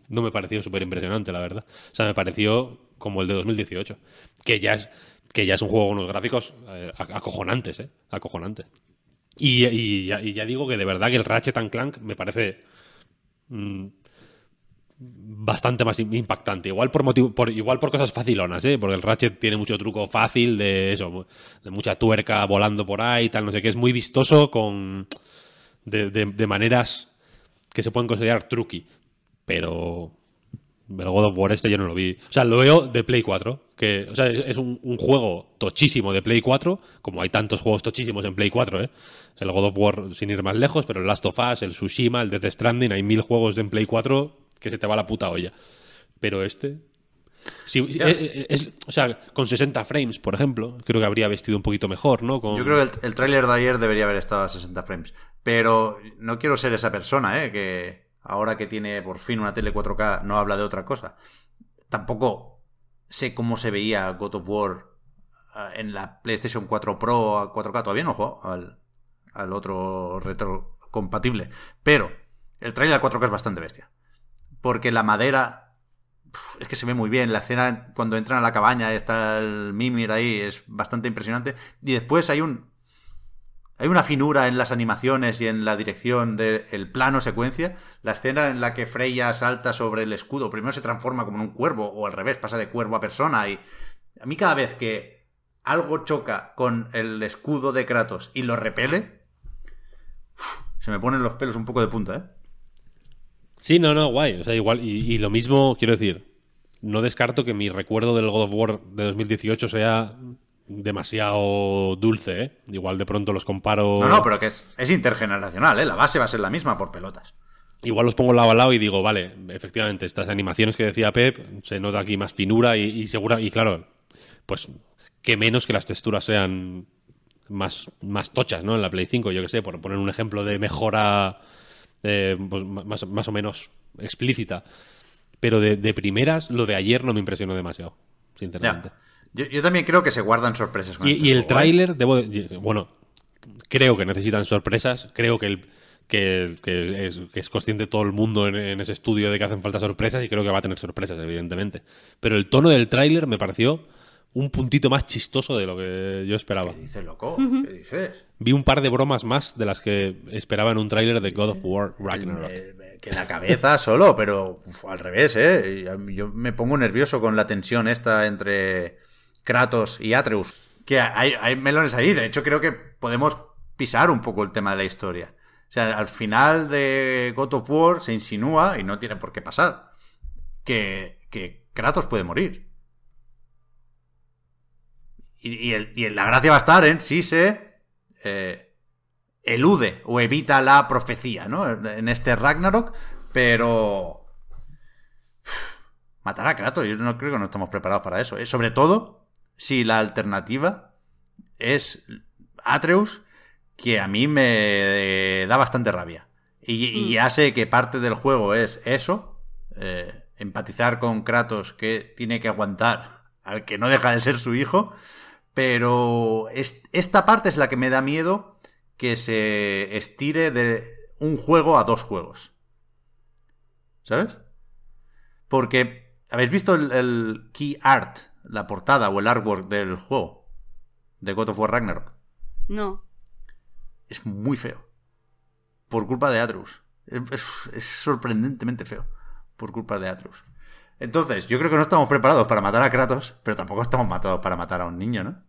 no me pareció súper impresionante, la verdad. O sea, me pareció como el de 2018. Que ya es, que ya es un juego con unos gráficos eh, ac- acojonantes, ¿eh? Acojonantes. Y, y ya, y ya digo que de verdad que el Ratchet and Clank me parece mm, bastante más im- impactante. Igual por, igual por cosas facilonas, ¿eh? Porque el Ratchet tiene mucho truco fácil de eso, de mucha tuerca volando por ahí, tal, no sé qué. Es muy vistoso con de, maneras que se pueden considerar truqui. Pero el God of War este yo no lo vi. O sea, lo veo de Play 4. Que, es, un juego tochísimo de Play 4. Como hay tantos juegos tochísimos en Play 4, ¿eh? El God of War sin ir más lejos, pero el Last of Us, el Tsushima, el Death Stranding, hay mil juegos en Play 4 que se te va la puta olla. Pero este. Eh, eh, es- o sea, con 60 frames, por ejemplo, creo que habría vestido un poquito mejor, ¿no? Con- Yo creo que el, el tráiler de ayer debería haber estado a 60 frames. Pero no quiero ser esa persona, ¿eh? Que ahora que tiene por fin una tele 4K no habla de otra cosa. Tampoco sé cómo se veía God of War ah, en la PlayStation 4 Pro a 4K. Todavía no al, al otro retrocompatible. Pero el tráiler a 4K es bastante bestia. Porque la madera es que se ve muy bien. La escena cuando entran a la cabaña está el Mimir ahí es bastante impresionante. Y después hay un. Hay una finura en las animaciones y en la dirección del plano secuencia. La escena en la que Freya salta sobre el escudo. Primero se transforma como en un cuervo, o al revés, pasa de cuervo a persona. Y a mí, cada vez que algo choca con el escudo de Kratos y lo repele, se me ponen los pelos un poco de punta, ¿eh? Sí, no, no, guay. O sea, igual, y, y lo mismo, quiero decir, no descarto que mi recuerdo del God of War de 2018 sea demasiado dulce, ¿eh? Igual de pronto los comparo. No, no, pero que es, es intergeneracional, ¿eh? La base va a ser la misma por pelotas. Igual los pongo lado a lado y digo, vale, efectivamente, estas animaciones que decía Pep, se nota aquí más finura y, y segura, y claro, pues que menos que las texturas sean más, más tochas, ¿no? En la Play 5, yo que sé, por poner un ejemplo de mejora eh, pues, más, más o menos explícita. Pero de, de primeras, lo de ayer no me impresionó demasiado, sinceramente. Yo, yo también creo que se guardan sorpresas con Y, este y el tráiler, debo de- bueno, creo que necesitan sorpresas, creo que, el, que, que es, que es consciente todo el mundo en, en ese estudio de que hacen falta sorpresas y creo que va a tener sorpresas, evidentemente. Pero el tono del tráiler me pareció un puntito más chistoso de lo que yo esperaba. ¿Qué dices, loco? ¿Qué dices? Vi un par de bromas más de las que esperaba en un tráiler de God of War Ragnarok. Que la cabeza solo, pero uf, al revés, ¿eh? Yo me pongo nervioso con la tensión esta entre Kratos y Atreus. Que hay, hay melones ahí, de hecho creo que podemos pisar un poco el tema de la historia. O sea, al final de God of War se insinúa, y no tiene por qué pasar, que, que Kratos puede morir. Y, y el- y la gracia va a estar en si se eh, elude o evita la profecía, ¿no? En este Ragnarok, pero... uf, Matar a Kratos, yo no creo que no estamos preparados para eso. ¿eh? Sobre todo si la alternativa es Atreus, que a mí me da bastante rabia. Y, y ya sé que parte del juego es eso, eh, empatizar con Kratos que tiene que aguantar al que no deja de ser su hijo, pero es- esta parte es la que me da miedo que se estire de un juego a dos juegos. ¿Sabes? Porque, ¿habéis visto el, el key art, la portada o el artwork del juego? De God of War Ragnarok. No. Es muy feo. Por culpa de Atreus. Es, es- es sorprendentemente feo. Por culpa de Atreus. Entonces, yo creo que no estamos preparados para matar a Kratos, pero tampoco estamos matados para matar a un niño, ¿no?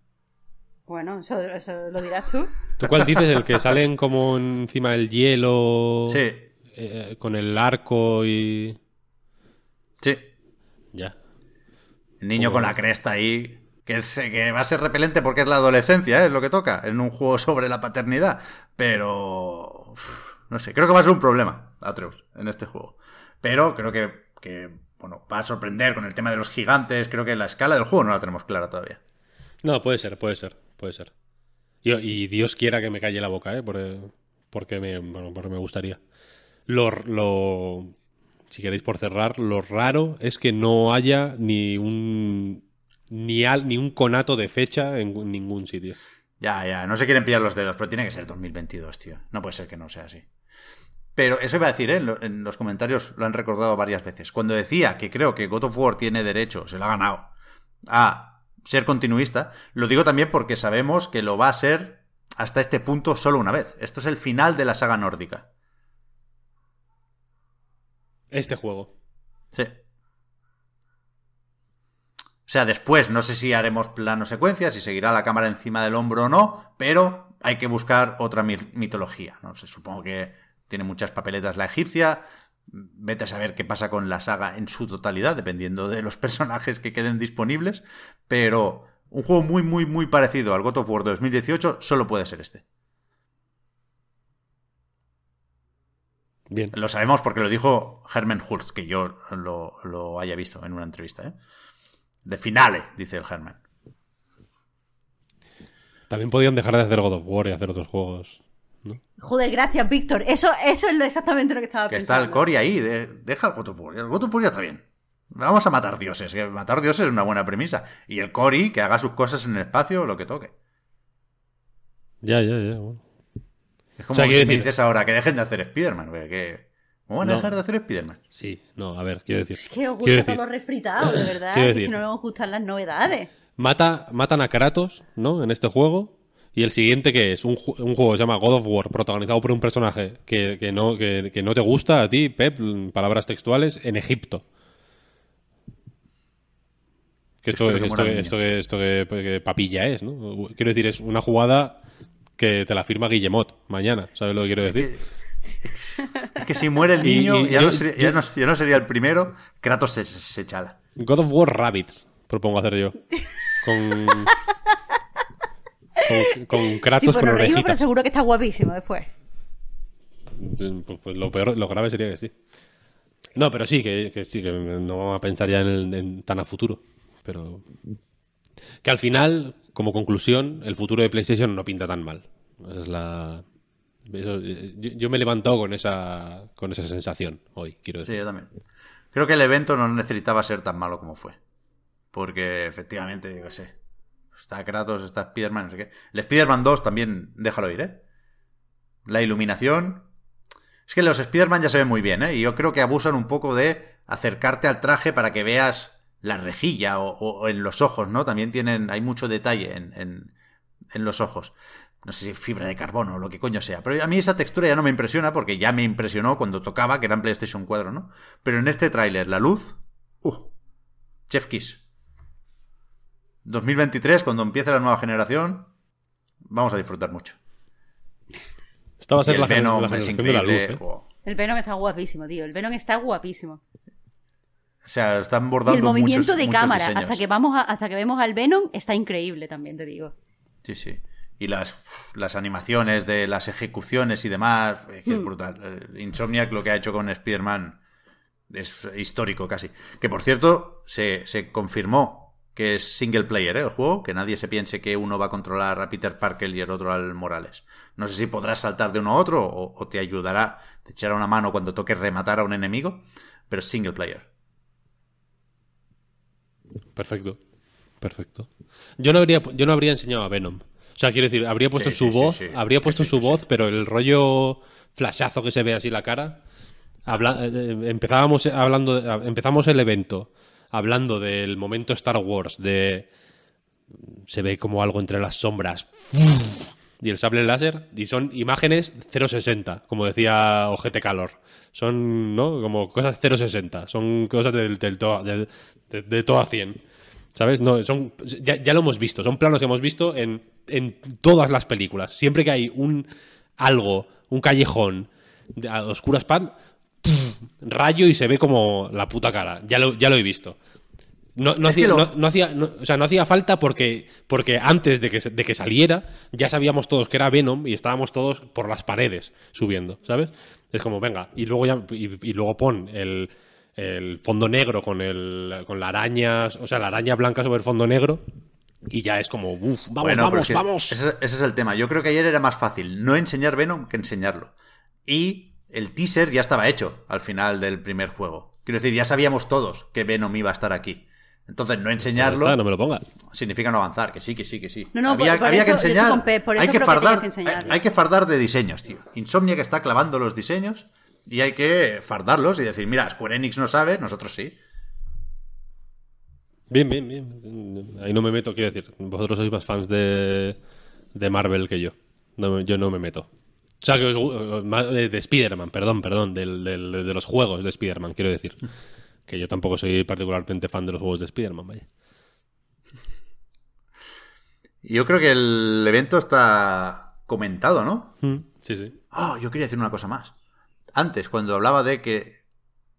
Bueno, eso, eso lo dirás tú. ¿Tú cuál dices? ¿El que salen como encima del hielo? Sí, eh, con el arco y... sí. Ya. El niño con la cresta ahí. Que, es- que va a ser repelente porque es la adolescencia, ¿eh? es lo que toca, en un juego sobre la paternidad. Pero. uf, no sé, creo que va a ser un problema, Atreus, en este juego. Pero creo que, que, bueno, va a sorprender con el tema de los gigantes. Creo que la escala del juego no la tenemos clara todavía. No, puede ser, puede ser, puede ser. Y, y Dios quiera que me calle la boca, ¿eh? Porque, porque me, bueno, porque me gustaría. Lo, lo, si queréis por cerrar, lo raro es que no haya ni un ni, al- ni un conato de fecha en ningún sitio. Ya, ya, no se quieren pillar los dedos, pero tiene que ser 2022, tío. No puede ser que no sea así. Pero eso iba a decir, ¿eh? En lo- en los comentarios lo han recordado varias veces. Cuando decía que creo que God of War tiene derecho, se lo ha ganado, a ser continuista, lo digo también porque sabemos que lo va a ser hasta este punto solo una vez. Esto es el final de la saga nórdica. Este juego. Sí. O sea, después no sé si haremos plano secuencia, si seguirá la cámara encima del hombro o no, pero hay que buscar otra mi- mitología. No sé, supongo que tiene muchas papeletas la egipcia. Vete a saber qué pasa con la saga en su totalidad, dependiendo de los personajes que queden disponibles. Pero un juego muy, muy, muy parecido al God of War 2018 solo puede ser este. Bien. Lo sabemos porque lo dijo Herman Hulst, que yo lo, lo haya visto en una entrevista. ¿eh? de finale, dice el Herman. También podían dejar de hacer God of War y hacer otros juegos. ¿No? Joder, gracias, Víctor. Eso, eso es lo- exactamente lo que estaba Que pensando. está el Cory ahí, de- deja el God of War. El God of War ya está bien. Vamos a matar dioses, que matar dioses es una buena premisa. Y el Cory, que haga sus cosas en el espacio, lo que toque. Ya, ya, ya. bueno. Es como O sea, si me dices ahora que dejen de hacer Spider-Man. que... ¿Cómo van a No. dejar de hacer Spider-Man? Sí, no, a ver, quiero decir. Es que os quiero gusta decir, todo lo refritado, de verdad. Es que no nos gustan las novedades. Mata, matan a Kratos, ¿no? En este juego. Y el siguiente que es un, ju- un juego que se llama God of War, protagonizado por un personaje que, que no, que, que no te gusta a ti, Pep, palabras textuales, en Egipto. Que esto, que esto, esto, esto que, que papilla es, ¿no? Quiero decir, es una jugada que te la firma Guillemot mañana, ¿sabes lo que quiero decir? Es que si muere el Y- niño, y ya, yo- no sería, ya, no, ya no sería el primero. Kratos se, se chala. God of War Rabbits, propongo hacer yo. Con. con, con Sí, Kratos con reímos, pero seguro que está guapísimo después. Pues, pues lo peor, lo grave sería que sí. No, pero sí, que, que sí, que no vamos a pensar ya en, el- en tan a futuro. Pero. Que al final, como conclusión, el futuro de PlayStation no pinta tan mal. Esa es la. eso- yo, yo me he levantado con esa, con esa sensación hoy, quiero Sí, decir. yo también. Creo que el evento no necesitaba ser tan malo como fue. Porque efectivamente, yo qué sé. Está Kratos, está Spider-Man, no sé qué. El Spider-Man 2 también, déjalo ir, ¿eh? La iluminación. Es que los Spider-Man ya se ven muy bien, ¿eh? Y yo creo que abusan un poco de acercarte al traje para que veas la rejilla o, en los ojos, ¿no? También tienen, hay mucho detalle en, en- en los ojos. No sé si fibra de carbono o lo que coño sea. Pero a mí esa textura ya no me impresiona porque ya me impresionó cuando tocaba, que era en PlayStation 4, ¿no? Pero en este tráiler, la luz... ¡Uh! Chef Kiss. 2023, cuando empiece la nueva generación, vamos a disfrutar mucho. Esta va a Y ser la, Venom la generación de la luz. ¿eh? El Venom está guapísimo, tío. El Venom está guapísimo. O sea, están Y bordando el movimiento muchos- de muchos cámara, diseños. hasta que vamos a- hasta que vemos al Venom, está increíble también, te digo. Sí, sí. Y las, las animaciones de las ejecuciones y demás, que es Mm. brutal. Eh, Insomniac lo que ha hecho con Spider-Man es histórico casi. Que por cierto, se, se confirmó que es single player ¿eh? el juego, que nadie se piense que uno va a controlar a Peter Parker y el otro al Morales. No sé si podrás saltar de uno a otro o, o te ayudará, te echará una mano cuando toques rematar a un enemigo, pero es single player. Perfecto. Perfecto. Yo no habría, yo no habría enseñado a Venom. O sea, quiero decir, habría puesto Sí, su sí, voz, sí. habría puesto su voz, pero el rollo flashazo que se ve así la cara. habla- eh, empezábamos hablando, empezamos el evento hablando del momento Star Wars de se ve como algo entre las sombras y el sable láser y son imágenes 060, como decía Ojete Calor. Son, ¿no? Como cosas 060, son cosas del, del to- del- de, de todo a 100. ¿Sabes? No, son, ya, ya lo hemos visto, son planos que hemos visto en, en todas las películas. Siempre que hay un algo, un callejón a oscuras pan, rayo y se ve como la puta cara. Ya lo, ya lo he visto. No, hacía, que lo- no- no hacía- no- o sea, no hacía falta porque, porque antes de que, de que saliera ya sabíamos todos que era Venom y estábamos todos por las paredes subiendo, ¿sabes? Es como, venga, y luego ya y, y luego pon el, el fondo negro con, el, con la araña, o sea, la araña blanca sobre el fondo negro y ya es como, uff, vamos, Bueno, vamos, vamos. Ese, ese es el tema. Yo creo que ayer era más fácil no enseñar Venom que enseñarlo. Y el teaser ya estaba hecho al final del primer juego. Quiero decir, ya sabíamos todos que Venom iba a estar aquí. Entonces, no enseñarlo está, no me lo ponga. significa no avanzar. Que sí, que sí, que sí. No, no, había, por- por había eso que enseñar. por eso hay, que fardar, que hay, hay que fardar de diseños, tío. Insomnia que está clavando los diseños y hay que fardarlos y decir, mira, Square Enix no sabe, nosotros sí. Bien, bien, bien. Ahí no me meto, quiero decir. Vosotros sois más fans de, de Marvel que yo. No, yo no me meto. O sea, que os gu- más de, de Spider-Man, perdón, perdón, del- del- de los juegos de Spider-Man, quiero decir. Que yo tampoco soy particularmente fan de los juegos de Spider-Man, vaya. Yo creo que el evento está comentado, ¿no? Sí, sí. Ah, yo quería decir una cosa más. Antes, cuando hablaba de que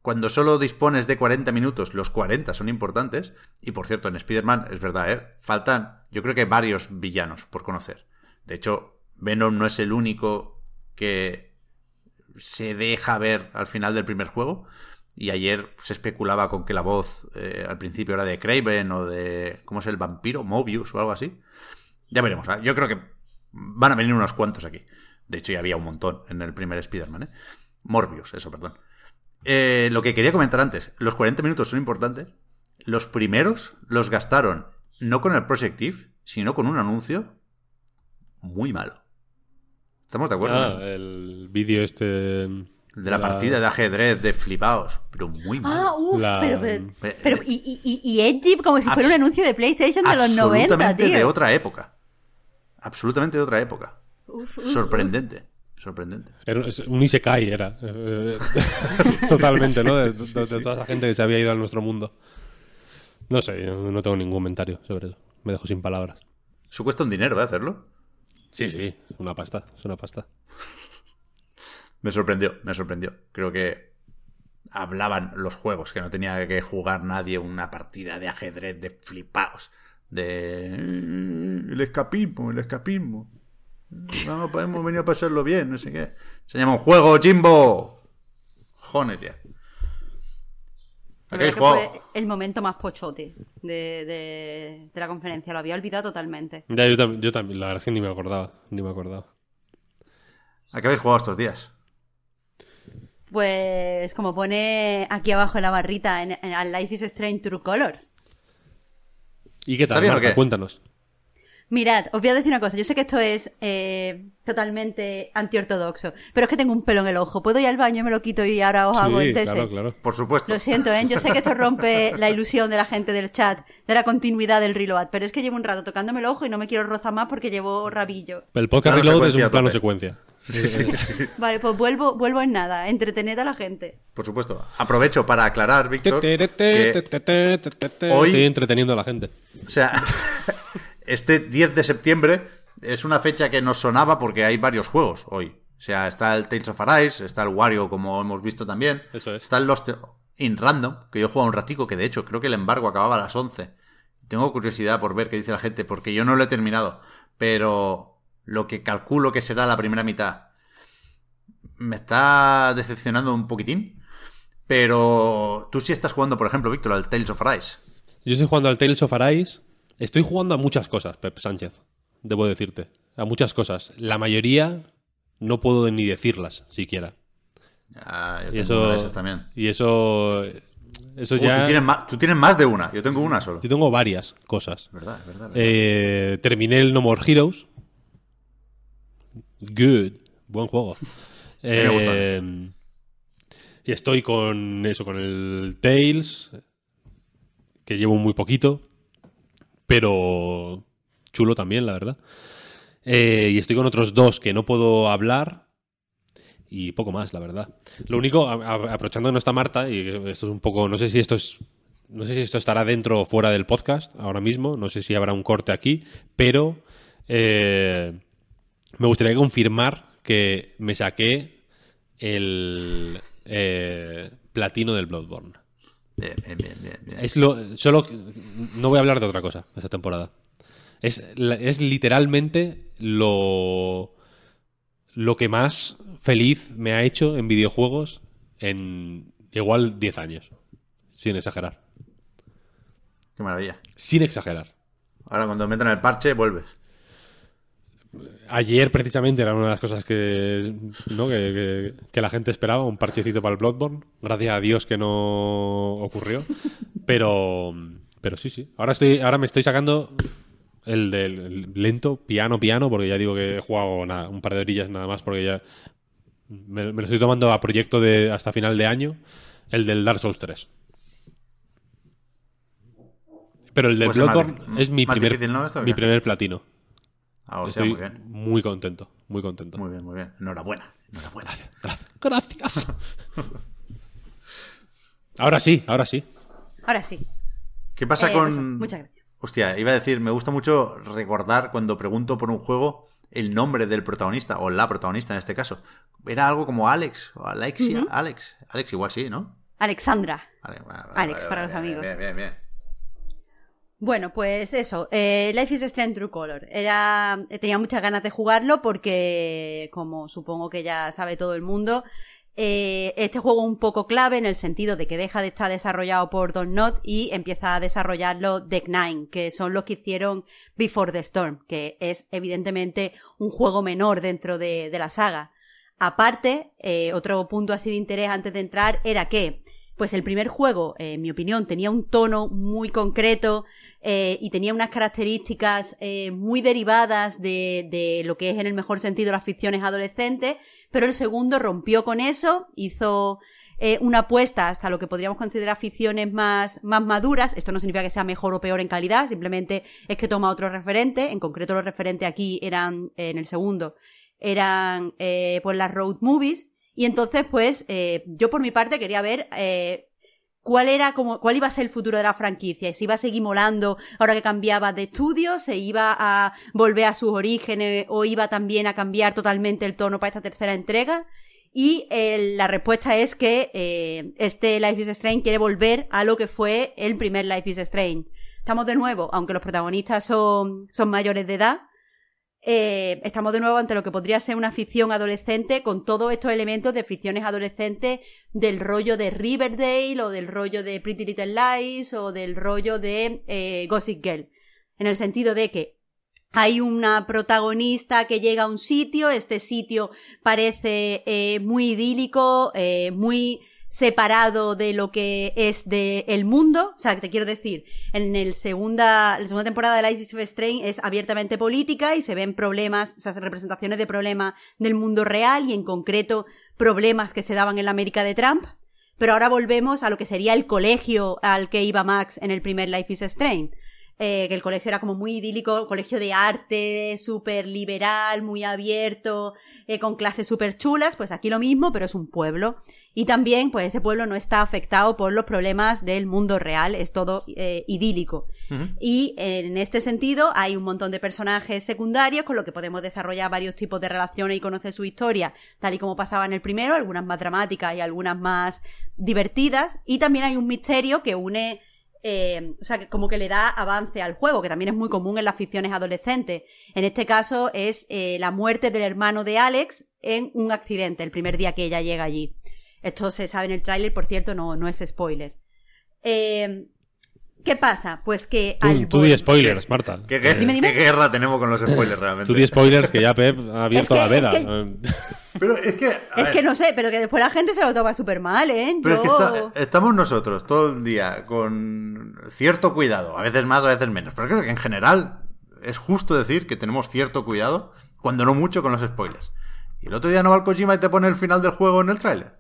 cuando solo dispones de 40 minutos, los 40 son importantes. Y por cierto, en Spider-Man, es verdad, ¿eh? faltan, yo creo que varios villanos por conocer. De hecho, Venom no es el único que se deja ver al final del primer juego. Y ayer se especulaba con que la voz eh, al principio era de Craven o de. ¿Cómo es el vampiro? Mobius o algo así. Ya veremos. ¿eh? Yo creo que van a venir unos cuantos aquí. De hecho, ya había un montón en el primer Spider-Man, ¿eh? Morbius, eso, perdón. Eh, lo que quería comentar antes, los 40 minutos son importantes. Los primeros los gastaron no con el Project Eve, sino con un anuncio muy malo. ¿Estamos de acuerdo en Ah, eso? el vídeo este. De la partida de ajedrez de flipaos, pero muy malo. Ah, uff, La- pero, pero, pero- y, y, y, Edgy como si fuera un anuncio de PlayStation de los 90, Absolutamente de otra época. Absolutamente de otra época. Uf, uf, Sorprendente. Sorprendente. Era- un Isekai era. Eh, Totalmente, ¿no? De, de- de toda la gente que se había ido a nuestro mundo. No sé, yo no tengo ningún comentario sobre eso. Me dejo sin palabras. Eso cuesta un dinero, ¿eh? Hacerlo. Sí, sí, es una pasta, es una pasta. Me sorprendió, me sorprendió. Creo que hablaban los juegos, que no tenía que jugar nadie una partida de ajedrez de flipaos. De "Eh, el escapismo, el escapismo. No podemos venir a pasarlo bien, no sé qué. Se llama un juego, Jimbo. Jones ya. Fue el momento más pochote de, de, de la conferencia. Lo había olvidado totalmente. Ya, yo, tam- yo también, la verdad es que ni me acordaba, ni me acordaba. ¿A qué habéis jugado estos días? Pues como pone aquí abajo en la barrita en, en Life is Strange True Colors. ¿Y qué ¿Está tal, o qué? Cuéntanos. Mirad, os voy a decir una cosa. Yo sé que esto es eh, totalmente antiortodoxo, pero es que tengo un pelo en el ojo. Puedo ir al baño, me lo quito y ahora os hago el test. claro, claro. Por supuesto. Lo siento, ¿eh? Yo sé que esto rompe la ilusión de la gente del chat, de la continuidad del reload, pero es que llevo un rato tocándome el ojo y no me quiero rozar más porque llevo rabillo. El podcast Plano Reload es un plano secuencia. Sí, sí, sí. Vale, pues vuelvo, vuelvo en nada. Entretened a la gente. Por supuesto. Aprovecho para aclarar, Víctor. Hoy- Estoy entreteniendo a la gente. O sea, este 10 de septiembre es una fecha que nos sonaba porque hay varios juegos hoy. O sea, está el Tales of Arise, está el Wario, como hemos visto también. Eso es. Está el Lost in Random, que yo he jugado un ratico, que de hecho creo que el embargo acababa a las 11. Tengo curiosidad por ver qué dice la gente, porque yo no lo he terminado. Pero lo que calculo que será la primera mitad me está decepcionando un poquitín. Pero tú sí estás jugando, por ejemplo, Víctor, al Tales of Arise. Yo estoy jugando al Tales of Arise. Estoy jugando a muchas cosas, Pep Sánchez. Debo decirte. A muchas cosas. La mayoría no puedo ni decirlas, siquiera. Ah, yo Y eso. una de esas también. Y eso. Eso ya. tú, tienes más, tú tienes más de una, yo tengo una solo. Yo tengo varias cosas. Verdad, es verdad. verdad. Eh, terminé el No More Heroes. Good. Buen juego. mí me gusta. Eh, y estoy con eso, con el Tales, que llevo muy poquito, pero chulo también, la verdad. Eh, y estoy con otros dos que no puedo hablar y poco más, la verdad. Lo único, a- que no está Marta, y esto es un poco, no sé si esto es, no sé si esto estará dentro o fuera del podcast ahora mismo, no sé si habrá un corte aquí, pero eh, me gustaría confirmar que me saqué el eh, platino del Bloodborne. Bien, bien, bien, bien, bien. Es lo, solo no voy a hablar de otra cosa esta temporada. Es, es literalmente lo lo que más feliz me ha hecho en videojuegos en igual 10 años, sin exagerar, Qué maravilla. sin exagerar. Ahora cuando metan el parche, vuelves. Ayer precisamente era una de las cosas que, ¿no? que, que- que la gente esperaba, un parchecito para el Bloodborne. Gracias a Dios que no ocurrió. Pero, pero sí, sí. Ahora, estoy, ahora me estoy sacando el del el lento, piano, piano, porque ya digo que he jugado nada, un par de orillas nada más, porque ya me, me lo estoy tomando a proyecto de hasta final de año, el del Dark Souls 3. Pero el del Pues es más Bloodborne es mi primer, difícil, ¿no? ¿Esto o mi primer platino. Ah, o sea, Estoy muy bien. muy contento, muy contento. Muy bien, muy bien. Enhorabuena. Enhorabuena. Gracias. Gracias. ahora sí, ahora sí. Ahora sí. ¿Qué pasa Eh, con...? pues, muchas gracias. Hostia, iba a decir, me gusta mucho recordar cuando pregunto por un juego el nombre del protagonista, o la protagonista en este caso. Era algo como Alex, o Alexia, Alex. Alex igual sí, ¿no? Alexandra. Vale, vale, vale, Alex, vale, para vale, los amigos. Bien, bien, bien. Bueno, pues eso, eh, Life is Strange True Color. Era, tenía muchas ganas de jugarlo porque, como supongo que ya sabe todo el mundo, eh, este juego un poco clave en el sentido de que deja de estar desarrollado por Don y empieza a desarrollarlo Deck Nine, que son los que hicieron Before the Storm, que es evidentemente un juego menor dentro de, la saga. Aparte, eh, otro punto así de interés antes de entrar era que pues el primer juego, eh, en mi opinión, tenía un tono muy concreto eh, y tenía unas características eh, muy derivadas de, lo que es en el mejor sentido las ficciones adolescentes, pero el segundo rompió con eso, hizo una apuesta hasta lo que podríamos considerar ficciones más, más maduras. Esto no significa que sea mejor o peor en calidad, simplemente es que toma otro referente. En concreto los referentes aquí eran, en el segundo, eran pues las road movies y entonces, pues, eh, yo por mi parte quería ver eh, cuál era como, cuál iba a ser el futuro de la franquicia. Si iba a seguir molando ahora que cambiaba de estudio, se iba a volver a sus orígenes o iba también a cambiar totalmente el tono para esta tercera entrega. Y eh, la respuesta es que eh, este Life is Strange quiere volver a lo que fue el primer Life is Strange. Estamos de nuevo, aunque los protagonistas son, son mayores de edad, eh, estamos de nuevo ante lo que podría ser una ficción adolescente con todos estos elementos de ficciones adolescentes del rollo de Riverdale o del rollo de Pretty Little Lies o del rollo de eh, Gossip Girl. En el sentido de que hay una protagonista que llega a un sitio, este sitio parece eh, muy idílico, muy separado de lo que es del el mundo. O sea, te quiero decir, en el segunda, la segunda temporada de Life of Strange es abiertamente política y se ven problemas, o sea, representaciones de problemas del mundo real y en concreto problemas que se daban en la América de Trump. Pero ahora volvemos a lo que sería el colegio al que iba Max en el primer Life is Strange. Eh, que el colegio era como muy idílico, colegio de arte, súper liberal, muy abierto, eh, con clases súper chulas, pues aquí lo mismo, pero es un pueblo. Y también, pues ese pueblo no está afectado por los problemas del mundo real, es todo eh, idílico. Y en este sentido hay un montón de personajes secundarios con los que podemos desarrollar varios tipos de relaciones y conocer su historia, tal y como pasaba en el primero, algunas más dramáticas y algunas más divertidas. Y también hay un misterio que une eh, o sea, que como que le da avance al juego, que también es muy común en las ficciones adolescentes. En este caso es eh, la muerte del hermano de Alex en un accidente, el primer día que ella llega allí. Esto se sabe en el tráiler, por cierto, no, no es spoiler. Eh, ¿Qué pasa? Pues que. Tú, tú di spoilers, Marta. ¿Qué, guerra tenemos con los spoilers realmente? Tú di spoilers que ya Pep ha abierto la veda. Pero es que. Es que no sé, pero que después la gente se lo toma súper mal, ¿eh? Pero es que estamos nosotros todo el día con cierto cuidado, a veces más, a veces menos. Pero creo que en general es justo decir que tenemos cierto cuidado, cuando no mucho, con los spoilers. Y el otro día no va al Kojima y te pone el final del juego en el tráiler.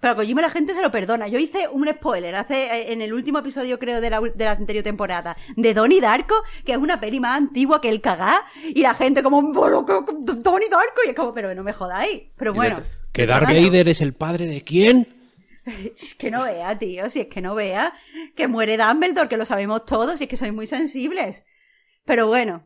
Pero Kojima la gente se lo perdona. Yo hice un spoiler hace eh, en el último episodio, creo, de la, de la anterior temporada, de Donnie Darko, que es una peli más antigua que el cagá, y la gente como, bueno, Donnie Darko, y es como, pero no me jodáis. Pero bueno. ¿Que Darth Vader es el padre de quién? Es que no vea, tío, si es que no vea que muere Dumbledore, que lo sabemos todos, y es que sois muy sensibles. Pero bueno,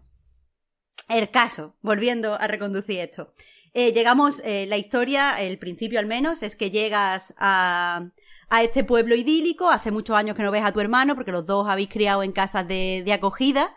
el caso, volviendo a reconducir esto. Eh, llegamos, eh, la historia, el principio al menos, es que llegas a, a este pueblo idílico, hace muchos años que no ves a tu hermano, porque los dos habéis criado en casas de, de acogida,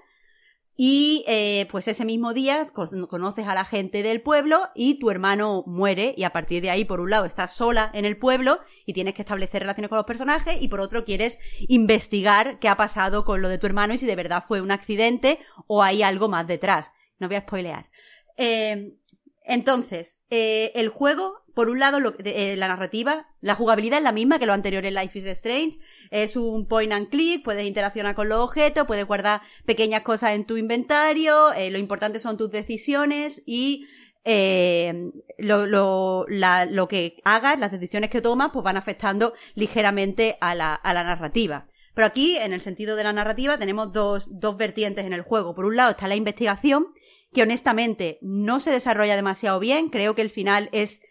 y eh, pues ese mismo día conoces a la gente del pueblo y tu hermano muere y a partir de ahí, por un lado, estás sola en el pueblo y tienes que establecer relaciones con los personajes y por otro quieres investigar qué ha pasado con lo de tu hermano y si de verdad fue un accidente o hay algo más detrás. No voy a spoilear. Eh, entonces, eh, el juego, por un lado, eh, la narrativa, la jugabilidad es la misma que lo anterior en Life is Strange. Es un point and click, puedes interaccionar con los objetos, puedes guardar pequeñas cosas en tu inventario, eh, lo importante son tus decisiones y lo, lo, lo, que hagas, las decisiones que tomas, pues van afectando ligeramente a la, a la narrativa. Pero aquí, en el sentido de la narrativa, tenemos dos, dos vertientes en el juego. Por un lado está la investigación, que honestamente no se desarrolla demasiado bien. Creo que el final es,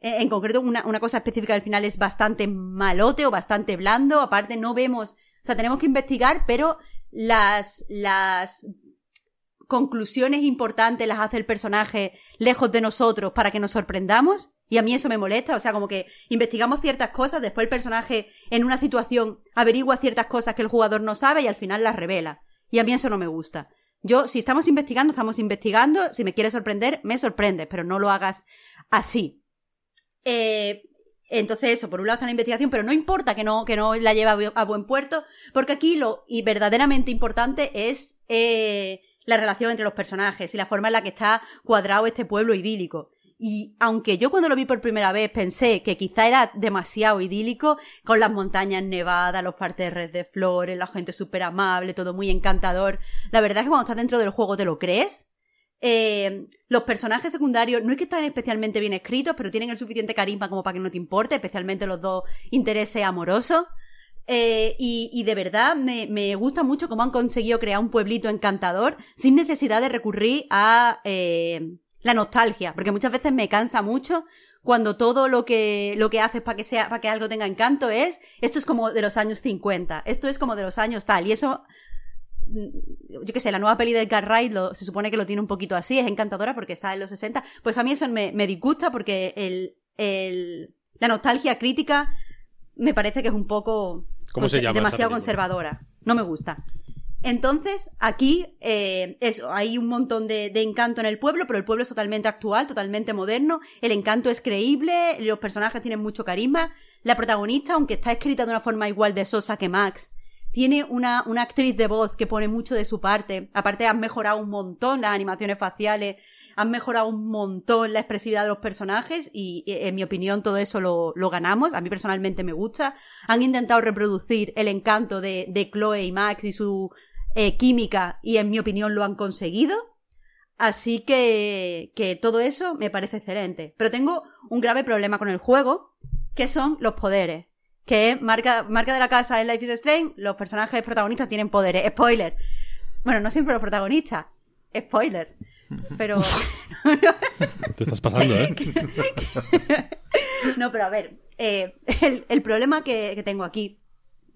eh, en concreto, una, una, cosa específica del final es bastante malote o bastante blando. Aparte, no vemos, o sea, tenemos que investigar, pero las, las conclusiones importantes las hace el personaje lejos de nosotros para que nos sorprendamos. Y a mí eso me molesta, o sea, como que investigamos ciertas cosas, después el personaje en una situación averigua ciertas cosas que el jugador no sabe y al final las revela. Y a mí eso no me gusta. Yo, si estamos investigando, estamos investigando. Si me quieres sorprender, me sorprendes, pero no lo hagas así. Eh, entonces, eso, por un lado está la investigación, pero no importa que no, que no la lleve a bu- a buen puerto, porque aquí lo y verdaderamente importante es eh, la relación entre los personajes y la forma en la que está cuadrado este pueblo idílico. Y aunque yo cuando lo vi por primera vez pensé que quizá era demasiado idílico, con las montañas nevadas, los parterres de flores, la gente súper amable, todo muy encantador, la verdad es que cuando estás dentro del juego te lo crees. Eh, los personajes secundarios no es que están especialmente bien escritos, pero tienen el suficiente carisma como para que no te importe, especialmente los dos intereses amorosos. Eh, y, y de verdad me, me gusta mucho cómo han conseguido crear un pueblito encantador sin necesidad de recurrir a eh, la nostalgia, porque muchas veces me cansa mucho cuando todo lo que, lo que haces para que sea, para que algo tenga encanto es, esto es como de los años 50, esto es como de los años tal, y eso mm, yo qué sé, la nueva peli de Edgar Wright lo- se supone que lo tiene un poquito así, es encantadora porque está en los 60. Pues a mí eso me, me disgusta porque el, el- la nostalgia crítica me parece que es un poco ¿Cómo se llama demasiado conservadora. No me gusta. Entonces, aquí, eh, eso, hay un montón de, de encanto en el pueblo, pero el pueblo es totalmente actual, totalmente moderno. El encanto es creíble, los personajes tienen mucho carisma. La protagonista, aunque está escrita de una forma igual de sosa que Max, tiene una, una actriz de voz que pone mucho de su parte. Aparte, han mejorado un montón las animaciones faciales, han mejorado un montón la expresividad de los personajes y, en mi opinión, todo eso lo, lo ganamos. A mí personalmente me gusta. Han intentado reproducir el encanto de, de Chloe y Max y su eh, química y, en mi opinión, lo han conseguido. Así que, que todo eso me parece excelente. Pero tengo un grave problema con el juego, que son los poderes. Que es marca, marca de la casa en Life is Strange, los personajes protagonistas tienen poderes. Spoiler. Bueno, no siempre los protagonistas. Spoiler. Pero. Te estás pasando, ¿eh? no, pero a ver, eh, el, el problema que, que tengo aquí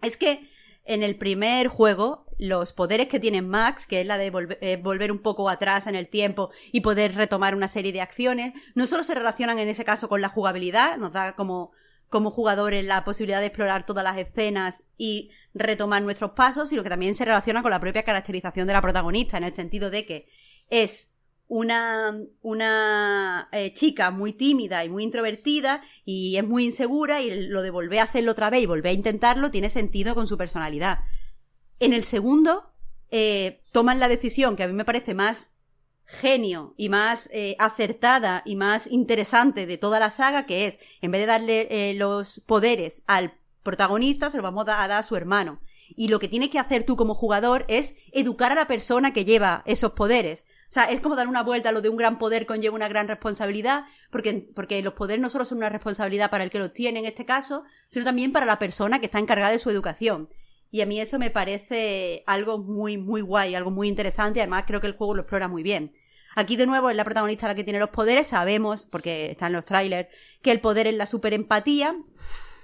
es que en el primer juego, los poderes que tiene Max, que es la de volver, eh, volver un poco atrás en el tiempo y poder retomar una serie de acciones, no solo se relacionan en ese caso con la jugabilidad, nos da como, como jugadores la posibilidad de explorar todas las escenas y retomar nuestros pasos, sino que también se relaciona con la propia caracterización de la protagonista, en el sentido de que es una, una eh, chica muy tímida y muy introvertida y es muy insegura y lo de volver a hacerlo otra vez y volver a intentarlo tiene sentido con su personalidad. En el segundo, eh, toman la decisión que a mí me parece más genio y más eh, acertada y más interesante de toda la saga, que es, en vez de darle los poderes al protagonista, se los vamos a dar a su hermano. Y lo que tienes que hacer tú como jugador es educar a la persona que lleva esos poderes. O sea, es como dar una vuelta a lo de un gran poder conlleva una gran responsabilidad, porque, porque los poderes no solo son una responsabilidad para el que los tiene en este caso, sino también para la persona que está encargada de su educación. Y a mí eso me parece algo muy, muy guay, algo muy interesante. Además, creo que el juego lo explora muy bien. Aquí, de nuevo, es la protagonista la que tiene los poderes. Sabemos, porque está en los trailers, que el poder es la superempatía.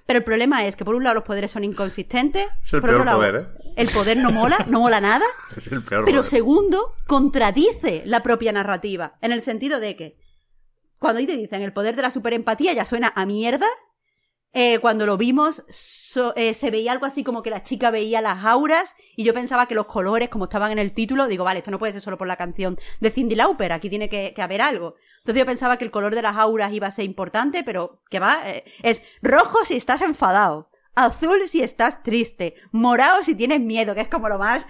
Pero el problema es que, por un lado, los poderes son inconsistentes. Es el por otro peor lado, poder, ¿eh? El poder no mola, no mola nada. Es el peor Pero poder. segundo, contradice la propia narrativa. En el sentido de que, cuando ahí te dicen el poder de la superempatía, ya suena a mierda. Eh, cuando lo vimos, so- eh, se veía algo así como que la chica veía las auras y yo pensaba que los colores, como estaban en el título, digo, vale, esto no puede ser solo por la canción de Cindy Lauper, aquí tiene que, que haber algo. Entonces yo pensaba que el color de las auras iba a ser importante, pero que va, eh, es rojo si estás enfadado, azul si estás triste, morado si tienes miedo, que es como lo más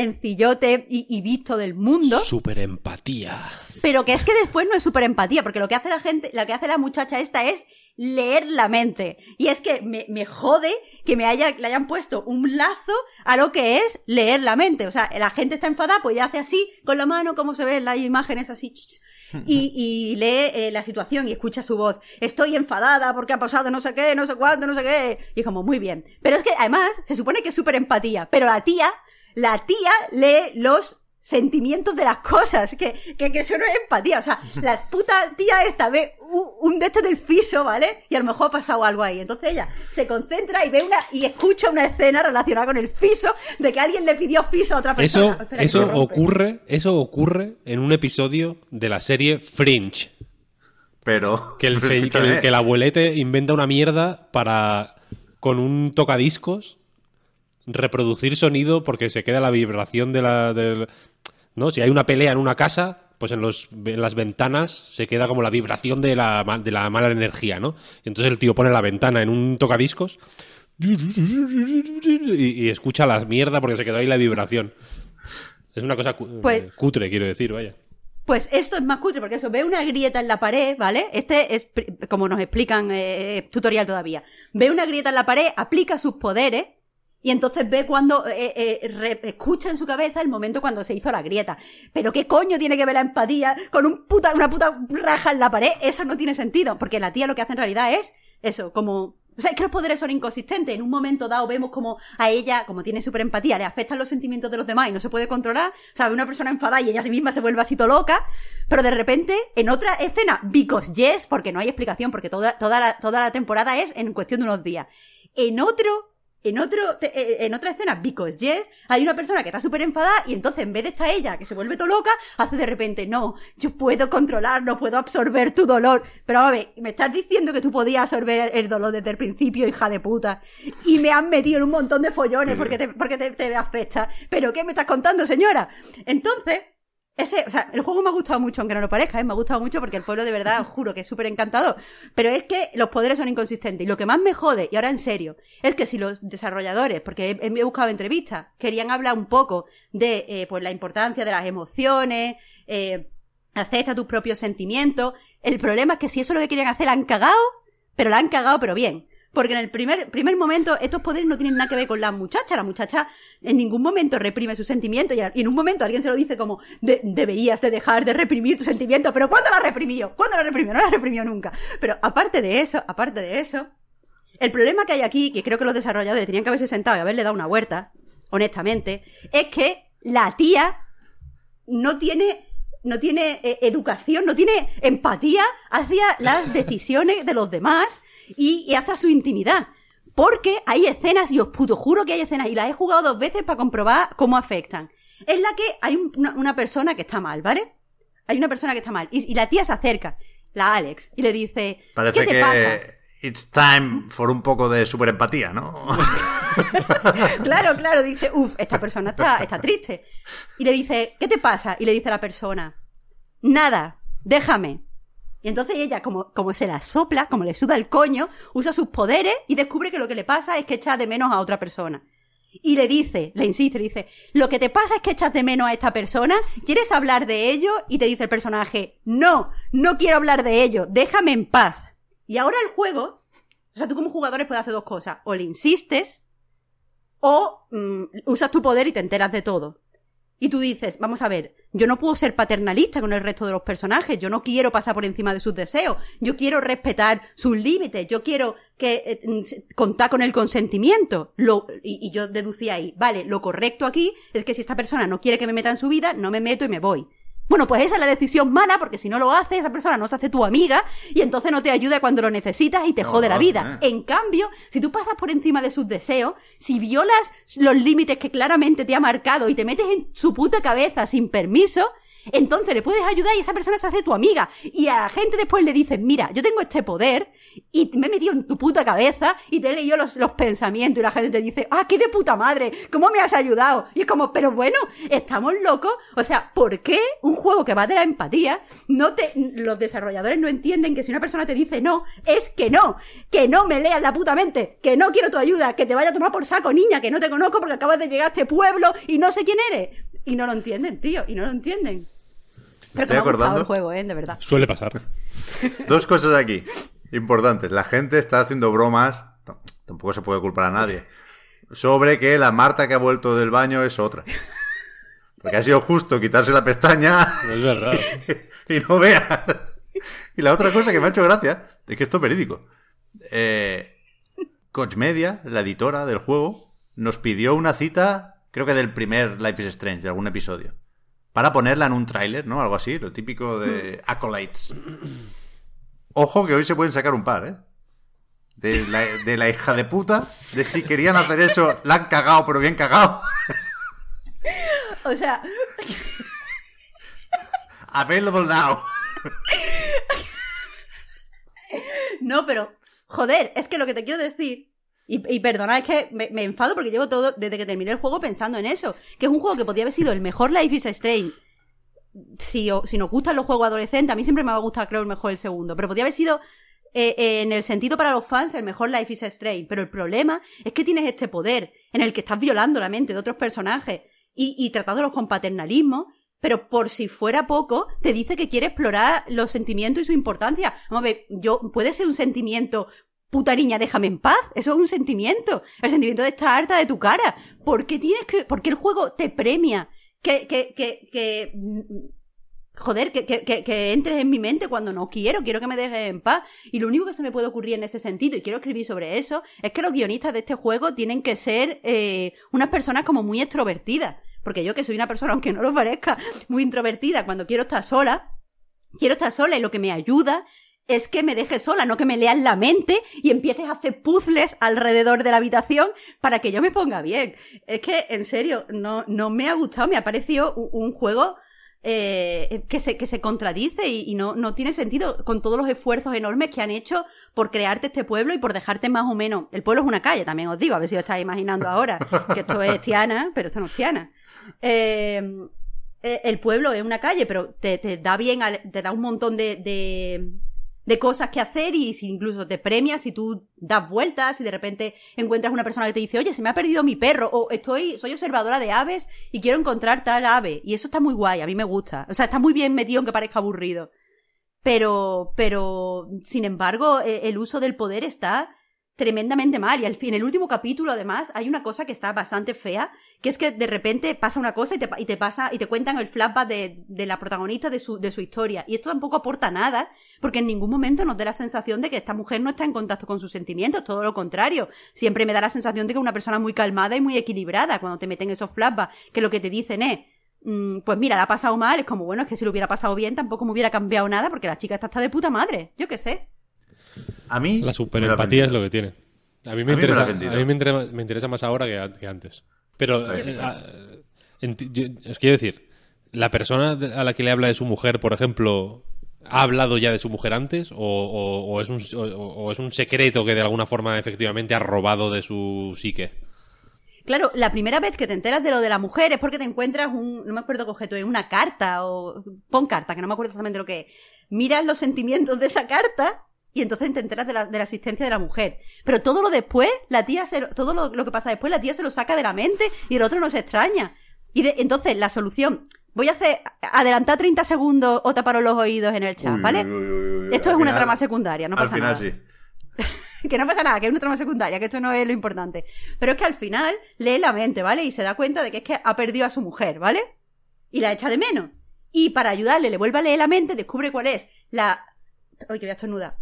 sencillote y, y visto del mundo. Super empatía. Pero que es que después no es súper empatía, porque lo que hace la gente, lo que hace la muchacha esta es leer la mente. Y es que me, me jode que me haya, le hayan puesto un lazo a lo que es leer la mente. O sea, la gente está enfadada, pues ya hace así, con la mano, como se ven las imágenes así, y, y lee eh, la situación y escucha su voz. Estoy enfadada porque ha pasado no sé qué, no sé cuánto, no sé qué. Y es como, muy bien. Pero es que además se supone que es súper empatía, pero la tía, la tía lee los sentimientos de las cosas, que, que, que eso no es empatía. O sea, la puta tía esta ve un, un de este del fiso, ¿vale? Y a lo mejor ha pasado algo ahí. Entonces ella se concentra y ve una, y escucha una escena relacionada con el fiso, de que alguien le pidió fiso a otra persona. Eso, Espera, que eso ocurre, eso ocurre en un episodio de la serie Fringe. Pero. Que el, pero se- que el- escúchame, que el abuelete inventa una mierda para, con un tocadiscos, reproducir sonido porque se queda la vibración de la... del- ¿no? Si hay una pelea en una casa, pues en, los, en las ventanas se queda como la vibración de la, de la mala energía, ¿no? Y entonces el tío pone la ventana en un tocadiscos y, y escucha la mierda porque se quedó ahí la vibración. Es una cosa cu- Pues- eh, cutre, quiero decir, vaya. Pues esto es más cutre, porque eso, ve una grieta en la pared, ¿vale? Este es, como nos explican, eh, tutorial todavía. Ve una grieta en la pared, aplica sus poderes, y entonces ve cuando, eh, eh, re- escucha en su cabeza el momento cuando se hizo la grieta. Pero ¿qué coño tiene que ver la empatía con un puta, una puta raja en la pared? Eso no tiene sentido, porque la tía lo que hace en realidad es eso, como... O sea, es que los poderes son inconsistentes. En un momento dado vemos como a ella, como tiene super empatía, le afectan los sentimientos de los demás y no se puede controlar. O sea, una persona enfadada y ella sí misma se vuelve así todo loca. Pero de repente, en otra escena, because yes, porque no hay explicación, porque toda, toda, la, toda la temporada es en cuestión de unos días. En otro, en otro, eh, en otra escena, because yes, hay una persona que está súper enfadada y entonces en vez de estar ella, que se vuelve todo loca, hace de repente, no, yo puedo controlar, no puedo absorber tu dolor. Pero a ver, me estás diciendo que tú podías absorber el dolor desde el principio, hija de puta. Y me han metido en un montón de follones porque te, porque te, te afecta. ¿Pero qué me estás contando, señora? Entonces, ese, o sea, el juego me ha gustado mucho, aunque no lo parezca, ¿eh? me ha gustado mucho porque el pueblo de verdad, juro que es súper encantador. Pero es que los poderes son inconsistentes. Y lo que más me jode, y ahora en serio, es que si los desarrolladores, porque he, buscado entrevistas, querían hablar un poco de eh, pues la importancia de las emociones, eh, acepta tus propios sentimientos. El problema es que si eso es lo que querían hacer, han cagado, pero la han cagado, pero bien. Porque en el primer, primer momento estos poderes no tienen nada que ver con la muchacha. La muchacha en ningún momento reprime sus sentimientos y, en un momento alguien se lo dice como "De- deberías de dejar de reprimir tus sentimientos. Pero ¿cuándo la reprimió? ¿Cuándo la reprimió? No la reprimió nunca. Pero aparte de eso, aparte de eso, el problema que hay aquí, que creo que los desarrolladores tenían que haberse sentado y haberle dado una vuelta, honestamente, es que la tía no tiene no tiene eh, educación, no tiene empatía hacia las decisiones de los demás y, y hacia su intimidad. Porque hay escenas, y os puto juro que hay escenas, y las he jugado dos veces para comprobar cómo afectan. En la que hay un- una, una persona que está mal, ¿vale? Hay una persona que está mal. Y, y la tía se acerca, la Alex, y le dice, Parece ¿qué te que pasa? it's time for un poco de superempatía, ¿no? Claro, claro, dice, uff, esta persona está, está triste. Y le dice, ¿qué te pasa? Y le dice a la persona, nada, déjame. Y entonces ella, como, como se la sopla, como le suda el coño, usa sus poderes y descubre que lo que le pasa es que echa de menos a otra persona. Y le dice, le insiste, le dice, lo que te pasa es que echas de menos a esta persona, ¿quieres hablar de ello? Y te dice el personaje, no, no quiero hablar de ello, déjame en paz. Y ahora el juego, o sea, tú como jugadores puedes hacer dos cosas, o le insistes, o mm, usas tu poder y te enteras de todo. Y tú dices, vamos a ver, yo no puedo ser paternalista con el resto de los personajes, yo no quiero pasar por encima de sus deseos, yo quiero respetar sus límites, yo quiero que eh, mm, contar con el consentimiento. Lo, y, y yo deducía ahí, vale, lo correcto aquí es que si esta persona no quiere que me meta en su vida, no me meto y me voy. Bueno, pues esa es la decisión mala, porque si no lo hace, esa persona no se hace tu amiga y entonces no te ayuda cuando lo necesitas y te No, jode la vida. eh. En cambio, si tú pasas por encima de sus deseos, si violas los límites que claramente te ha marcado y te metes en su puta cabeza sin permiso, entonces le puedes ayudar y esa persona se hace tu amiga. Y a la gente después le dices, mira, yo tengo este poder y me he metido en tu puta cabeza y te he leído los, los pensamientos y la gente te dice, ah, qué de puta madre, ¿cómo me has ayudado? Y es como, pero bueno, estamos locos. O sea, ¿por qué un juego que va de la empatía no te, los desarrolladores no entienden que si una persona te dice no, es que no, que no me leas la puta mente, que no quiero tu ayuda, que te vaya a tomar por saco, niña, que no te conozco porque acabas de llegar a este pueblo y no sé quién eres. Y no lo entienden, tío, y no lo entienden. Pero que estoy me ha gustado acordando. el juego, eh, de verdad. Suele pasar. Dos cosas aquí importantes. La gente está haciendo bromas, tampoco se puede culpar a nadie, sobre que la Marta que ha vuelto del baño es otra. Porque ha sido justo quitarse la pestaña Es verdad. y no veas. Y la otra cosa que me ha hecho gracia es que esto es verídico. Eh, Coach Media, la editora del juego, nos pidió una cita, creo que del primer Life is Strange, de algún episodio, para ponerla en un tráiler, ¿no? Algo así, lo típico de Acolytes. Ojo que hoy se pueden sacar un par, ¿eh? De la, de la hija de puta, de si querían hacer eso, la han cagado, pero bien cagado. O sea, Available now. no, pero, joder, es que lo que te quiero decir, y, y perdona, es que me, enfado porque llevo todo, desde que terminé el juego pensando en eso, que es un juego que podía haber sido el mejor Life is Strange si nos gustan los juegos adolescentes, a mí siempre me va a gustar, creo, el mejor el segundo. Pero podría haber sido, eh, eh, en el sentido para los fans, el mejor Life is Strange. Pero el problema es que tienes este poder en el que estás violando la mente de otros personajes y, y tratándolos con paternalismo. Pero por si fuera poco, te dice que quiere explorar los sentimientos y su importancia. Vamos a ver, yo, puede ser un sentimiento puta niña, déjame en paz. Eso es un sentimiento. El sentimiento de estar harta de tu cara. ¿Por qué tienes que, por qué el juego te premia que, que, que, que, mm, joder, que, que, que, que entres en mi mente cuando no quiero, quiero que me dejes en paz. Y lo único que se me puede ocurrir en ese sentido, y quiero escribir sobre eso, es que los guionistas de este juego tienen que ser eh, unas personas como muy extrovertidas. Porque yo que soy una persona, aunque no lo parezca, muy introvertida, cuando quiero estar sola, quiero estar sola y lo que me ayuda es que me dejes sola, no que me leas la mente y empieces a hacer puzzles alrededor de la habitación para que yo me ponga bien. Es que, en serio, no, no me ha gustado, me ha parecido un, juego eh, que, se, que se contradice y, no, no tiene sentido con todos los esfuerzos enormes que han hecho por crearte este pueblo y por dejarte más o menos... El pueblo es una calle, también os digo, a ver si os estáis imaginando ahora que esto es Tiana, pero esto no es Tiana. Eh, eh, el pueblo es una calle, pero te, te da bien, te da un montón de, de, de cosas que hacer y si incluso te premias si tú das vueltas y de repente encuentras una persona que te dice, oye, se me ha perdido mi perro o estoy, soy observadora de aves y quiero encontrar tal ave. Y eso está muy guay, a mí me gusta. O sea, está muy bien metido aunque parezca aburrido. Pero, pero, sin embargo, e- el uso del poder está tremendamente mal. Y al fin, en el último capítulo, además, hay una cosa que está bastante fea, que es que de repente pasa una cosa y te, y te pasa, y te cuentan el flashback de, de la protagonista de su, de su historia. Y esto tampoco aporta nada, porque en ningún momento nos da la sensación de que esta mujer no está en contacto con sus sentimientos, todo lo contrario. Siempre me da la sensación de que es una persona muy calmada y muy equilibrada cuando te meten esos flashbacks, que lo que te dicen es, mm, pues mira, la ha pasado mal, es como, bueno, es que si lo hubiera pasado bien tampoco me hubiera cambiado nada, porque la chica está de puta madre, yo qué sé. A mí. La superempatía es lo que tiene. A mí A me, mí me lo interesa, a mí me interesa, me interesa más ahora que, antes. Pero, eh, a- enti- yo- os quiero decir, la persona a la que le habla de su mujer, por ejemplo, ¿ha hablado ya de su mujer antes? ¿O, o- o es, un, o- o es un secreto que de alguna forma efectivamente ha robado de su psique? Claro, la primera vez que te enteras de lo de la mujer es porque te encuentras un, no me acuerdo qué objeto es, una carta o pon carta, que no me acuerdo exactamente lo que es. Miras los sentimientos de esa carta y entonces te enteras de la, de la existencia de la mujer. Pero todo lo después, la tía se, lo- todo lo, lo que pasa después, la tía se lo saca de la mente y el otro no se extraña. Y de- entonces la solución, voy a hacer, adelantar 30 segundos o taparos los oídos en el chat, Uy, ¿vale? uy, uy. Esto Al es una trama secundaria, no Al pasa final nada. sí. que no pasa nada, que es una trama secundaria, que esto no es lo importante. Pero es que al final lee la mente, ¿vale? Y se da cuenta de que es que ha perdido a su mujer, ¿vale? Y la echa de menos. Y para ayudarle, le vuelve a leer la mente, descubre cuál es la... Uy, que voy a estornudar.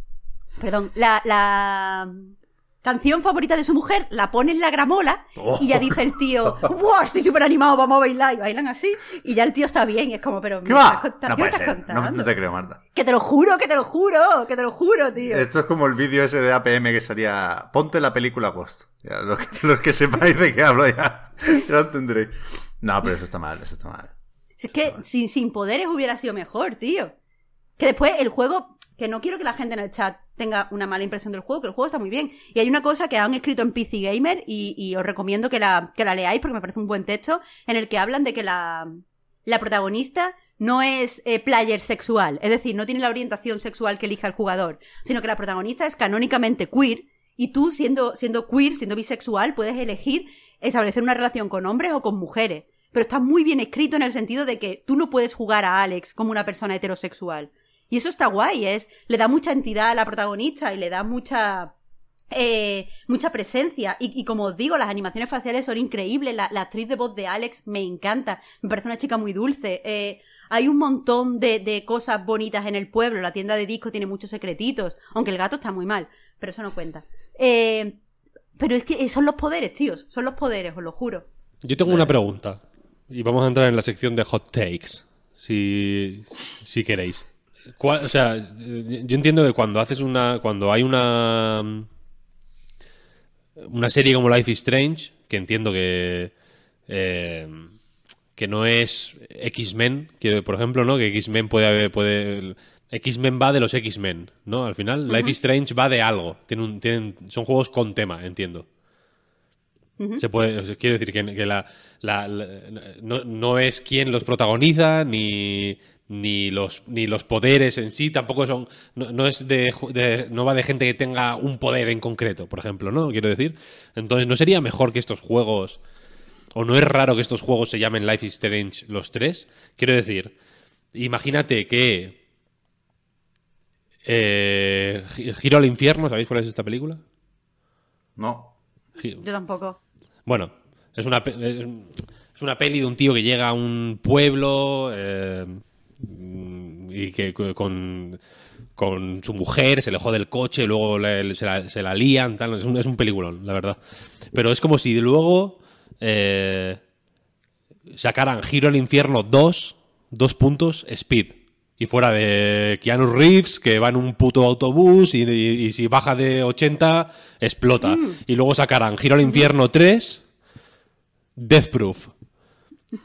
Perdón, la, la canción favorita de su mujer, la pone en la gramola Oh. y ya dice el tío, ¡wow! Estoy súper animado, vamos a bailar. Y bailan así. Y ya el tío está bien y es como, pero... ¿Qué ¿me va? estás contando? No ¿Qué estás ser. No, te creo, Marta. Que te lo juro, que te lo juro, que te lo juro, tío. Esto es como el vídeo ese de APM que salía. Ponte la película Ghost. Ya, los, que, los que sepáis de qué hablo ya, ya lo tendréis. No, pero eso está mal, eso está mal. Es que sin, sin poderes hubiera sido mejor, tío. Que después el juego, que no quiero que la gente en el chat tenga una mala impresión del juego, que el juego está muy bien. Y hay una cosa que han escrito en PC Gamer y, os recomiendo que la, que la leáis porque me parece un buen texto, en el que hablan de que la, la protagonista no es eh, player sexual, es decir, no tiene la orientación sexual que elija el jugador, sino que la protagonista es canónicamente queer y tú siendo, siendo queer, siendo bisexual, puedes elegir establecer una relación con hombres o con mujeres. Pero está muy bien escrito en el sentido de que tú no puedes jugar a Alex como una persona heterosexual. Y eso está guay, es, le da mucha entidad a la protagonista y le da mucha, eh, mucha presencia. Y, y como os digo, las animaciones faciales son increíbles. La, la actriz de voz de Alex me encanta. Me parece una chica muy dulce. Eh, hay un montón de, de cosas bonitas en el pueblo. La tienda de disco tiene muchos secretitos. Aunque el gato está muy mal. Pero eso no cuenta. Eh, pero es que son los poderes, tíos. Son los poderes, os lo juro. Yo tengo una pregunta. Y vamos a entrar en la sección de hot takes. Si, si queréis. ¿Cuál- o sea, yo entiendo que cuando haces una. Cuando hay una. Una serie como Life is Strange, que entiendo que. eh, que no es X-Men, quiero, por ejemplo, ¿no? Que X-Men puede haber. Puede, X-Men va de los X-Men, ¿no? Al final, Life is Strange va de algo. Tiene un, tienen, son juegos con tema, entiendo. Se puede, quiero decir que, que la, la- la- no, no es quien los protagoniza ni, ni los ni los poderes en sí tampoco son no, no es de, no va de gente que tenga un poder en concreto por ejemplo no quiero decir entonces no sería mejor que estos juegos o no es raro que estos juegos se llamen Life is Strange los tres quiero decir imagínate que eh, Gi- Giro al infierno sabéis cuál es esta película No. Gi- Yo tampoco. bueno, es una, es es una peli de un tío que llega a un pueblo eh, y que co- con, con su mujer se le jode el coche, luego le- se, la, se la lían, tal. Es un, es un peliculón, la verdad. Pero es como si luego eh, sacaran Giro al Infierno 2, dos puntos, Speed. Y fuera de Keanu Reeves, que va en un puto autobús y, y- y si baja de 80, explota. Y luego sacarán Giro al Infierno 3, Death Proof.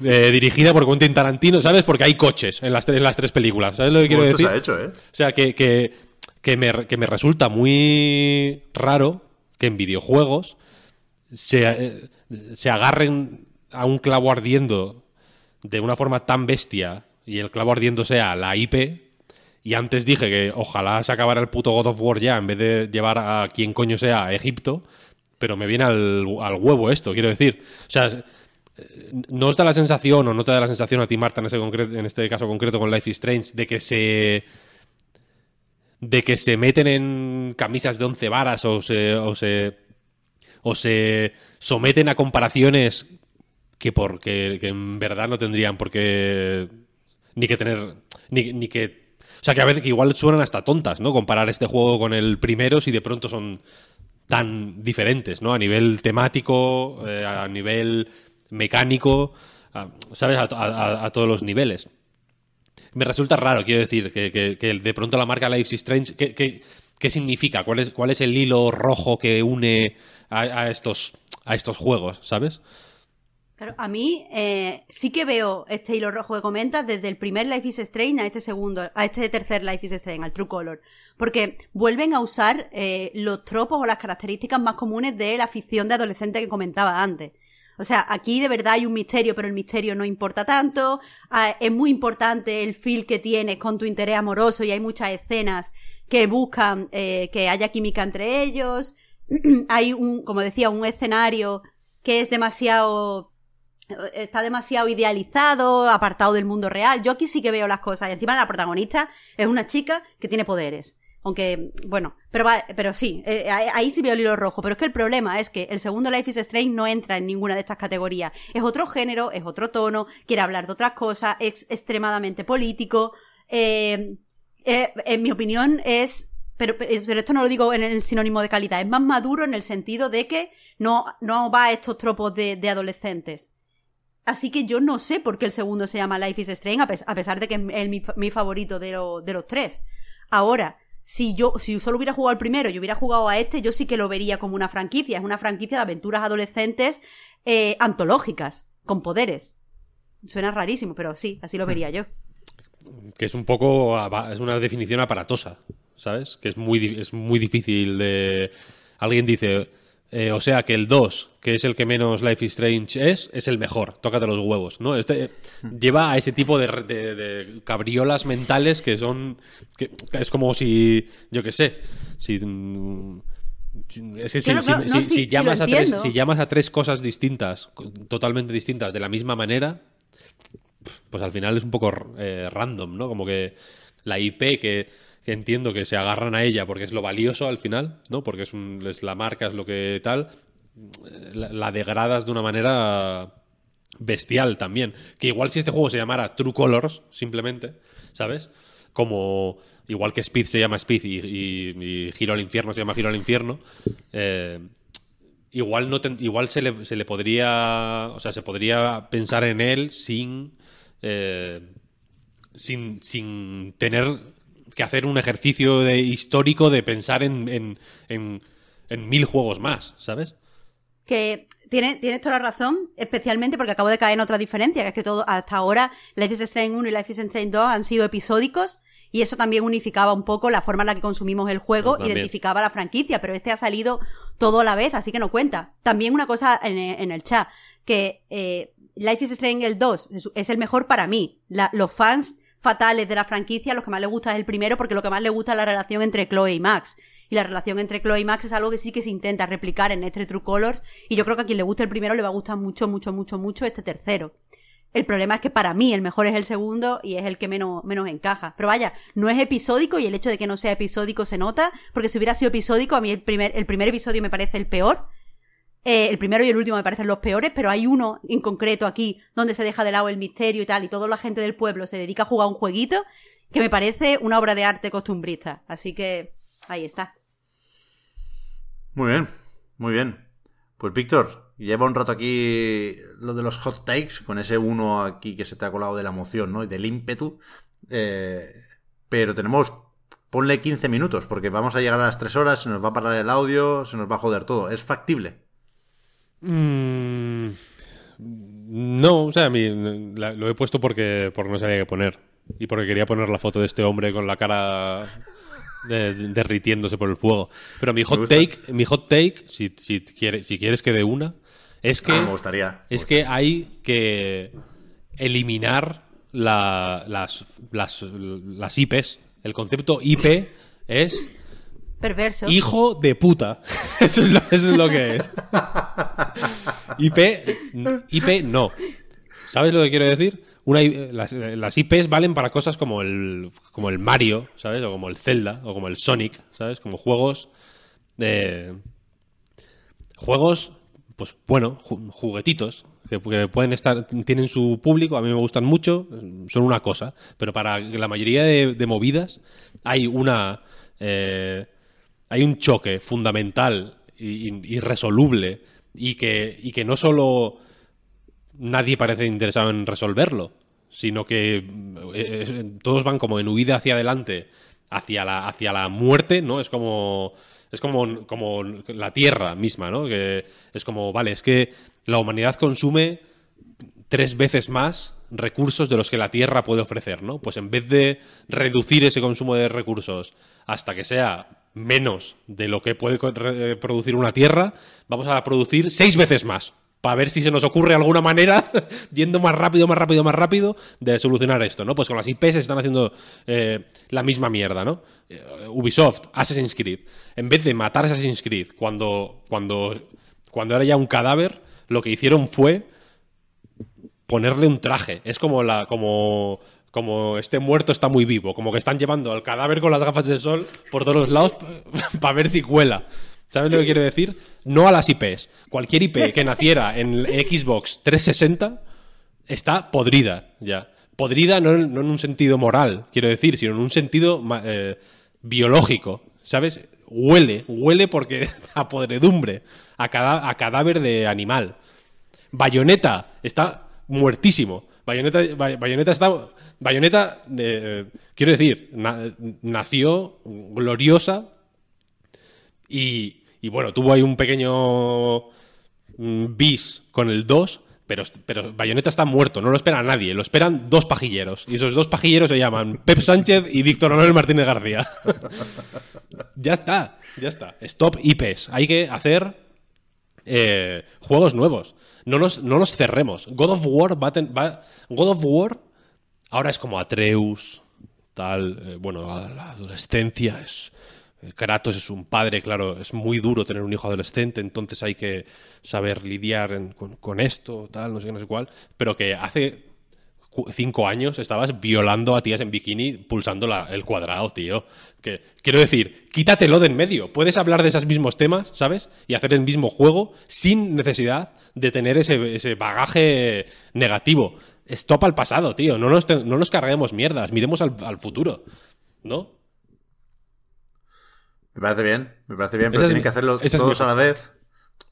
Eh, dirigida por Quentin Tarantino, ¿sabes? Porque hay coches en las, tres- en las tres películas. ¿Sabes lo que quiero decir? se ha hecho, ¿eh? O sea, que, que, que me, que me resulta muy raro que en videojuegos se, eh, se agarren a un clavo ardiendo de una forma tan bestia y el clavo ardiendo sea la IP. Y antes dije que ojalá se acabara el puto God of War ya en vez de llevar a quien coño sea a Egipto. Pero me viene al, al huevo esto, quiero decir. O sea, ¿No os da la sensación, o no te da la sensación a ti, Marta, en, ese concreto, en este caso concreto con Life is Strange, de que se. de que se meten en camisas de once varas o se. o se. o se someten a comparaciones que porque que en verdad no tendrían por qué. ni que tener. ni, ni que. O sea, que a veces que igual suenan hasta tontas, ¿no? Comparar este juego con el primero si de pronto son tan diferentes, ¿no? A nivel temático, eh, a nivel mecánico, ¿sabes? A, todos los niveles. Me resulta raro, quiero decir, que, de pronto la marca Life is Strange, ¿qué, significa? ¿Cuál es, ¿Cuál es el hilo rojo que une a, a estos, a estos juegos, ¿sabes? Claro, a mí eh, sí que veo este hilo rojo que comentas desde el primer Life is Strange a este segundo, a este tercer Life is Strange, al True Color. Porque vuelven a usar eh, los tropos o las características más comunes de la ficción de adolescente que comentaba antes. O sea, aquí de verdad hay un misterio, pero el misterio no importa tanto. Ah, es muy importante el feel que tienes con tu interés amoroso y hay muchas escenas que buscan eh, que haya química entre ellos. hay un, como decía, un escenario que es demasiado está demasiado idealizado, apartado del mundo real. Yo aquí sí que veo las cosas. Y encima la protagonista es una chica que tiene poderes. Aunque, bueno, pero, va- pero sí, eh, ahí sí veo el hilo rojo. Pero es que el problema es que el segundo Life is Strange no entra en ninguna de estas categorías. Es otro género, es otro tono, quiere hablar de otras cosas, es extremadamente político. eh, eh, en mi opinión es pero, pero esto no lo digo en el sinónimo de calidad, es más maduro en el sentido de que no, no va a estos tropos de, de adolescentes. Así que yo no sé por qué el segundo se llama Life is Strange, a, pes- a pesar de que es mi, mi favorito de, de los tres. Ahora, si yo, si solo hubiera jugado al primero y hubiera jugado a este, yo sí que lo vería como una franquicia. Es una franquicia de aventuras adolescentes eh, antológicas, con poderes. Suena rarísimo, pero sí, así lo vería yo. Que es un poco. es una definición aparatosa, ¿sabes? Que es muy, es muy difícil de. Alguien dice. Eh, o sea que el 2, que es el que menos Life is Strange es, es el mejor. Tócate los huevos, ¿no? Este eh, lleva a ese tipo de, re- de- de cabriolas mentales que son. que es como si. Yo qué sé. Si. mm, si- Es que si, Claro, si- claro, no, si- sí, si sí lo llamas a tres, si llamas a tres cosas distintas, totalmente distintas, de la misma manera, pues al final es un poco eh, random, ¿no? Como que la IP que, que entiendo que se agarran a ella porque es lo valioso al final, ¿no? Porque es, un- la marca, es lo que tal, eh, la, degradas de una manera bestial también. Que igual si este juego se llamara True Colors, simplemente, ¿sabes? Como igual que Speed se llama Speed y, y, Giro al Infierno se llama Giro al Infierno, eh, igual no ten- igual se le, se le podría o sea se podría pensar en él sin eh, sin, sin tener que hacer un ejercicio de histórico de pensar en, en, en, en mil juegos más ¿sabes? que tiene, tienes toda la razón, especialmente porque acabo de caer en otra diferencia, que es que todo, hasta ahora Life is Strange 1 y Life is Strange 2 han sido episódicos Y eso también unificaba un poco la forma en la que consumimos el juego, También. identificaba la franquicia, pero este ha salido todo a la vez, así que no cuenta. También una cosa en, en el chat, que eh, Life is Strange el 2 es- es el mejor para mí. La- los fans fatales de la franquicia, los que más les gusta es el primero, porque lo que más les gusta es la relación entre Chloe y Max. Y la relación entre Chloe y Max es algo que sí que se intenta replicar en este True Colors, y yo creo que a quien le guste el primero le va a gustar mucho, mucho, mucho, mucho este tercero. El problema es que para mí el mejor es el segundo y es el que menos, menos encaja. Pero vaya, no es episódico y el hecho de que no sea episódico se nota, porque si hubiera sido episódico, a mí el primer, el primer episodio me parece el peor. Eh, el primero y el último me parecen los peores, pero hay uno en concreto aquí donde se deja de lado el misterio y tal, y toda la gente del pueblo se dedica a jugar un jueguito que me parece una obra de arte costumbrista. Así que ahí está. Muy bien, muy bien. Pues Víctor, lleva un rato aquí lo de los hot takes, con ese uno aquí que se te ha colado de la emoción, ¿no? Y del ímpetu. Eh, pero tenemos, ponle 15 minutos, porque vamos a llegar a las 3 horas, se nos va a parar el audio, se nos va a joder todo. ¿Es factible? Mm, no, o sea, a mí la- lo he puesto porque, porque no sabía qué poner. Y porque quería poner la foto de este hombre con la cara de- de- derritiéndose por el fuego. Pero mi hot take, mi hot take, si, si, quieres, si quieres que dé una, es que, Ah, me gustaría. es que hay que eliminar la- las, las, las IPs. El concepto IP es Perverso. Hijo de puta. Eso es lo, eso es lo que es. IP, IP no. ¿Sabes lo que quiero decir? Una, las, las IPs valen para cosas como el, como el Mario, ¿sabes? O como el Zelda, o como el Sonic, ¿sabes? Como juegos de... Juegos, pues bueno, ju- juguetitos, que, que pueden estar, tienen su público, a mí me gustan mucho, son una cosa, pero para la mayoría de, de movidas hay una... eh, hay un choque fundamental irresoluble y que, y que no solo nadie parece interesado en resolverlo, sino que eh, eh, todos van como en huida hacia adelante, hacia la, hacia la muerte, ¿no? Es como. Es como, como la Tierra misma, ¿no? Que es como, vale, es que la humanidad consume tres veces más recursos de los que la Tierra puede ofrecer, ¿no? Pues en vez de reducir ese consumo de recursos hasta que sea menos de lo que puede re- producir una Tierra, vamos a producir seis veces más. Para ver si se nos ocurre alguna manera, yendo más rápido, más rápido, más rápido, de solucionar esto, ¿no? Pues con las IPs están haciendo eh, la misma mierda, ¿no? Eh, Ubisoft, Assassin's Creed. En vez de matar a Assassin's Creed cuando, cuando, cuando era ya un cadáver, lo que hicieron fue ponerle un traje. Es como la, como, como este muerto está muy vivo, como que están llevando al cadáver con las gafas de sol por todos los lados para ver si cuela. ¿Sabes lo que quiero decir? No a las IPs. Cualquier IP que naciera en Xbox 360 está podrida ya. Podrida no, en- un sentido moral, quiero decir, sino en un sentido eh, biológico. ¿Sabes? Huele, huele porque a podredumbre, a, cada- a cadáver de animal. Bayonetta está muertísimo. Bayonetta, Bay- Bayonetta está. Bayonetta, eh, quiero decir, na- nació gloriosa y, y bueno, tuvo ahí un pequeño mm, bis con el 2, pero, pero Bayonetta está muerto, no lo espera nadie, lo esperan dos pajilleros. Y esos dos pajilleros se llaman Pep Sánchez y Víctor Manuel Martínez García. ya está, ya está. Stop IPs. Hay que hacer eh, juegos nuevos. No los, no cerremos. God of War va, a God of War ahora es como Atreus, tal. eh, bueno, la, adolescencia es. eh, Kratos es un padre, claro, es muy duro tener un hijo adolescente, entonces hay que saber lidiar con, con esto, tal, no sé qué, no sé cuál. Pero que hace cinco años estabas violando a tías en bikini pulsando la- el cuadrado, tío. Que, quiero decir, quítatelo de en medio. Puedes hablar de esos mismos temas, ¿sabes? Y hacer el mismo juego sin necesidad de tener ese, ese bagaje negativo. Stop al pasado, tío. No nos, te- no nos carguemos mierdas. Miremos al, al futuro. ¿No? Me parece bien, me parece bien, pero tienen que hacerlo todos mi- a la vez,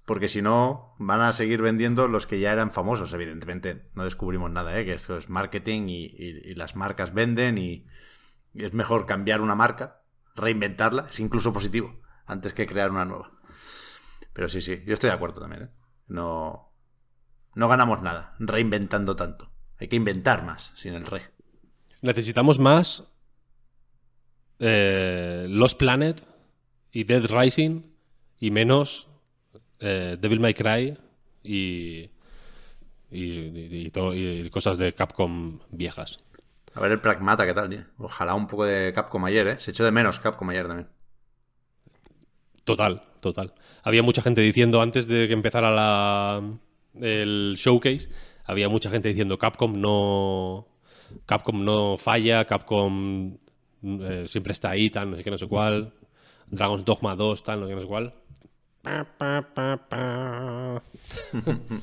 porque si no, van a seguir vendiendo los que ya eran famosos, evidentemente. No descubrimos nada, ¿eh? que esto es marketing y, las marcas venden y, es mejor cambiar una marca, reinventarla, es incluso positivo, antes que crear una nueva. Pero sí, sí, yo estoy de acuerdo también. ¿eh? No, no ganamos nada reinventando tanto. Hay que inventar más sin el re. Necesitamos más eh, Lost Planet y Dead Rising y menos eh, Devil May Cry y, y, y- y to- y cosas de Capcom viejas. A ver el Pragmata, ¿qué tal, tío? Ojalá un poco de Capcom ayer, ¿eh? Se echó de menos Capcom ayer también. Total, total. Había mucha gente diciendo antes de que empezara la, el showcase, había mucha gente diciendo Capcom no Capcom no falla, Capcom eh, siempre está ahí, tal, no sé qué, no sé cuál. Dragon's Dogma 2, tal, no sé qué, no sé cuál. Pa, pa, pa, pa.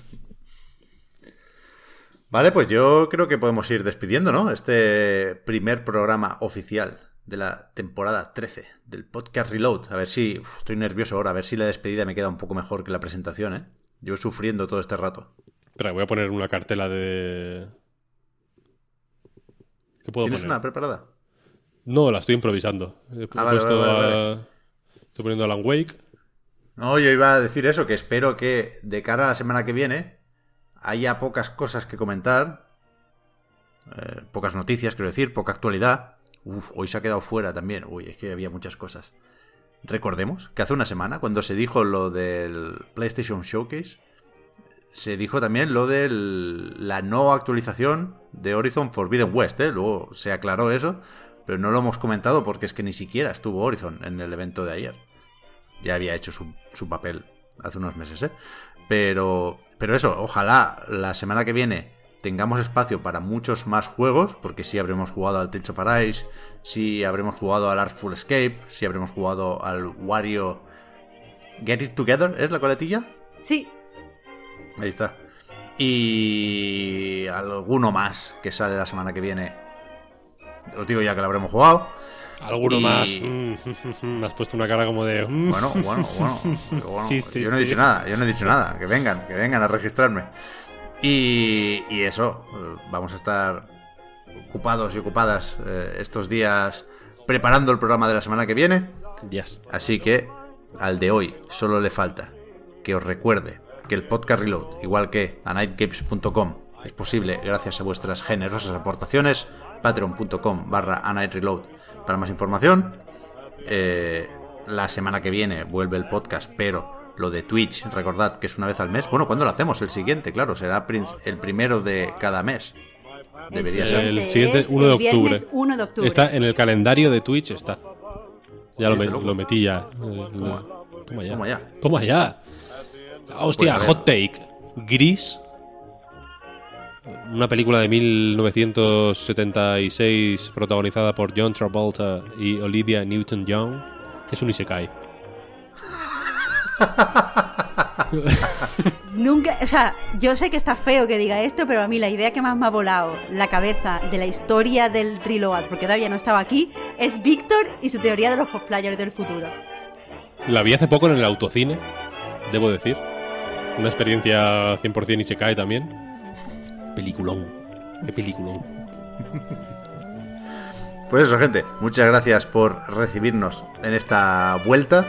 Vale, pues yo creo que podemos ir despidiendo, ¿no? Este primer programa oficial de la temporada 13 del podcast Reload. A ver si... uf, estoy nervioso ahora, a ver si la despedida me queda un poco mejor que la presentación, ¿eh? Yo sufriendo todo este rato. Espera, voy a poner una cartela de... ¿Qué puedo ¿Tienes poner? una preparada? No, la estoy improvisando. He Ah, vale, puesto vale, vale, a- Estoy poniendo Alan Wake. No, yo iba a decir eso, que espero que de cara a la semana que viene haya pocas cosas que comentar, eh, pocas noticias, quiero decir, poca actualidad. Uf, hoy se ha quedado fuera también. Uy, es que había muchas cosas. Recordemos que hace una semana, cuando se dijo lo del PlayStation Showcase, se dijo también lo de la no actualización de Horizon Forbidden West, ¿eh? Luego se aclaró eso, pero no lo hemos comentado porque es que ni siquiera estuvo Horizon en el evento de ayer ya había hecho su, su papel hace unos meses, ¿eh? Pero, pero eso, ojalá la semana que viene tengamos espacio para muchos más juegos, porque sí habremos jugado al Tales of Arise, sí habremos jugado al Artful Escape, sí habremos jugado al Wario Get It Together, ¿es la coletilla? Sí, Ahí está. Y alguno más que sale la semana que viene. Os digo ya que lo habremos jugado. ¿Alguno Y- más? Mm, Me has puesto una cara como de... mm. Bueno, bueno, bueno. pero bueno, Sí, sí, yo no he sí. dicho nada, yo no he dicho nada. Que vengan, que vengan a registrarme. Y, y eso, eh, vamos a estar ocupados y ocupadas eh, estos días preparando el programa de la semana que viene. Yes. Así que al de hoy solo le falta que os recuerde que el podcast Reload, igual que a nightgames.com, es posible gracias a vuestras generosas aportaciones. Patreon.com barra a nightreload para más información. Eh, la semana que viene vuelve el podcast, pero lo de Twitch, recordad que es una vez al mes. Bueno, ¿cuándo lo hacemos? El siguiente, claro, será el primero de cada mes. Debería el ser. El siguiente, es 1 de octubre. 1 de octubre. Está en el calendario de Twitch, está. Ya lo, me- metí ya. Toma ya. Toma ya. Toma ya. Hostia, Pues hot take. Gris. Una película de 1976 protagonizada por John Travolta y Olivia Newton-John. Es un isekai. Nunca, o sea, yo sé que está feo que diga esto, pero a mí la idea que más me ha volado la cabeza de la historia del Reload, porque todavía no estaba aquí, es Víctor y su teoría de los cosplayers del futuro. La vi hace poco en el autocine, debo decir. Una experiencia 100% isekai también. Peliculón. Qué peliculón. Pues eso, gente. Muchas gracias por recibirnos en esta vuelta.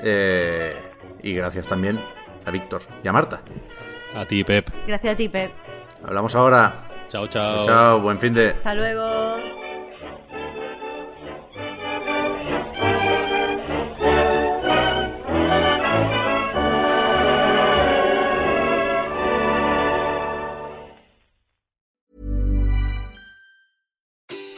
Eh, y gracias también a Víctor y a Marta. A ti, Pep. Gracias a ti, Pep. Hablamos ahora. Chao, Chao, chao. chao. Buen fin de. Hasta luego.